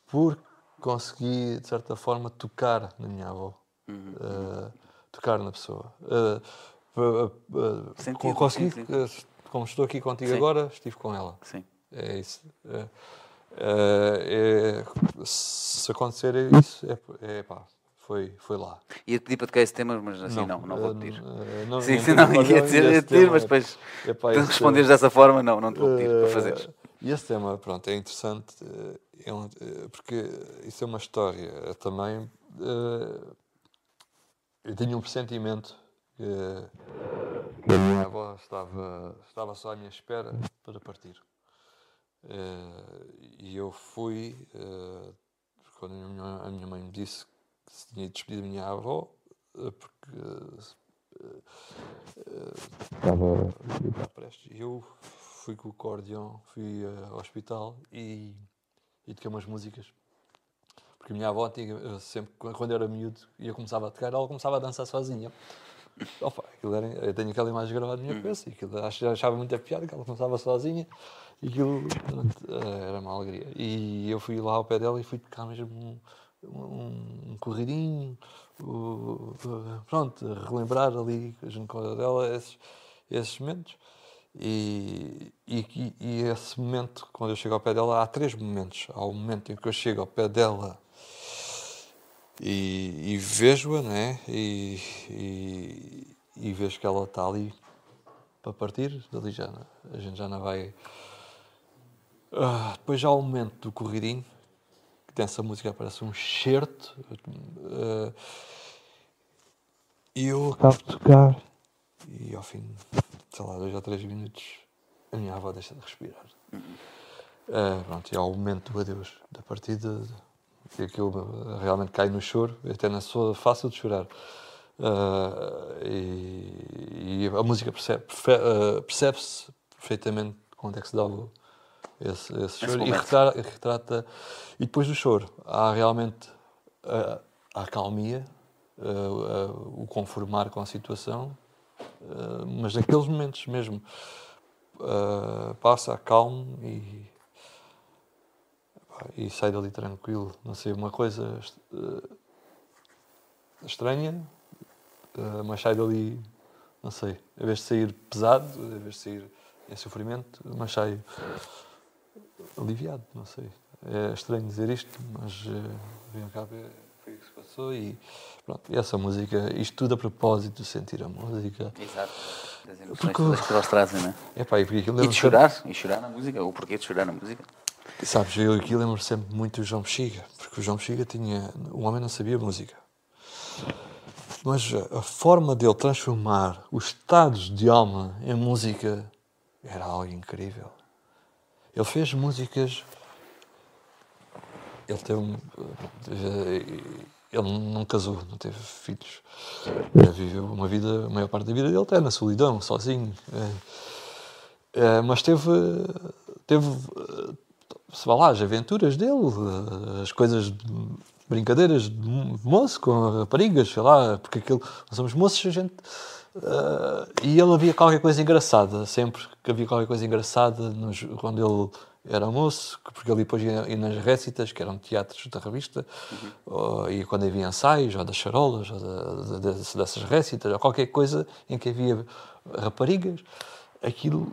porque consegui, de certa forma, tocar na minha avó. Uhum. Eh, tocar na pessoa. Eh, pa- Sentir, co- consegui, eh, como estou aqui contigo Sim. agora, estive com ela. Sim. É isso. É, é- é- se acontecer isso, é, é pá, foi, foi lá. Ia te pedir para tocar esse tema, mas assim não, não, vou eh, pedir. eh, não- Sim, não tenho [LAUGHS] não, ia dizer, pedir, mas depois Epá, se esse responderes tema- dessa forma, não, não te vou pedir para Eh, fazeres. E esse tema, pronto, é interessante, eh, é um- eh, porque isso é uma história eh, também. eh, Eu tinha um pressentimento que, a minha avó estava, estava só à minha espera para partir. Eh, E eu fui, eh, quando a minha, a mãe me disse que se tinha despedido da minha avó, eh, porque estava estava prestes. Eu fui com o acordeão, fui ao hospital e, e toquei umas músicas. Porque a minha avó, eu sempre, quando era miúdo, e começava a tocar, ela começava a dançar sozinha. Opa, era, eu tenho aquela imagem gravada na minha cabeça, e aquilo, ach- achava muita piada que ela começava sozinha, e aquilo eh, era uma alegria. E eu fui lá ao pé dela e fui tocar mesmo um, um, um corridinho, pronto, relembrar ali junto com a dela esses, esses momentos. E, e- e esse momento, quando eu chego ao pé dela, há três momentos. Há o momento em que eu chego ao pé dela e, e vejo-a, né? E, e, e vejo que ela está ali para partir, dali já, não- a gente já não vai. Ah, depois já há o momento do corridinho, que tem essa música, parece um certo. ah, e eu acabo de tocar e ao fim, sei lá, dois ou três minutos, a minha avó deixa de respirar. Ah, pronto, e há o momento do adeus, da partida, que aquilo realmente cai no choro, até não sou fácil de chorar. Ah, e, e a música percebe- ah, percebe-se perfeitamente quando é que se dá o- esse, esse choro e momento. retrata, e retrata- E depois do choro, há realmente a, a calmia, ah, ah, o conformar com a situação, ah, mas naqueles momentos mesmo passa, calmo e, pá, e sai dali tranquilo. Não sei, uma coisa ah, estranha, ah, mas sai dali, não sei, em vez de sair pesado, em vez de sair em sofrimento, mas sai aliviado, não sei. É estranho dizer isto, mas uh, vem cá ver, foi isso que se passou. Sou e, pronto, e essa música, isto tudo a propósito de sentir a música. Exato. Das emoções Porque- que elas trazem, né? E porque aquilo E lembra de chorar, e chorar na música, o porquê de chorar na música. Sabes, eu aqui lembro sempre muito do João Bexiga, porque o João Bexiga tinha. O homem não sabia música. Mas a- forma dele transformar os estados de alma em música era algo incrível. Ele fez músicas. Ele teve. um- Ele não casou, não teve filhos. Já viveu uma vida, a maior parte da vida dele até na solidão, sozinho. É. É, mas teve. Teve eh, se vá lá, as aventuras dele, eh, as coisas, de- brincadeiras de mo- moço com raparigas, sei lá, porque aquilo, nós somos moços, a gente. eh, e ele havia qualquer coisa engraçada, sempre que havia qualquer coisa engraçada nos- quando ele era moço, que- porque ele depois ia, ia nas récitas, que eram teatros da revista, ou, e quando havia ensaios, ou das charolas, ou da- dessas récitas, ou qualquer coisa em que havia raparigas, aquilo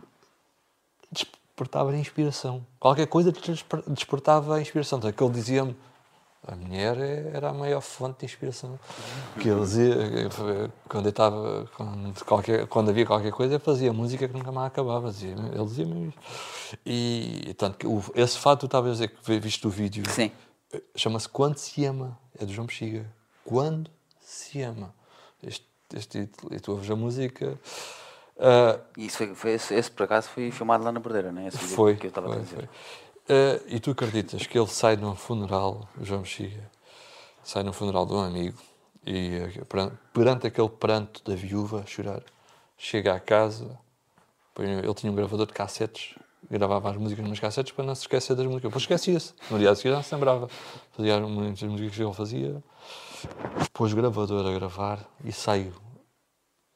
despertava inspiração. Qualquer coisa despertava a inspiração. Então, aquele dizia-me, a mulher é- era a maior fonte de inspiração. Que ele dizia, eh, quando, eu estava, quando, qualquer, quando havia qualquer coisa, fazia música que nunca mais acabava. Dizia, ele dizia-me isto. E, tanto que o- esse fato, tu estavas a dizer que viste o vídeo, Sim. eh, chama-se Quando se ama, é do João Bexiga. Quando se ama. Este, este título, e tu ouves a música. E isso foi, foi- esse, esse, por acaso, foi filmado lá na Bordeira, né? Esse vídeo Foi, que eu estava a dizer. foi. Eh, e tu acreditas que ele sai num funeral, o João Bexiga, sai num funeral de um amigo e eh, peran- perante aquele pranto da viúva a chorar, chega à casa, ele tinha um gravador de cassetes, gravava as músicas nas cassetes para não se esquecer das músicas. Depois esquecia-se, no dia a seguir já se lembrava. Fazia muitas músicas que ele fazia, pôs o gravador a gravar e saiu.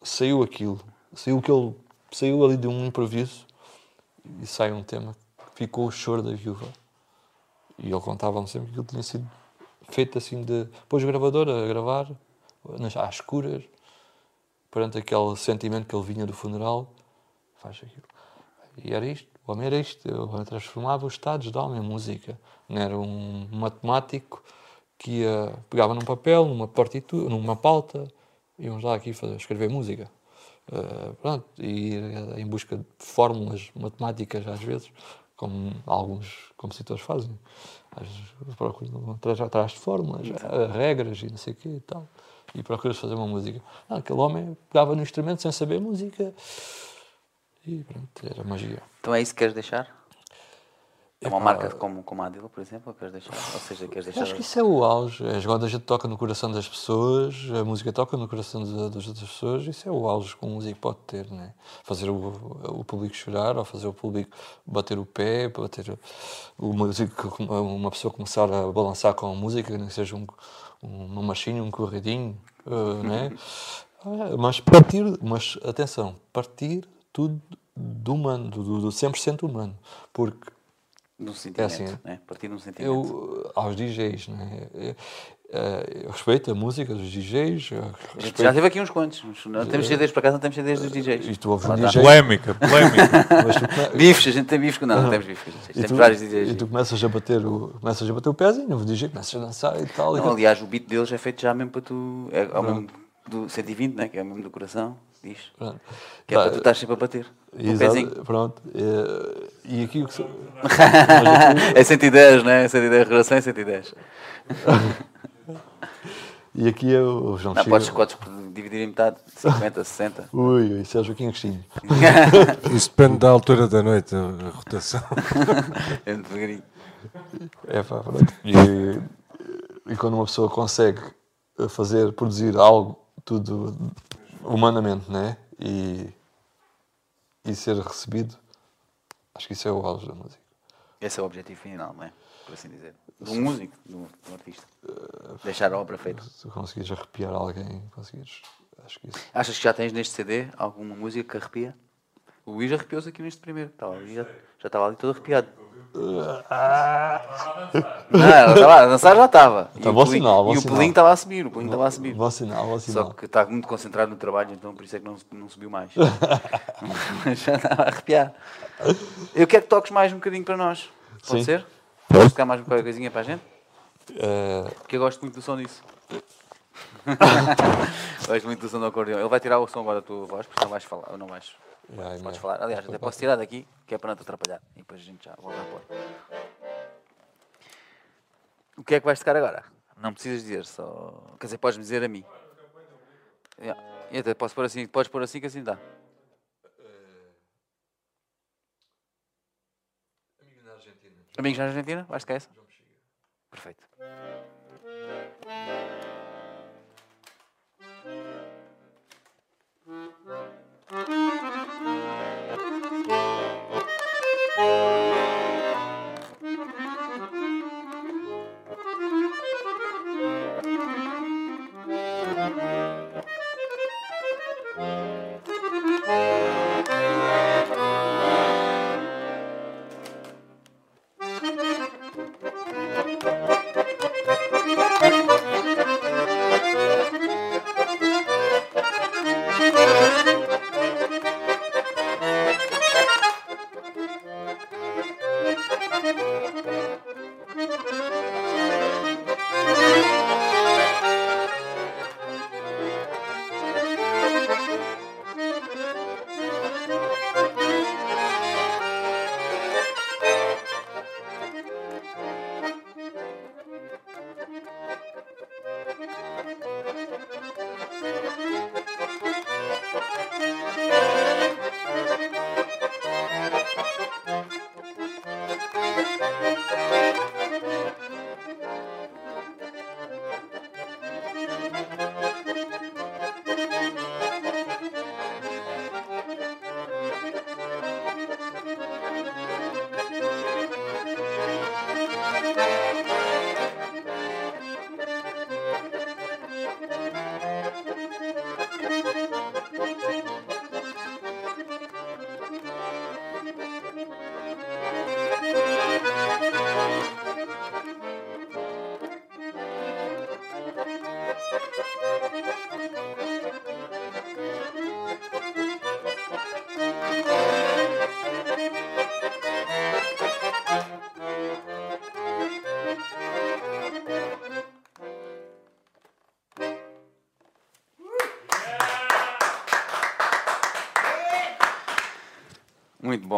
Saiu aquilo, saiu, que ele, saiu ali de um improviso e sai um tema que ficou o choro da viúva. E ele contava-me sempre que aquilo tinha sido feito assim de. pôs o gravador a gravar, nas, às escuras, perante aquele sentimento que ele vinha do funeral, faz aquilo. E era isto, o homem era isto, o homem transformava os estados de alma em música. Não era um matemático que ia, pegava num papel, numa partitura, numa pauta, íamos lá aqui fazer, escrever música. Uh, pronto, e ir em busca de fórmulas matemáticas às vezes, como alguns compositores fazem. Às vezes procuram atrás, atrás de fórmulas, eh, regras e não sei o quê e tal. E procuras fazer uma música. Ah, aquele homem pegava no instrumento sem saber música e pronto, era magia. Então é isso que queres deixar? É uma Epá, marca como, como a Adila, por exemplo, ou queres deixar? Ou seja, queres deixar... acho que isso é o auge. Quando a gente toca no coração das pessoas, a música toca no coração das outras pessoas, isso é o auge que um músico pode ter, né? Fazer o, o público chorar, ou fazer o público bater o pé, bater o músico, uma pessoa começar a balançar com a música, nem que seja um, uma marchinha, um corredinho, uh, né? [LAUGHS] Ah, Mas partir, mas atenção, partir tudo do humano, do, do 100% humano, porque De um sentimento, assim, né? Partir de um sentimento. eu, aos DJs, né? eu, eh, eu respeito a música dos DJs, respeito, já teve aqui uns quantos. Não temos CDs, por acaso não temos CDs dos DJs. e tu ouves um está. DJ, Polémica, polémica. [LAUGHS] tu, Bifes, a gente tem bifes. Não, não temos bifes. e Temos tu- vários e DJs. tu começas a bater o, começas a bater o pezinho, o DJ começas a dançar e tal. e Não, tal. aliás, o beat deles é feito já mesmo para tu. É, é o mesmo do 120, né? que é o mesmo do coração. Diz. Pronto. Que é para Tá, tu estás sempre a bater. Exato, pronto. eh, E aqui o que se- [LAUGHS] é 110, né? 110, coração é 110. [LAUGHS] e aqui é o João Não, Chico. podes, podes dividir em metade, 50, 60. Ui, ui, Sérgio Joaquim Agostinho. [LAUGHS] Isso depende da altura da noite, a, rotação. É devagarinho. É pá, pronto. E, e quando uma pessoa consegue fazer, produzir algo tudo humanamente, né? E, e ser recebido, acho que isso é o auge da música. Esse é o objetivo final, não é? Por assim dizer. De um músico, de um, artista. Deixar a obra feita. Se conseguires arrepiar alguém, conseguires, acho que isso. Achas que já tens neste CD alguma música que arrepia? O Luís arrepiou-se aqui neste primeiro. Estava ali, já, já estava ali todo arrepiado. Não, ela estava a dançar já estava. E Tá o bom pulinho- sinal, bom E o sinal. pulinho estava a subir, o pulinho estava a subir. Bom sinal, bom Só sinal. que está muito concentrado no trabalho, então por isso é que não, não subiu mais. [LAUGHS] [LAUGHS] Já estava a arrepiar. Eu quero que toques mais um bocadinho para nós. Pode Sim. ser? Podes tocar mais uma coisinha para a gente? Eh, Porque eu gosto muito do som disso. [LAUGHS] gosto muito do som do acordeão. Ele vai tirar o som agora da tua voz, porque não vais falar. Não vais, yeah, podes yeah. falar. Aliás, até posso tirar daqui, que é para não te atrapalhar. E depois a gente já volta a pôr. O que é que vais tocar agora? Não precisas dizer, só. Quer dizer, podes-me dizer a mim. Yeah. E até posso pôr assim, podes pôr assim que assim dá. Amigo na Argentina. Amigos na Argentina? Vais tocar essa? Perfeito.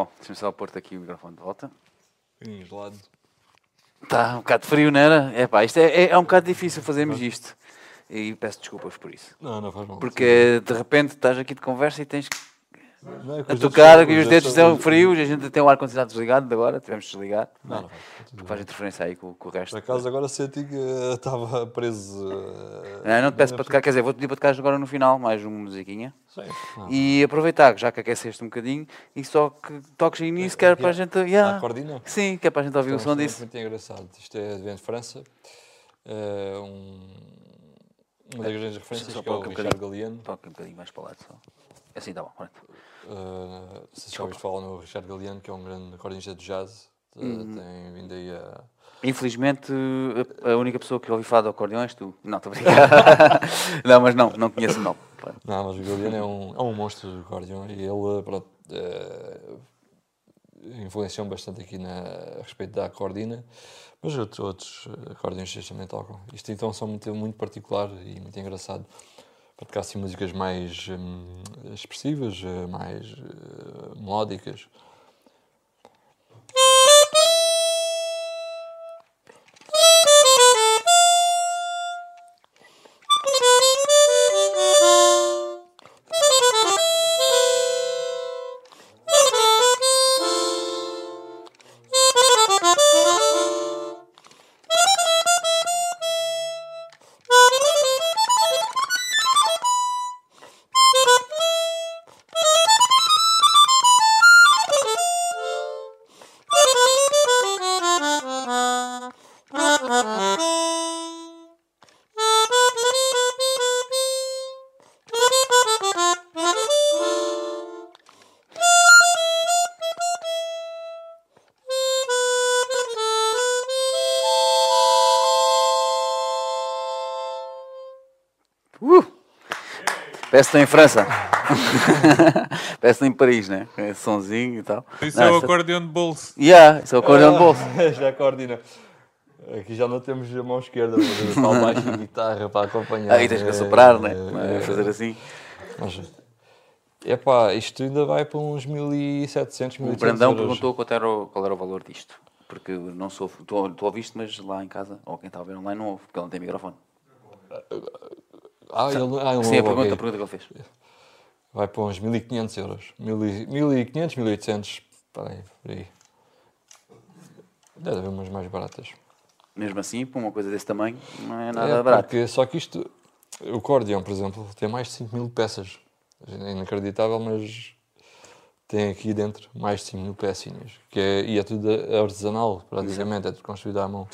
Bom. Deixa-me só pôr-te aqui o microfone de volta. Bocadinho gelado. Está um bocado frio, não era? É pá, isto é, é, é um bocado difícil fazermos isto. E peço desculpas por isso. Não, não faz mal. Porque de repente estás aqui de conversa e tens que Não, é que a tocar, que os dedos estão frios, a gente tem o ar-condicionado desligado de agora, tivemos de desligar. Não, não. Porque faz interferência aí com, com o resto. Por acaso agora senti que eh, estava preso. eh, Não, não te peço para tocar, quer dizer, vou-te pedir para tocar agora no final, mais uma musiquinha. Não. E aproveitar, já que aqueceste um bocadinho, e só que toques aí nisso, que era para a gente. yeah. A cordina? Sim, que é para a gente ouvir o Então, som é disso. Muito engraçado. Isto é de França. Eh, um- uma das grandes referências só que é o um Richard Galliano. Toca um bocadinho mais para o lado só. Assim está bom, pronto. Uh, sei se já ouviste falar no Richard Galliano, que é um grande acordista de jazz. Uh, Uhum. Tem vindo aí a. Infelizmente, a única pessoa que ouvi falar do acordeão és tu. Não, estou a brincar. [LAUGHS] não, mas não, não conheço o nome. Não, mas o Galliano é um, é um monstro do acordeão e ele pronto, uh, influenciou-me bastante aqui na, a respeito da acordina, mas outros, outros acordeonistas também tocam. Isto então são muito, muito particular e muito engraçado. Para tocar assim músicas mais hum, expressivas, eh, mais eh, melódicas. Parece que estou em França. Parece que estou em Paris, né? Com esse sonzinho e tal. Isso Não, é o essa- acordeão de bolso. Yeah, isso é o acordeão de bolso. [LAUGHS] Já coordina. Aqui já não temos a mão esquerda, mas só baixo e guitarra para acompanhar. Aí tens que soprar, né? É, É, fazer assim. Mas, epá, isto ainda vai para uns 1700, 1800 O Brandão euros. perguntou qual era, o, qual era o valor disto. Porque não sou. Tu, tu ouviste, mas lá em casa, ou quem está a ver online, não ouve, porque ele não tem microfone. Ah, ele, ah, ele Sim, a pergunta, a pergunta que ele fez. Vai para uns 1500 euros. 1500, 1800, para aí, por aí. Deve haver umas mais baratas. Mesmo assim, para uma coisa desse tamanho, não é nada É, barato. porque só que isto, o acordeão, por exemplo, tem mais de 5 mil peças. É inacreditável, mas tem aqui dentro mais de 5 mil pecinhas. Que é, e é tudo artesanal, praticamente, é tudo construído à mão.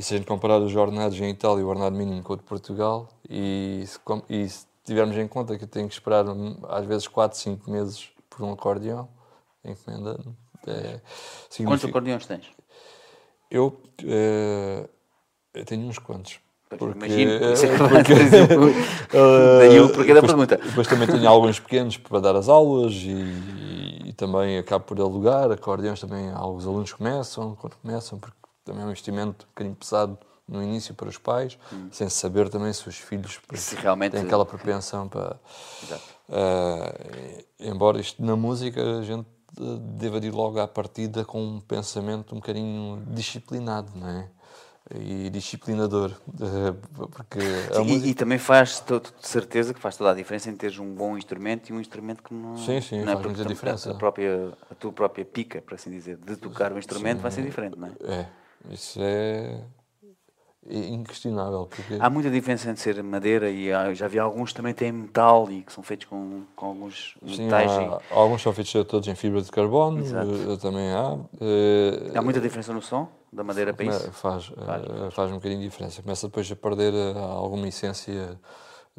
E se a gente comparar os ordenados em Itália, o ordenado mínimo com o de Portugal, e se, e se tivermos em conta que eu tenho que esperar hum, às vezes 4, 5 meses por um acordeão, encomenda, é, Quantos acordeões tens? eu, eh, eu tenho uns quantos. Porque, imagino, [LAUGHS] isso é eh, porque- eh, [LAUGHS] daí o porquê da pergunta. Depois também tenho alguns pequenos para dar as aulas e, e também acabo por alugar acordeões também. Alguns alunos começam, quando começam, porque também é um investimento um bocadinho pesado no início para os pais, sem saber também se os filhos Hum. Se realmente- têm aquela propensão para. Exato. Eh, embora isto na música a gente eh, deva ir logo à partida com um pensamento um bocadinho disciplinado, não é? E disciplinador, eh, porque Sim, e- música... e, também faz de certeza que faz toda a diferença em teres um bom instrumento e um instrumento que não. Sim, sim, não é faz muita diferença. A, própria, a tua própria pica, por assim dizer, de tocar o instrumento vai ser diferente, não é? É, isso é inquestionável, porque... Há muita diferença entre ser madeira e há- já vi alguns que também têm metal e que são feitos com, com alguns Sim, metais. há, alguns são feitos todos em fibra de carbono, Exato. eh, também há. e há muita diferença no som da madeira para isso. Faz, eh, Faz, faz, um bocadinho de diferença. Começa depois a perder alguma essência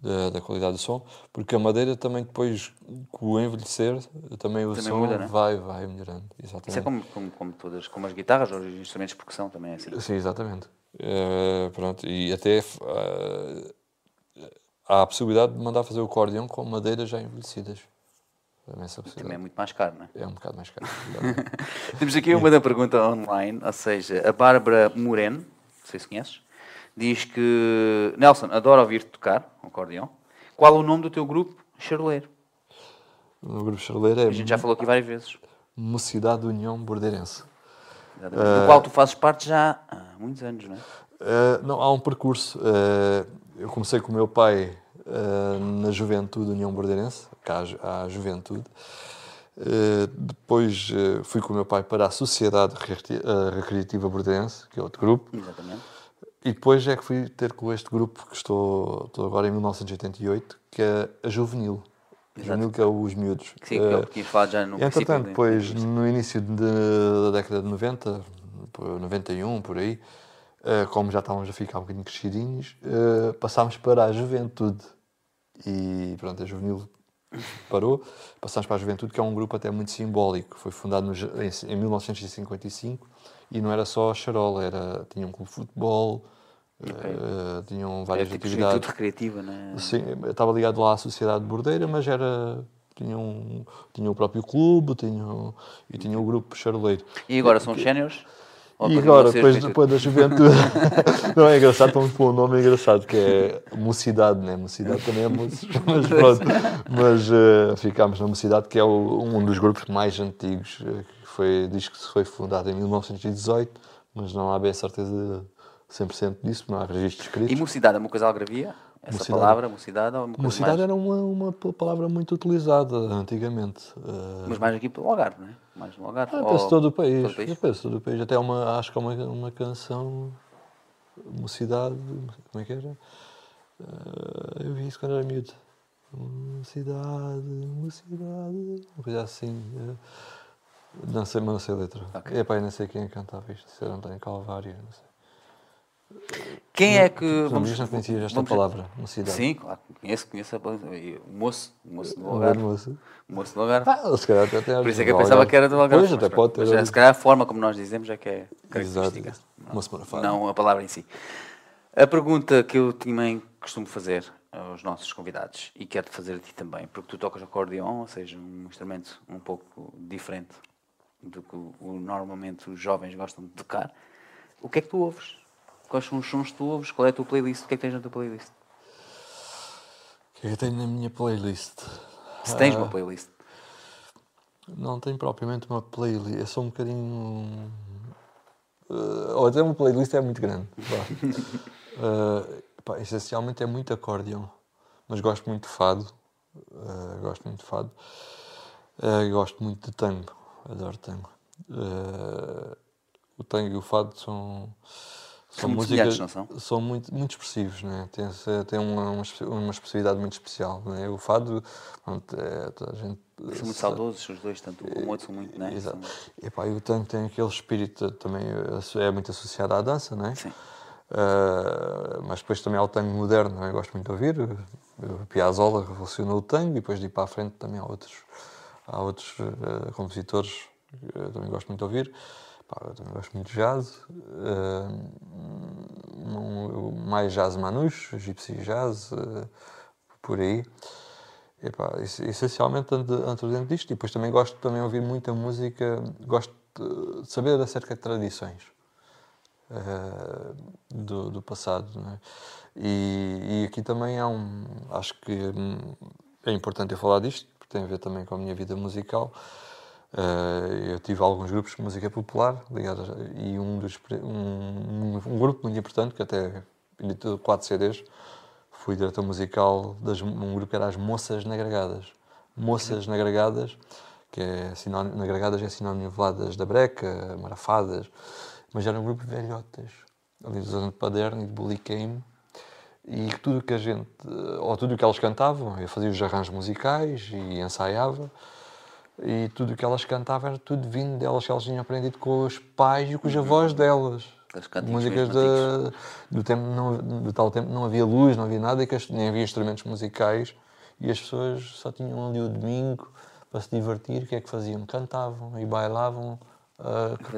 da, da qualidade do som, porque a madeira também depois, com o envelhecer, também o Também som muda, né? vai, vai melhorando. Exatamente. Isso é como, como, como todas, como as guitarras ou os instrumentos de percussão também é assim. Sim, exatamente. Eh, pronto, e até eh, há a possibilidade de mandar fazer o acordeão com madeiras já envelhecidas. Também, Também é muito mais caro, não é? é um bocado mais caro. [LAUGHS] Temos aqui uma da pergunta online, ou seja, a Bárbara Moreno, não sei se conheces, diz que Nelson, adoro ouvir-te tocar um acordeão. Qual o nome do teu grupo charoleiro? o grupo charleiro é A gente já falou aqui várias vezes. Mocidade União Bordeirense. Exatamente. Eh, Do qual tu fazes parte já há muitos anos, não é? Eh, não, há um percurso. Eh, eu comecei com o meu pai na Juventude União Bordeirense, cá à Juventude. Depois fui com o meu pai para a Sociedade Recre- Recreativa Bordeirense, que é outro grupo. Exatamente. E depois é que fui ter com este grupo que estou, estou agora em 1988, que é a Juvenil. Juvenil, que é os miúdos. Sim, que é o Eh, que tinha falado já no. Entretanto, depois, no início de- da década de 90, por 91, por aí, eh, como já estávamos a ficar um bocadinho crescidinhos, eh, passámos para a juventude. E pronto, a juvenil parou, passámos para a juventude, que é um grupo até muito simbólico. Foi fundado em 1955 e não era só a charola, era, tinha um clube de futebol, eh, tinham várias tipo atividades. juventude recreativa, não é? Sim, estava ligado lá à Sociedade Bordeira, mas era. Tinha, um, tinha o próprio clube tinha, e tinha o grupo charoleiro. E agora são os séniores? E agora, depois, depois da juventude. [LAUGHS] não é engraçado, estamos com um nome engraçado que é Mocidade, né? Mocidade também é moços, [LAUGHS] mas pronto. Mas eh, ficámos na Mocidade, que é o- um dos grupos mais antigos, eh, foi, diz que foi fundado em 1918, mas não há bem certeza 100% disso, não há registros escritos. E mocidade é uma coisa algravia? Essa Mocidade. palavra, mocidade, ou uma coisa Mocidade mais, era uma, uma palavra muito utilizada antigamente. Eh, mas mais aqui pelo Algarve, não é? Mais no Algarve. ah, ou- penso todo o país. todo o país? Eu penso todo o país. Até uma, acho que há uma, uma canção, Mocidade, como é que era? Eh, eu vi isso quando era miúdo. Mocidade, mocidade, uma coisa assim. Não sei, mas não sei a letra. Ok. Epá, eu não sei quem é cantava isto. Se era António Calvário, não sei. Quem é que. Não, Vamos, não conhecia esta vamos- palavra, mocidade. Sim, claro, conheço, conheço a palavra. Moço, moço do Algarve. moço. Moço do Algarve. Ah, se calhar até Por isso é que eu pensava que era do Algarve. Pois, até mas pode ter. Mas, se calhar a forma como nós dizemos é que é Exato. característica. Uma semana fora. Não a palavra em si. A pergunta que eu também costumo fazer aos nossos convidados e quero fazer a ti também, porque tu tocas acordeon, ou seja, um instrumento um pouco diferente do que o, o- normalmente os jovens gostam de tocar. O que é que tu ouves quais são os sons que tu ouves, qual é a tua playlist, o que é que tens na tua playlist? O que é que eu tenho na minha playlist? Se tens Ah, uma playlist. Não tenho propriamente uma playlist, eu sou um bocadinho. Uh, ou até uma playlist é muito grande. Uh, [LAUGHS] pá, essencialmente é muito acordeon, mas gosto muito de fado. uh, gosto muito de fado. Uh, gosto muito de tango, adoro tango. Uh, o tango e o fado são. São muito semelhantes, não são? são muito, muito expressivos, né? tem, tem uma, uma, uma expressividade muito especial. Né? O fado, pronto, é, a gente. São muito saudosos os dois, tanto um como o outro são muito, né? Exato. São- Epá, e o tango tem aquele espírito também, eh, é muito associado à dança, não é? Sim. Ah, mas depois também há o tango moderno, é? eu gosto muito de ouvir. O Piazzolla revolucionou o tango e depois de ir para a frente também há outros, há outros eh, compositores que eu também gosto muito de ouvir. Pá, eu também gosto muito de jazz, um- mais jazz manouche, gypsy jazz, eh, por aí. Essencialmente ando, dentro disto e depois também gosto também de ouvir muita música, gosto de saber acerca de tradições eh, do, do passado. é? E, e aqui também há um. Acho que hum, é importante eu falar disto, tem a ver também com a minha vida musical. Eh, eu tive alguns grupos de música popular ligados e um, dos, um, um grupo muito importante que até editou quatro CDs fui diretor musical de um grupo que era as Moças Nagragadas. Moças Nagragadas, que é sinónimo, Nagragadas é sinónimo de veladas da breca, marafadas, mas era um grupo de velhotas, ali da zona de Paderno e de Buliqueime, e tudo o que a gente, ou tudo o que elas cantavam, eu fazia os arranjos musicais e ensaiava, e tudo o que elas cantavam era tudo vindo delas, que elas tinham aprendido com os pais e com os avós delas. Cânticos Músicas da- do, tempo, não, do tal tempo não havia luz, não havia nada, as- nem havia instrumentos musicais, e as pessoas só tinham ali o domingo para se divertir. O que é que faziam? Cantavam e bailavam.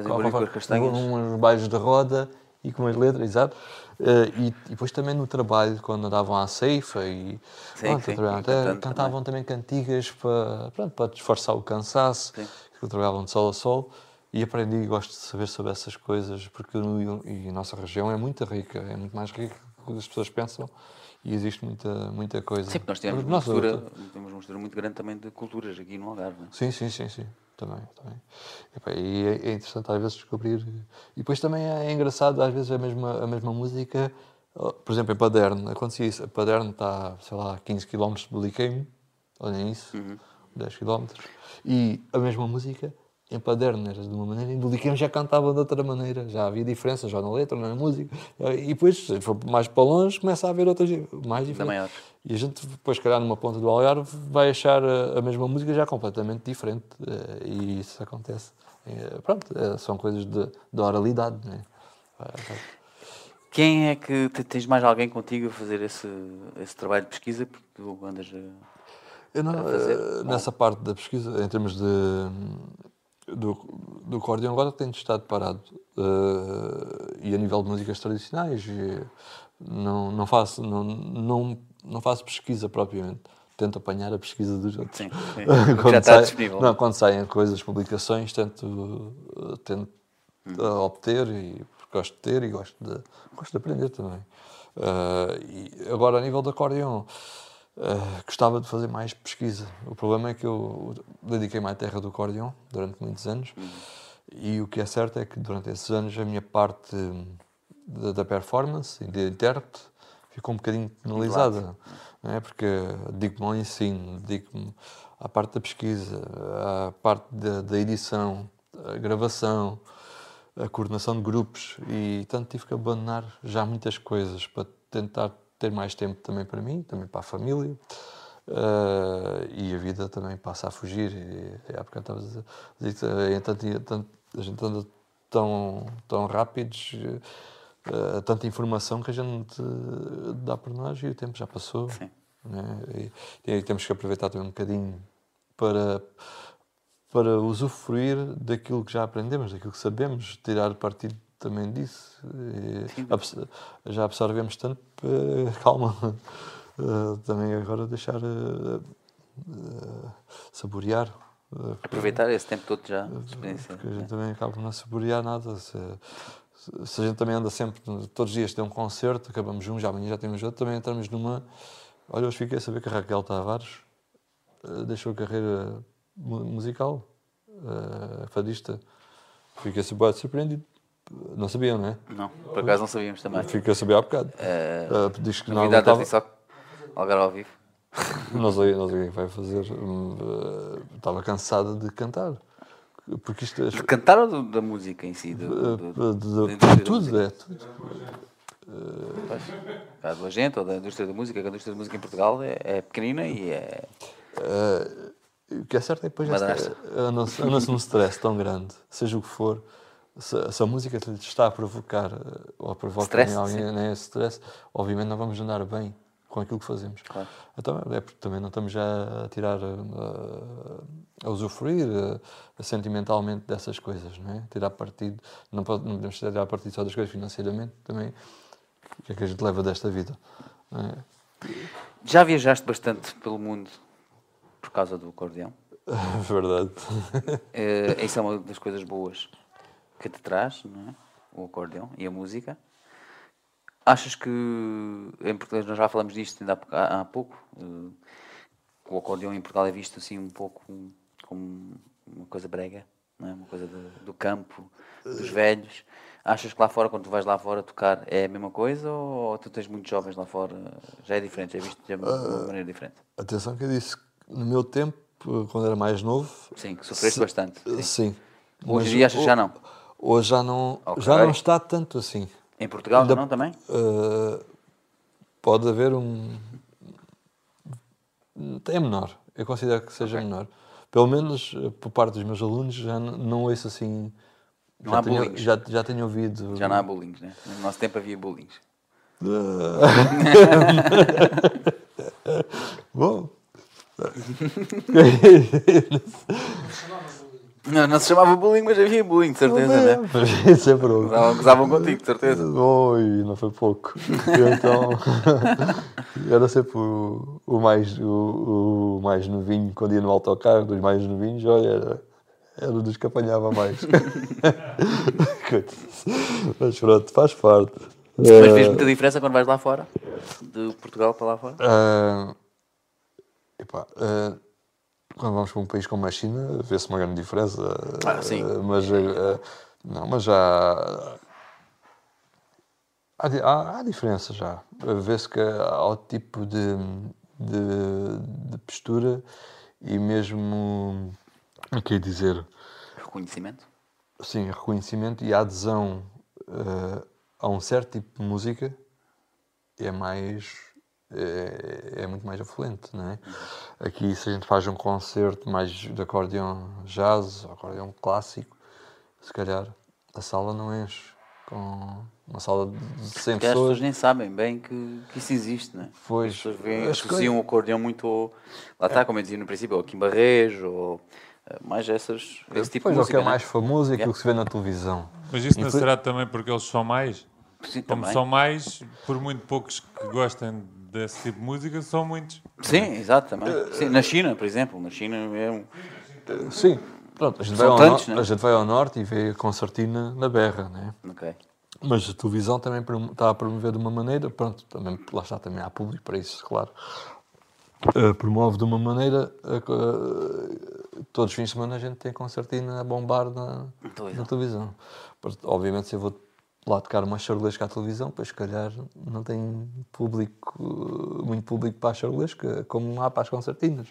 barulho com as castanhas. uns bailes de roda e com as letras, exato. Eh, e, e depois também no trabalho, quando andavam à ceifa e Sim, pronto, sim, até cantavam também cantigas para, pronto, para disfarçar o cansaço, Sim. que trabalhavam de sol a sol. E aprendi e gosto de saber sobre essas coisas, porque no, e a nossa região é muito rica, é muito mais rica do que as pessoas pensam e existe muita, muita coisa. Sim, nós temos uma, mistura, temos uma mistura muito grande também de culturas aqui no Algarve. é? Sim, sim, sim, sim. Também, também. Epá, E é, é interessante às vezes descobrir. E depois também é engraçado, às vezes, a mesma, a mesma música. Por exemplo, em Paderno, acontecia isso. Paderno está, sei lá, a 15 km de Beliqueime, olhem isso, 10 km. E a mesma música em Paderno era de uma maneira, em Beliqueime já cantava de outra maneira. Já havia diferença, já na letra, na música. E depois, se for mais para longe, começa a haver outras mais diferenças. E a gente, depois, se calhar, numa ponta do Algarve, vai achar a, a mesma música já completamente diferente. eh, E isso acontece. Eh, Pronto, eh, são coisas de, de oralidade, é? Vai- Quem é que te- tens mais alguém contigo a fazer esse, esse trabalho de pesquisa? Porque tu andas a. Eu não, eh, nessa parte da pesquisa, em termos de, do, do acordeão, agora tenho estado parado. Eh, e a nível de músicas tradicionais, e não, não, faço, não, não, não faço pesquisa propriamente. Tento apanhar a pesquisa dos outros. Sim, sim. [LAUGHS] Já está sai- disponível. Não, quando saem coisas, publicações, tento, eh, tento Hum. eh, obter e gosto de ter e gosto de, gosto de aprender também. Eh, e agora, a nível de acordeão, eh, gostava de fazer mais pesquisa. O problema é que eu dediquei-me à terra do acordeão durante muitos anos Hum. e o que é certo é que durante esses anos a minha parte da, da performance e de intérprete ficou um bocadinho penalizada. Não é? Porque dedico-me ao ensino, dedico-me à parte da pesquisa, à parte da, da edição, a gravação, a coordenação de grupos e tanto tive que abandonar já muitas coisas para tentar ter mais tempo também para mim, também para a família. Eh, e a vida também passa a fugir. E, porque estavas a dizer que é tanto, tanto- a gente anda tão, tão rápidos, eh, tanta informação que a gente dá por nós e o tempo já passou. Sim. né? E, e temos que aproveitar também um bocadinho para para usufruir daquilo que já aprendemos, daquilo que sabemos, tirar partido também disso. E abs- já absorvemos tanto, eh, [LAUGHS] calma. Eh, também agora deixar eh, eh, saborear. eh, Aproveitar esse tempo todo já de experiência. porque a gente também acaba por não saborear nada. Se, se- a gente também anda sempre, todos os dias tem um concerto, acabamos um, já amanhã já temos outro, também entramos numa. Olha, hoje fiquei a saber que a Raquel Tavares eh, deixou a carreira mu- musical, eh, fadista. Fiquei super surpreendido. Não sabiam, não é? Não, por acaso não sabíamos também. Fiquei a saber há bocado. Eh, Eh, diz que não aguentava. TikTok, Algarve ao vivo. [LAUGHS] Não sei, não sei o que é vai fazer. Hum, eh, Estava cansada de cantar. Porque isto é. De cantar ou da música em si? Do, eh, do, de- de- indústria da tudo, é tudo. Cá do agente ou da indústria da música, que a indústria da música em Portugal é, é pequenina e é. Eh, o que é certo é que depois anda-se num stress tão grande, seja o que for, se, se a música te está a provocar eh, ou provoca Stress, em alguém né, stress, obviamente não vamos andar bem com aquilo que fazemos. Claro. Então é porque também não estamos já a tirar, eh, a usufruir eh, sentimentalmente dessas coisas, não é? Tirar partido, não, pode, não podemos tirar partido só das coisas financeiramente, também o que é que a gente leva desta vida? é? Já viajaste bastante pelo mundo por causa do acordeão? [LAUGHS] Verdade. Eh, isso é uma das coisas boas que te traz, é? O acordeão e a música. Achas que, em Portugal, nós já falamos disto ainda há, pou- há- há pouco, eh, o acordeão em Portugal é visto assim um pouco como uma coisa brega, não é? uma coisa do, do campo, dos velhos. Achas que lá fora, quando tu vais lá fora tocar, é a mesma coisa ou tu tens muitos jovens lá fora? Já é diferente, é visto de uma uma maneira diferente? Atenção que eu disse no meu tempo, quando era mais novo. Sim, que sofreste se- bastante, sim. Sim. Hoje em dia achas que já não? Hoje já não, Ok. já não está tanto assim. Em Portugal Ainda- não também? Uh, pode haver um. É menor. Eu considero que seja menor. Pelo menos uh, por parte dos meus alunos já n- não ouço assim. Não já há tenho, bullying. já, já tenho ouvido. Já não há bullying, né? No nosso tempo havia bullying. [LAUGHS] Bom. [LAUGHS] [LAUGHS] Não, não se chamava bullying, mas havia bullying, de certeza, né? Isso é pronto. Gozavam, gozavam contigo, de certeza. Oi, não foi pouco. Então, era sempre o, o mais, o, o mais novinho, quando ia no autocarro, dos mais novinhos, olha, era, era dos que apanhava mais. [LAUGHS] Mas pronto, faz parte. Mas Eh, vês muita diferença quando vais lá fora? De Portugal para lá fora? ah, epá, ah, quando vamos para um país como a China, vê-se uma grande diferença. Ah, sim. Ah, mas, ah, não, mas já. Há, há, há diferença já. Vê-se que há o tipo de, de, de postura e mesmo. O que é dizer? Reconhecimento? Sim, reconhecimento e a adesão eh, a um certo tipo de música é mais. É, é muito mais afluente, não é? Aqui, se a gente faz um concerto mais de acordeão jazz, acordeão clássico, se calhar a sala não enche com uma sala de 100 Porque as pessoas pessoas. nem sabem bem que, que isso existe, né? Pois, As pessoas veem, as associam o acordeão muito ao... Lá está, como eu dizia no princípio, ao Kim Barrejo, ou eh, mais essas, esse tipo Depois, de o que música, é né? mais famoso é aquilo que se vê na televisão. Mas isso não Infel- será também porque eles são mais? Sim, Como também. são mais, por muito poucos que gostem desse tipo de música, são muitos. Sim, exato, também. Sim, na China, por exemplo. Na China é um... Sim, pronto, a gente, São vai ao, tantos, no- né? a gente vai ao norte e vê a concertina na berra, né? Ok. Mas a televisão também está a promover de uma maneira, pronto, também, lá está, também há público para isso, claro. Eh, promove de uma maneira, eh, todos os fins de semana a gente tem concertina a bombar na, televisão. na televisão. Obviamente, se eu vou lá tocar uma charolesca à televisão, pois se calhar não tem público, eh, muito público para a charolesca, como há para as concertinas.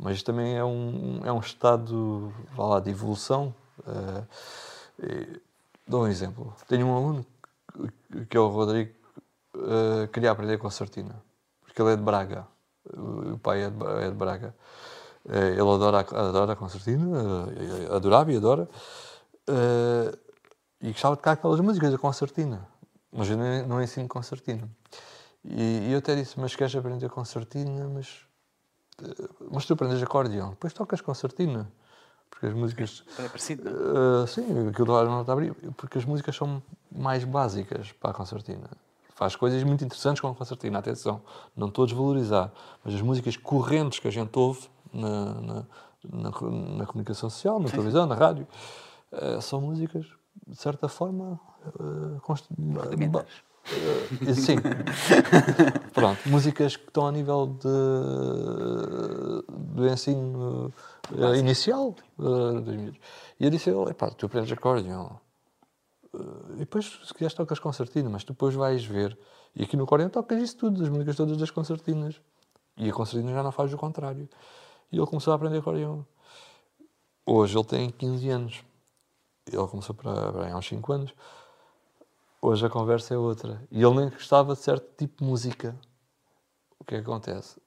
Mas isto também é um, é um estado, vá lá, de evolução. eh, e- dou um exemplo. Tenho um aluno que- é o Rodrigo, eh, queria aprender concertina, porque ele é de Braga. O pai é de, é de Braga. Eh, ele adora, a- adora a concertina, eh, adorava e adora. eh, e gostava de tocar aquelas músicas da concertina. Mas eu não, não ensino concertina. E, e eu até disse, mas queres aprender concertina? Mas, eh, mas tu aprendes acordeão. Depois tocas concertina. Porque as músicas... É parecido, não é? Uh, sim, aquilo lá não está a abrir, porque as músicas são mais básicas para a concertina. Faz coisas muito interessantes com a concertina, atenção, não estou a desvalorizar, mas as músicas correntes que a gente ouve na, na, na, na comunicação social, na televisão, na rádio, uh, são músicas de certa forma, const- Rudimentares. eh, sim. [LAUGHS] Pronto, músicas que estão a nível de, do ensino eh, inicial. dos miúdos. E eu disse, "Oh, epá, tu aprendes acordeon. Eh, E depois, se quiseres, tocas concertina, mas depois vais ver. E aqui no acordeon tocas isso tudo, as músicas todas das concertinas. E a concertina já não faz o contrário. E ele começou a aprender acordeon. Hoje ele tem 15 anos. Ele começou para, aí há uns 5 anos. Hoje a conversa é outra. E ele nem gostava de certo tipo de música. O que é que acontece?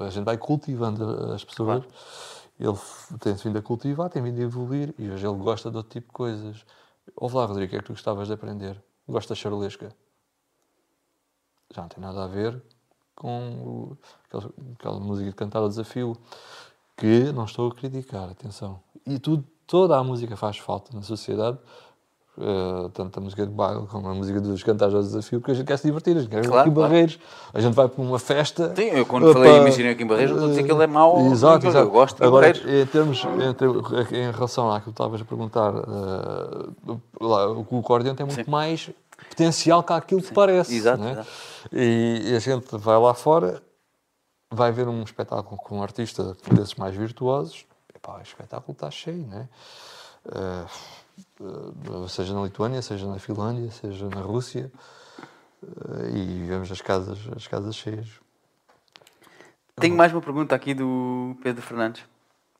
A gente vai cultivando as pessoas. Ele f- tem-se vindo a cultivar, tem vindo a evoluir. E hoje ele gosta de outro tipo de coisas. Ouve lá, Rodrigo, o que é que tu gostavas de aprender? Gosta de charolesca? Já não tem nada a ver com o- aquela, aquela música de cantar ao desafio. Que não estou a criticar, atenção. E tudo, toda a música faz falta na sociedade. Uh, tanto a música de baile como a música dos cantares ao desafio, porque a gente quer se divertir, a gente quer ver Claro, aqui claro. Barreiros, a gente vai para uma festa. Sim, eu quando uh, falei Imaginem aqui em Barreiros, não estou a dizer que ele é mau, Exato, eu exato. gosto de Agora, Barreiros. em, termos, em, em relação àquilo que estavas a perguntar, uh, lá, o acordeão tem muito Sim. mais potencial que aquilo que parece. Exato, né? exato. E, e a gente vai lá fora, vai ver um espetáculo com um artista desses mais virtuosos, epá, o espetáculo está cheio, né? Uh, uh, seja na Lituânia, seja na Finlândia, seja na Rússia, uh, e vemos as casas, as casas cheias. Tenho mais uma pergunta aqui do Pedro Fernandes,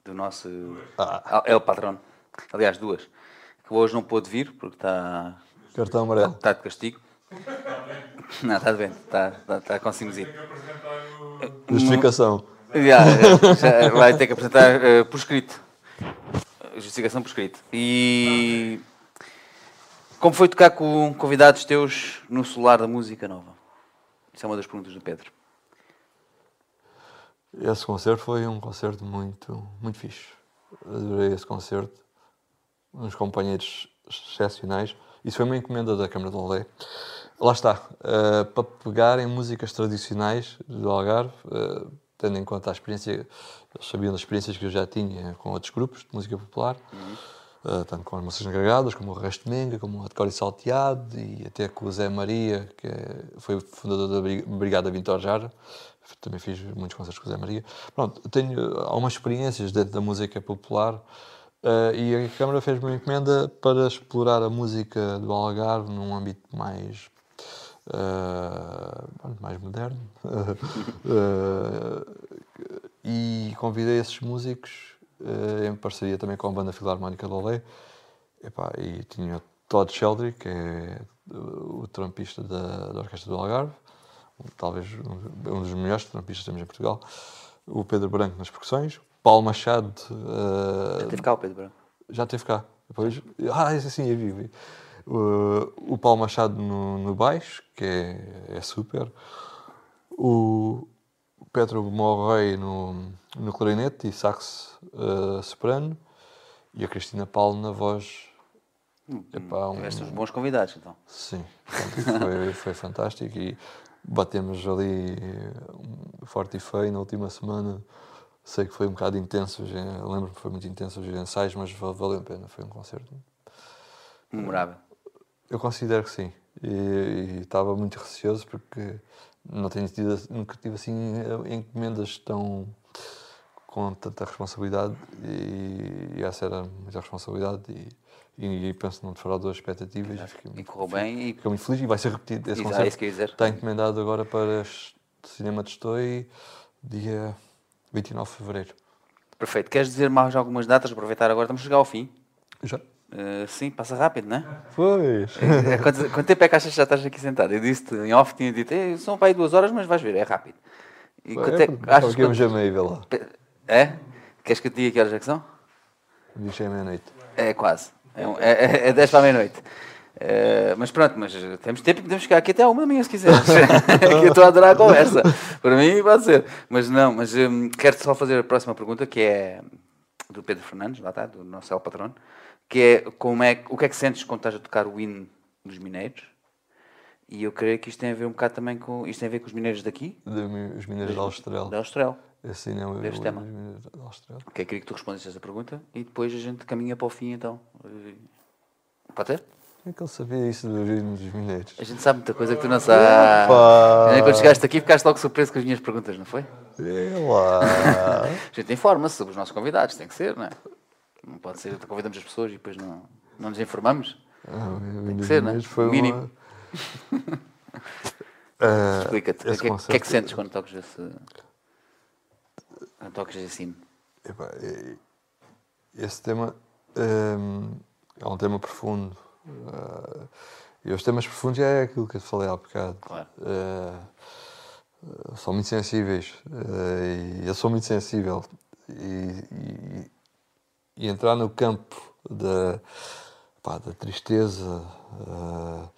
do nosso. Ah. É o patrão. Aliás, duas. Que hoje não pôde vir porque está, Cartão amarelo. está de castigo. Não, está bem, está, está, está com sinusite. Justificação. Já, vai ter que apresentar eh, por escrito. Justificação por escrito. E como foi tocar com convidados teus no Solar da Música Nova? Isso é uma das perguntas do Pedro. Esse concerto foi um concerto muito, muito fixe. Adorei esse concerto. Uns companheiros excepcionais. Isso foi uma encomenda da Câmara de Lolé. Lá está. eh, para pegar em músicas tradicionais do Algarve, eh, tendo em conta a experiência, eles sabiam das experiências que eu já tinha com outros grupos de música popular, eh, tanto com as Moças Encarregadas, como o Resto Menga, como o Decor e Salteado, e até com o Zé Maria, que foi fundador da Bri- Brigada Vintor Jara. Também fiz muitos concertos com o Zé Maria. Pronto, tenho algumas experiências dentro da música popular eh, e a Câmara fez-me uma encomenda para explorar a música do Algarve num âmbito mais pronto, mais moderno Eh, [LAUGHS] e convidei esses músicos eh, em parceria também com a banda Filarmónica de Olé Epá, e tinha o Todd Sheldry que é o, trompista da, da Orquestra do Algarve talvez um, dos melhores trompistas que temos em Portugal o Pedro Branco nas percussões Paulo Machado eh, Teve cá o Pedro Branco. já teve cá. Depois, ah, esse sim, eu vi. vi. O, o Paulo Machado no, no baixo, que é, é super. O Pedro Morrey no, no clarinete e sax eh, soprano. E a Cristina Paulo na voz. Epá, um- Tiveste uns bons convidados, então. Sim, foi, [LAUGHS] foi fantástico e batemos ali um, forte e feio na última semana. Sei que foi um bocado intenso, lembro-me que foi muito intenso os ensaios, mas val- valeu a pena, foi um concerto. Memorável. Eu considero que sim, e, e estava muito receoso porque não tenho tido, nunca tive assim encomendas tão com tanta responsabilidade e, e essa era muita responsabilidade e, e, penso que não defraudou as expectativas e fiquei E correu bem e Fico muito feliz e vai ser repetido esse Exato, concerto. isso. Está encomendado agora para este Cinema de Estoi, dia 29 de Fevereiro. perfeito. Queres dizer mais algumas datas? Aproveitar agora, estamos a chegar ao fim. Já? Eh, sim, passa rápido, não é? Pois. [LAUGHS] Eh, quanto, quanto tempo é que achas que já estás aqui sentado? Eu disse-te em off, tinha dito, "Eh, são para aí duas horas, mas vais ver, é rápido. E quanto é que achas que que... a meio, vê lá. É? Queres que eu te diga que horas é que são? Diz que é meia-noite. É quase. É, um- é, é, é 10 para a meia-noite. Eh, mas pronto, mas temos tempo e podemos ficar aqui até uma da manhã se quiseres. [LAUGHS] [LAUGHS] que eu estou a adorar a conversa. Para mim pode ser. Mas não, mas hum, quero só fazer a próxima pergunta, que é do Pedro Fernandes, lá está, do nosso El Patrono, que é, como é o que é que sentes quando estás a tocar o hino dos mineiros? E eu creio que isto tem a ver um bocado também com. Isto tem a ver com os mineiros daqui, De, os Mineiros de Austral. da Austral. Esse cinema Deste o- tema. Austral. Que eu queria que tu respondesses essa pergunta e depois a gente caminha para o fim então. Pode ser? Como é que ele sabia isso do Rio dos Mineiros? A gente sabe muita coisa que tu não sabes. Opa! Quando chegaste aqui, ficaste logo surpreso com as minhas perguntas, não foi? É lá. [LAUGHS] A gente informa-se sobre os nossos convidados, tem que ser, não é? Não pode ser, convidamos as pessoas e depois não, não nos informamos. Ah, Rio que ser, né? Mineiros foi Mínimo. uma... [LAUGHS] Ah, Explica-te. O que, é- o que é que concerto- sentes quando tocas esse. Quando tocas esse hino? Epá, esse tema hum, é um tema profundo. Ah, e os temas profundos é aquilo que eu te falei há bocado. Claro. Ah, são muito sensíveis. Ah, e eu sou muito sensível. E, e- e entrar no campo da, pá, da tristeza, ah,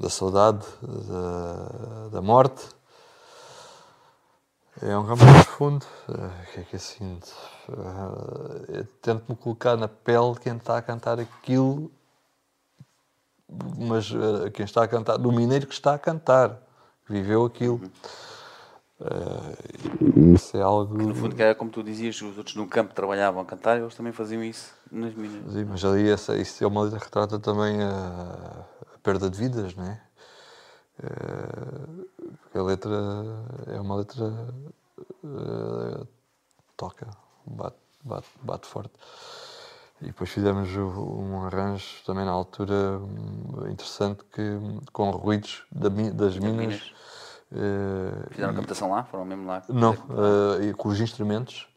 da saudade, da, da morte. É um campo profundo. Eh, O que é que eu sinto? Eh, eu tento-me colocar na pele quem está a cantar aquilo, mas eh, quem está a cantar, do mineiro que está a cantar, que viveu aquilo. Eh, isso é algo. No fundo, que era como tu dizias, os outros no campo trabalhavam a cantar, eles também faziam isso nas minas. Sim, mas ali essa, isso é uma letra que retrata também a, a perda de vidas, não é? Eh, Porque a letra é uma letra eh, toca, bate, bate, bate forte. E depois fizemos um arranjo também na altura hum, interessante que, com ruídos da das minas. minas. Eh, Fizeram captação lá? Foram mesmo lá? não, eh, e com os instrumentos.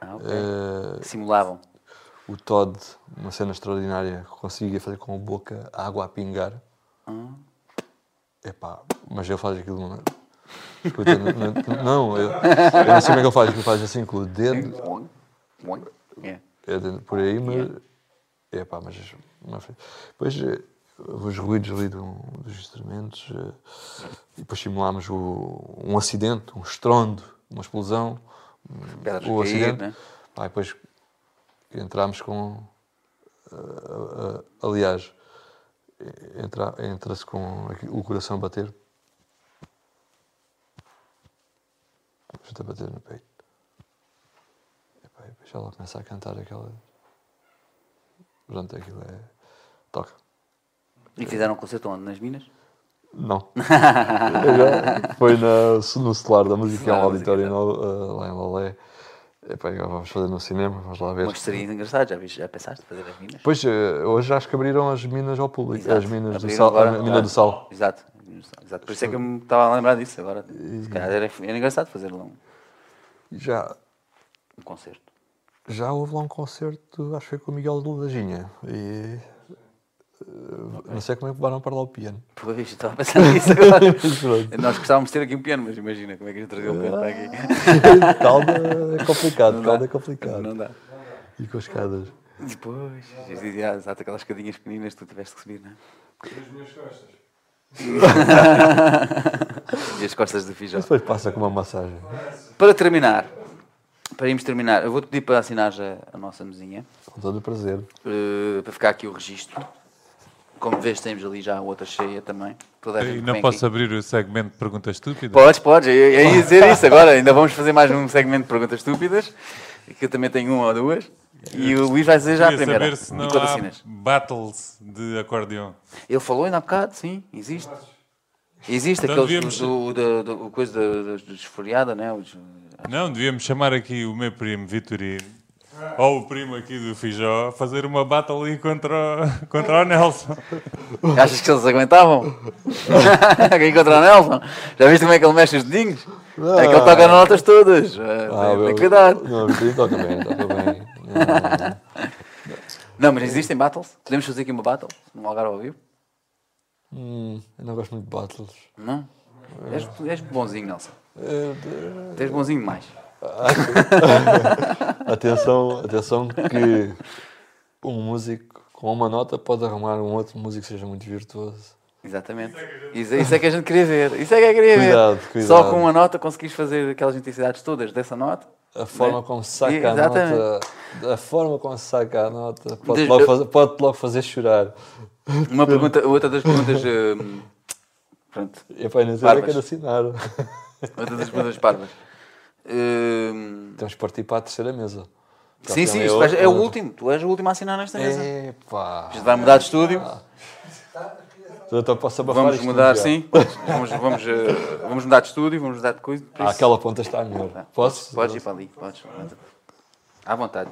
Ah, ok. eh, Simulavam. o Todd, uma cena extraordinária, conseguia fazer com a boca a água a pingar. Ah. Epá, mas ele faz aquilo. Não, Escuta, não, não, eu, eu não sei como é que ele faz, ele faz assim com o dedo. É. é de- por aí, mas. Epá, mas. depois os ruídos ali do- dos instrumentos, eh, e depois simulámos o- um acidente, um estrondo, uma explosão. Pedras a o acidente. né? E depois entramos com. ah, ah, ah, aliás, entra- entra-se com o coração a bater. Gente a bater no peito. E depois ela começa a cantar aquela. Pronto, aquilo é. Toca. E fizeram um concerto onde? Nas minas? Não. [LAUGHS] Foi na, no celular da música, é um Celular da auditório no- ah, lá em Lolé. Epá, vamos fazer no cinema, vamos lá ver. Mas seria engraçado, já, viste, já pensaste fazer as minas? Pois, eh, hoje acho que abriram as minas ao público. Exato. As minas do sal. agora, a mina do sal. Exato. Exato. Por isso é que eu me estava a lembrar disso agora. Se calhar era, era engraçado fazer lá um, Já, um concerto. já houve lá um concerto, acho que foi com o Miguel Ludaginha. E. eh, Não sei como é que levaram para lá o piano. Pois, estava a pensar nisso agora. [LAUGHS] Nós gostávamos de ter aqui um piano, mas imagina como é que a gente trazia um piano para aqui. calda é complicado, calda é complicado. Não dá. E com as escadas. Depois, exato, aquelas escadinhas pequeninas que tu tiveste que subir, não é? As minhas costas. [LAUGHS] E as costas do Fijó. Depois passa com uma massagem. Para terminar, para irmos terminar, eu vou-te pedir para assinar já a nossa mesinha, Com todo o prazer. eh, para ficar aqui o registro. Como vês, temos ali já a outra cheia também. Toda a gente E não posso aqui. abrir o segmento de perguntas estúpidas? Podes, podes. Eu eu ia dizer isso agora. Ainda vamos fazer mais um segmento de perguntas estúpidas, que eu também tenho uma ou duas. E o Luís vai dizer já a primeira. saber se não há battles de acordeão. Ele falou ainda há bocado, sim, existe. Existe Então aqueles do, do, do, do, coisa do esfoliada, né? Os, Não, devíamos chamar aqui o meu primo Vitorino, ou o primo aqui do Fijó, fazer uma battle ali contra, o- contra o Nelson. Achas que eles aguentavam? [LAUGHS] Quem contra o Nelson? Já viste como é que ele mexe os dedinhos? É que ele toca nas notas todas. Ah, tem, tem cuidado. Não, o toca bem, toca bem. Não, Não, mas existem battles? Podemos fazer aqui uma battle? No Algarve ao vivo? hum, eu não gosto muito de battles. Não? És, és bonzinho, Nelson. Eh, de- És bonzinho demais. [LAUGHS] Atenção, atenção que um músico com uma nota pode arrumar um outro músico que seja muito virtuoso. Exatamente. Isso, isso é que a gente queria ver. Isso é que eu queria Cuidado, ver. cuidado. Só com uma nota conseguis fazer aquelas intensidades todas dessa nota. A forma Né? como se saca a Exatamente. nota, a forma como se saca a nota pode Diz- logo fazer, pode logo fazer chorar. Uma pergunta, outra das perguntas. hum, pronto. E pá, não sei é que era assinar. Outra das perguntas parvas. Hum, Temos que partir para a terceira mesa. Sim, sim, é vais- é o último. Tu és o último a assinar nesta mesa. Epá. Isto vai mudar de estúdio. Então posso Vamos mudar, já. sim. Vamos, vamos, eh, vamos mudar de estúdio, vamos mudar de coisa. Ah, aquela ponta está melhor. Posso? Podes ir para ali, podes. À vontade.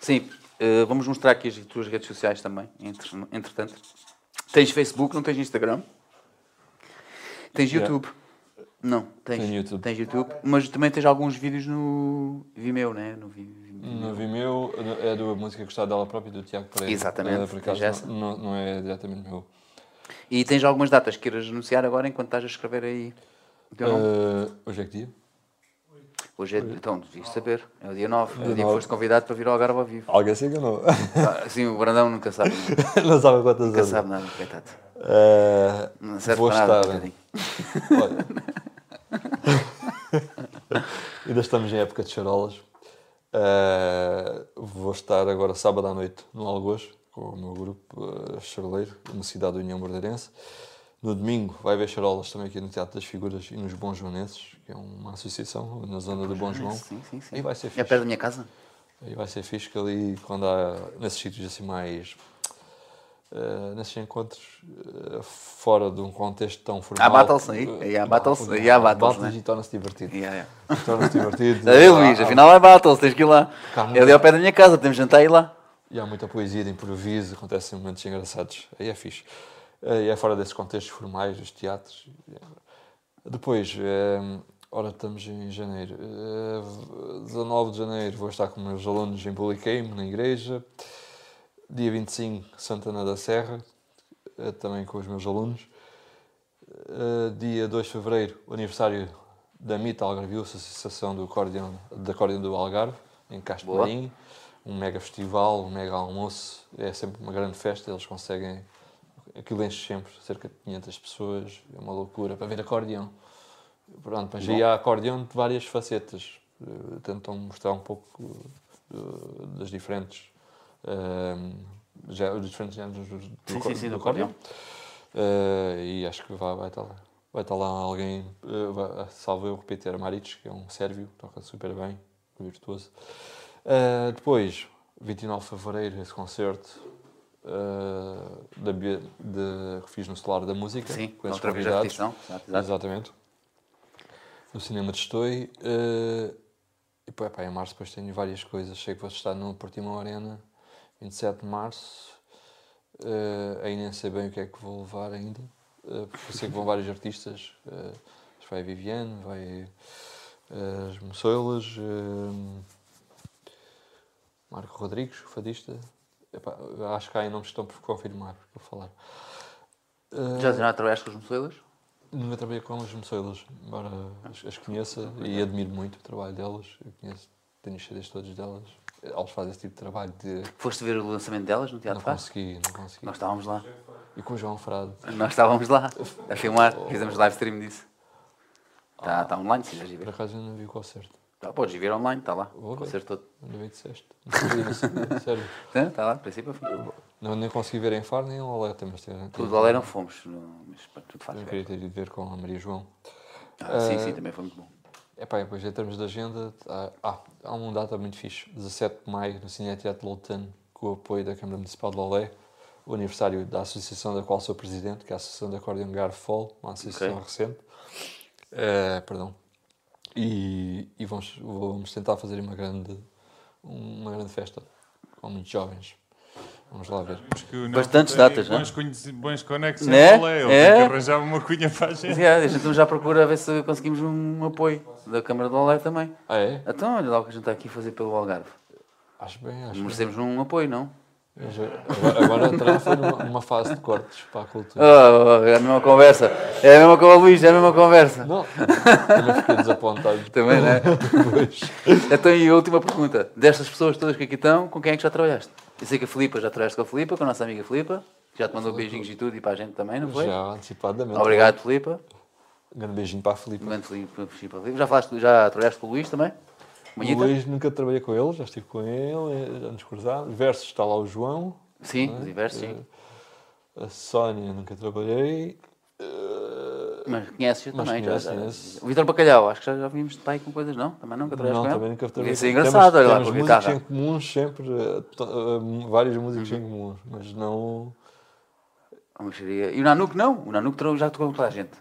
Sim, eh, vamos mostrar aqui as tuas redes sociais também, entre- entretanto. Tens Facebook, não tens Instagram? Tens Yeah. YouTube? Não, tens. Tenho YouTube. Tens YouTube, mas também tens alguns vídeos no Vimeo, né? No Vi- No Vimeo é da música gostada dela própria, do Tiago Pereira. Exatamente, Eh, Por acaso, não, não é diretamente meu. E tens algumas datas que queiras anunciar agora enquanto estás a escrever aí? Eh, hoje é que dia? Hoje é, então, devias saber, é o dia 9, é o Dia que 9. foste convidado para vir ao Algarve ao vivo. Alguém se enganou. Ah, Sim, o Brandão nunca sabe, [LAUGHS] não sabe quantas nunca horas. sabe nada, coitado. Eh, Não serve vou para nada, estar. coitadinho. Olha, [LAUGHS] ainda estamos em época de charolas. Eh, vou estar agora sábado à noite no Algoz com o meu grupo uh, charoleiro, na cidade da União Bordeirense. No domingo vai haver charolas também aqui no Teatro das Figuras e nos Bons Joanenses, que é uma associação na zona do Bom João. Sim, sim, sim. Aí vai ser É fixe. perto da minha casa? Aí vai ser fixe que ali, quando há nesses sítios assim mais. Eh, nesses encontros eh, fora de um contexto tão formal. battles aí, aí há battles, aí há battles, né? e torna-se divertido. Yeah, yeah. Torna-se divertido. [LAUGHS] Ei, Há- Luís, há- afinal é Battles, tens que ir lá. É ali ao pé da minha casa, podemos jantar aí lá. E há muita poesia de improviso, acontecem momentos engraçados. Aí é fixe. Eh, E é fora desses contextos formais, dos teatros. Depois, eh, ora estamos em janeiro. Eh, 19 de janeiro vou estar com meus alunos em Buliqueime, na igreja. Dia 25, Santana da Serra, eh, também com os meus alunos. Eh, dia 2 de fevereiro, o aniversário da MITA Algarvius, Associação do Acordeão, da Acordeão do Algarve, em Castro Boa. Marim. Um mega festival, um mega almoço. É sempre uma grande festa, eles conseguem. Aquilo enche sempre, cerca de 500 pessoas. É uma loucura para ver acordeão. Pronto, mas aí há acordeão de várias facetas. Eh, Tentam mostrar um pouco das diferentes. Eh, já, os diferentes géneros do, do, Sim, sim, sim, do acordeão. Eh, e acho que vai, vai estar lá. Vai estar lá alguém, eh, vai- salvo eu, Peter Maric, que é um sérvio, toca super bem, virtuoso. Eh, depois, 29 de fevereiro, esse concerto eh, da, de, que fiz no Solar da Música, Sim, com esses convidados. Exato. Exatamente. No cinema de Estoi. eh, e pá, em março depois tenho várias coisas. Sei que vou estar no Portimão Arena, 27 de março. Eh, aí nem sei bem o que é que vou levar ainda. eh, porque sei que vão vários artistas. que vai a Viviane, vai as Moçoilas, Marco Rodrigues, fadista. Epá, acho que há aí nomes que estão por confirmar, porque vou falar. Já, já trabalhaste com os mocelas? Nunca trabalhei com as moçoilas, embora as, as conheça e admiro muito o trabalho delas. Eu conheço, tenho os CDs todos delas. Elas fazem esse tipo de trabalho de. Foste ver o lançamento delas no Não Teatro Faz? consegui, não consegui. Nós estávamos lá. E com o João Frade. Nós estávamos lá a filmar, fizemos live stream disso. Está tá online, se quiseres ir Por ver. acaso eu não vi o concerto. Tá, podes ir ver online, está lá. Vou O ver. concerto todo. Ainda bem que disseste. Não sabia, não [LAUGHS] Sério. Está lá, de princípio a fim. Não, nem consegui ver em Faro nem em Loleta, mas Tudo lá não fomos, no- mas pá, tudo faz. Eu queria ter ido ver com a Maria João. Ah, sim, Eh, sim, também foi muito bom. Epá, depois em termos de agenda, há, ah, há uma data muito fixe, 17 de maio, no Cine Teatro Loutano, com o apoio da Câmara Municipal de Lolé, o aniversário da associação da qual sou presidente, que é a Associação de Acordeon Garfol, uma associação Ok. recente. Eh, perdão. E, e vamos, vamos tentar fazer uma grande, uma grande festa, com muitos jovens. Vamos lá ver. Bastantes datas, não é? bons, conheci- bons conexões Né? né? Ele É? tem que arranjar uma cunha para a gente. É, a gente já procura ver se conseguimos um apoio da Câmara do Algarve também. Ah, é? Então, olha lá o que a gente está aqui a fazer pelo Algarve. Acho bem, acho bem. Merecemos um apoio, não? Agora, agora foi numa, numa fase de cortes para a cultura. Oh, é a mesma conversa. É a mesma com o Luís, é a mesma conversa. Não, também fiquei desapontado. [LAUGHS] Também, né? Pois. Então, e a última pergunta. Destas pessoas todas que aqui estão, com quem é que já trabalhaste? Eu sei que a Filipa já trabalhaste com a Filipa, com a nossa amiga Filipa. que Já te mandou beijinhos e tudo e para a gente também, não foi? Já antecipadamente. Obrigado, Filipa. Um grande beijinho para a Filipe. Um grande Filipe, Filipe. Já, falaste, já trabalhaste com o Luís também? O Manhita? Luís nunca trabalhei com ele, já estive com ele, já nos cruzámos. Versus está lá o João. Sim, é? os inversos, sim. Eh, A Sónia nunca trabalhei. Eh, Mas conheces Mas também, conheço, já. conheço. O Vitor Bacalhau, acho que já, já vimos de pai com coisas, não? Também nunca trabalhaste Não, com ele? também nunca trabalhei. Isso é Temos- engraçado, olha lá, temos músicos guitarra. em comuns sempre, eh, to- eh, vários músicos Uhum. em comum, mas não. E o Nanuque não? O tra- já tocou com toda a gente.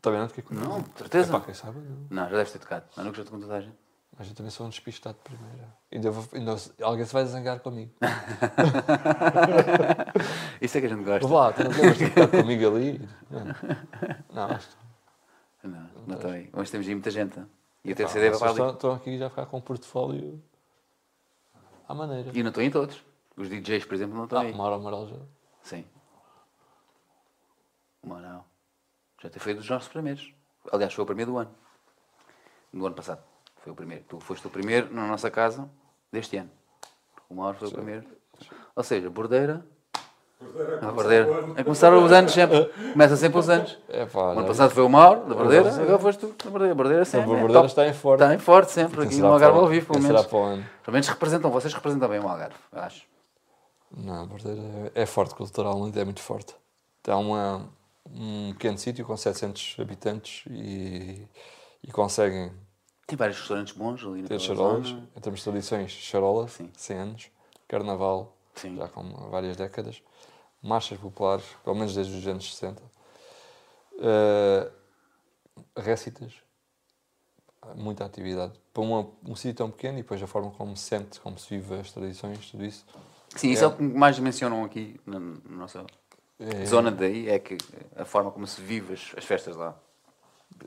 Também não fiquei com Não, certeza. Epá, quem sabe, não. Não, já deves ter tocado. O Nanuque já tocou com toda a gente. Mas eu também sou um despistado de primeira. Ainda vou- ainda- alguém se vai zangar comigo. [LAUGHS] Isso é que a gente gosta. Lá, tu não lembras de comigo ali? Não, não acho que Não, não estou aí. Hoje temos aí muita gente. E Pá, tenho CD para ali. estão, aqui já a ficar com um portfólio à maneira. E não estou em todos. Os DJs, por exemplo, não estão Ah, aí. Mauro Amaral já. Sim. O Manuel. Já te foi dos nossos primeiros. Aliás, foi o primeiro do ano. Do ano passado. Foi o primeiro. Tu foste o primeiro na nossa casa deste ano. O Mauro foi o primeiro. Ou seja, bordeira. A bordeira. A começar os anos sempre. Começa sempre os anos. É pá, O ano passado foi o Mauro, da bordeira. Agora foste tu, da bordeira. A bordeira sempre. a é Bordeira está em forte. Está em forte sempre. Aqui no Algarve ao vivo, pelo menos. será para o ano? Pelo menos representam. Vocês representam bem o Algarve, eu acho. Não, a Bordeira é, é forte culturalmente, é muito forte. Tem uma, um pequeno sítio com 700 habitantes e, e conseguem Tem vários restaurantes bons ali ter naquela charolas. zona. Em termos de tradições, charola, Sim. 100 anos, carnaval, Sim. já com várias décadas, marchas populares, pelo menos desde os anos 60, uh, récitas, muita atividade. Para uma- um sítio tão pequeno e depois a forma como se sente, como se vive as tradições, tudo isso. Sim, isso é, o que mais mencionam aqui na, na nossa É- zona daí, é que a forma como se vive as, as festas lá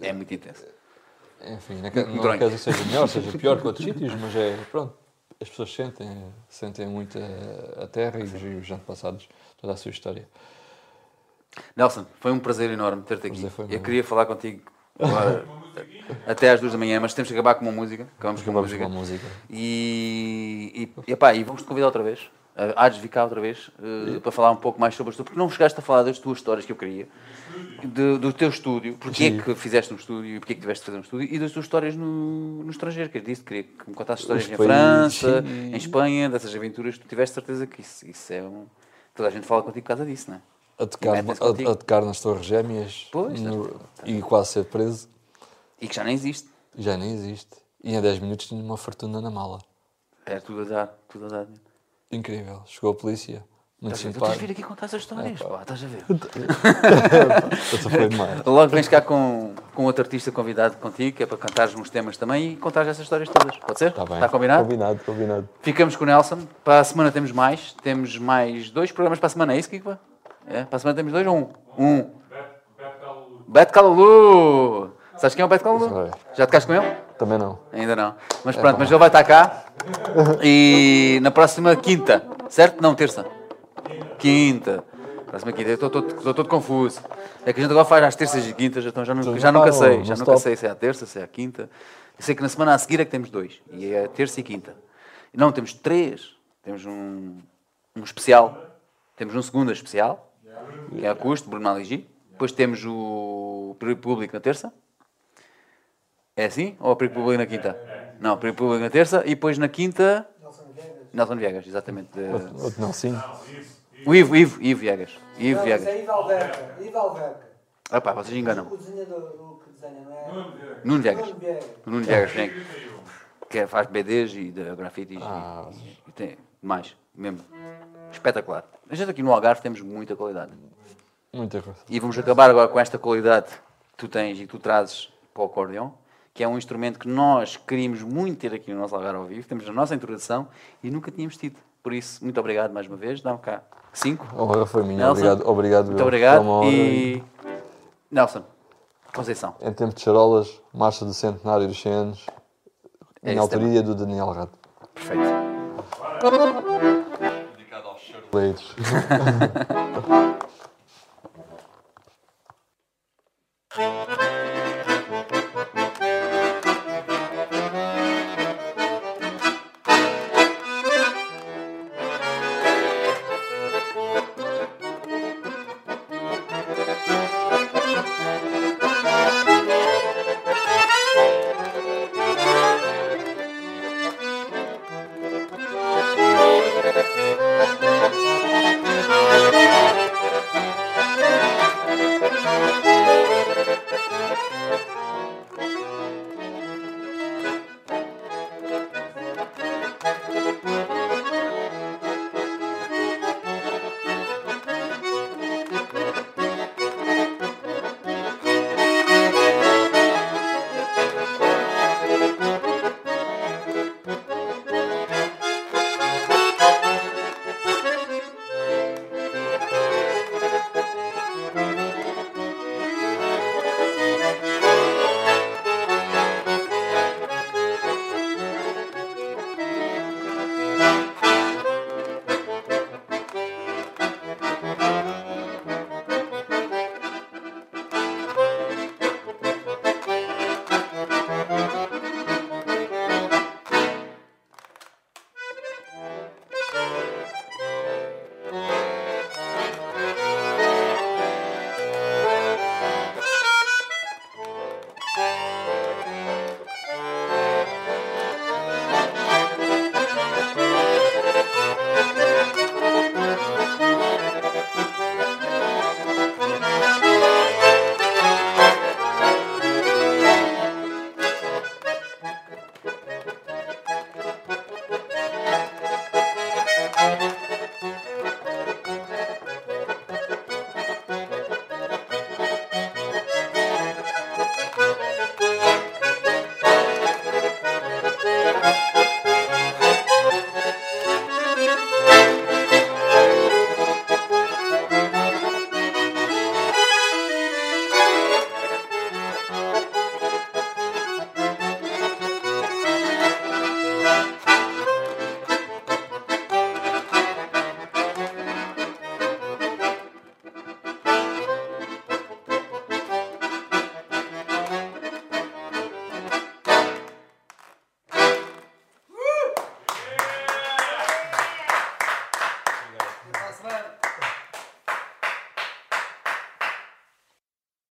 é muito intensa. Enfim, não, quer- não quer dizer seja melhor, seja pior que outros sítios, mas é, pronto, as pessoas sentem, sentem muito a, a terra e os, e os antepassados, toda a sua história. Nelson, foi um prazer enorme ter-te aqui. Eu meu. queria falar contigo agora, até às duas da manhã, mas temos que acabar com uma música. Acabamos com uma Vamos com música. E, e, epá, e vamos-te convidar outra vez. Uh, há de vir cá outra vez uh, para falar um pouco mais sobre as tuas, porque não chegaste a falar das tuas histórias que eu queria, de- do teu estúdio, porque é Sim. que fizeste um estúdio e porque é que tiveste de fazer um estúdio, e das tuas histórias no, no estrangeiro, que disse, queria que me contasses histórias em França, sim. em Espanha, dessas aventuras tu tiveste certeza que isso, isso é um. Toda a gente fala contigo por causa disso, não é? A tocar, a, a tocar nas Torres Gêmeas Pois, no- e quase ser preso, E que já nem existe. já nem existe. E em 10 minutos tinha uma fortuna na mala. É tudo a dar, tudo a dar. Incrível. Chegou a polícia, muito Estás a ver? Tu tens de vir simpático. aqui contar essas histórias, pá, estás a ver? Essa [LAUGHS] foi demais. Logo vens cá com, com outro artista convidado contigo, que é para cantares uns temas também e contares essas histórias todas. Pode ser? Está Tá bem. Está combinado? Combinado, combinado. Ficamos com o Nelson. Para a semana temos mais. Temos mais dois programas para a semana, é isso, Kiko? É? Para a semana temos dois ou um? Um. Beto Calulu! Sabes quem é o Beto Calulu? Sei. Já tocaste com ele? Também não. Ainda não. Mas pronto, mas ele vai estar cá. E na próxima quinta, certo? Não, terça. Quinta. Próxima quinta. Eu estou todo, confuso. É que a gente agora faz às terças e quintas, então já, não, já nunca sei. Já nunca sei se é a terça, se é a quinta. Eu sei que na semana a seguir é que temos dois. E é terça e quinta. Não, temos três. Temos um, um especial. Temos um segunda especial, que é acústico, Bruno Aligi. Depois temos o Público na terça. É assim? Ou a Perigo Público na quinta? Não, Perigo Público na terça. E depois na quinta... Nelson Viegas, exatamente. de- Outro não, sim. O Ivo, Ivo, Ivo Viegas. Ivo Não, Viegas. isso é Ivo Alverca. Ivo Alverca. Ah pá, vocês enganam. O desenhador, que desenha, não é? Nuno Viegas. Nuno Viegas. O Nuno Viegas, sim. Que é- faz BDs e de grafites Ah. e, e tem mais, mesmo. Espetacular. A gente aqui no Algarve temos muita qualidade. Muita coisa. E vamos acabar agora com esta qualidade que tu tens e que tu trazes para o acordeão, que é um instrumento que nós queríamos muito ter aqui no nosso Algarve ao vivo, temos na nossa introdução e nunca tínhamos tido. Por isso, muito obrigado mais uma vez. Dá-me cá cinco. A honra foi minha. Nelson, Obrigado, obrigado. Muito obrigado. E. Nelson, Conceição. Em tempo de charolas, marcha do centenário dos 100 anos, É em autoria do Daniel Rato. Perfeito. Dedicado aos charoleiros. [LAUGHS] [LAUGHS]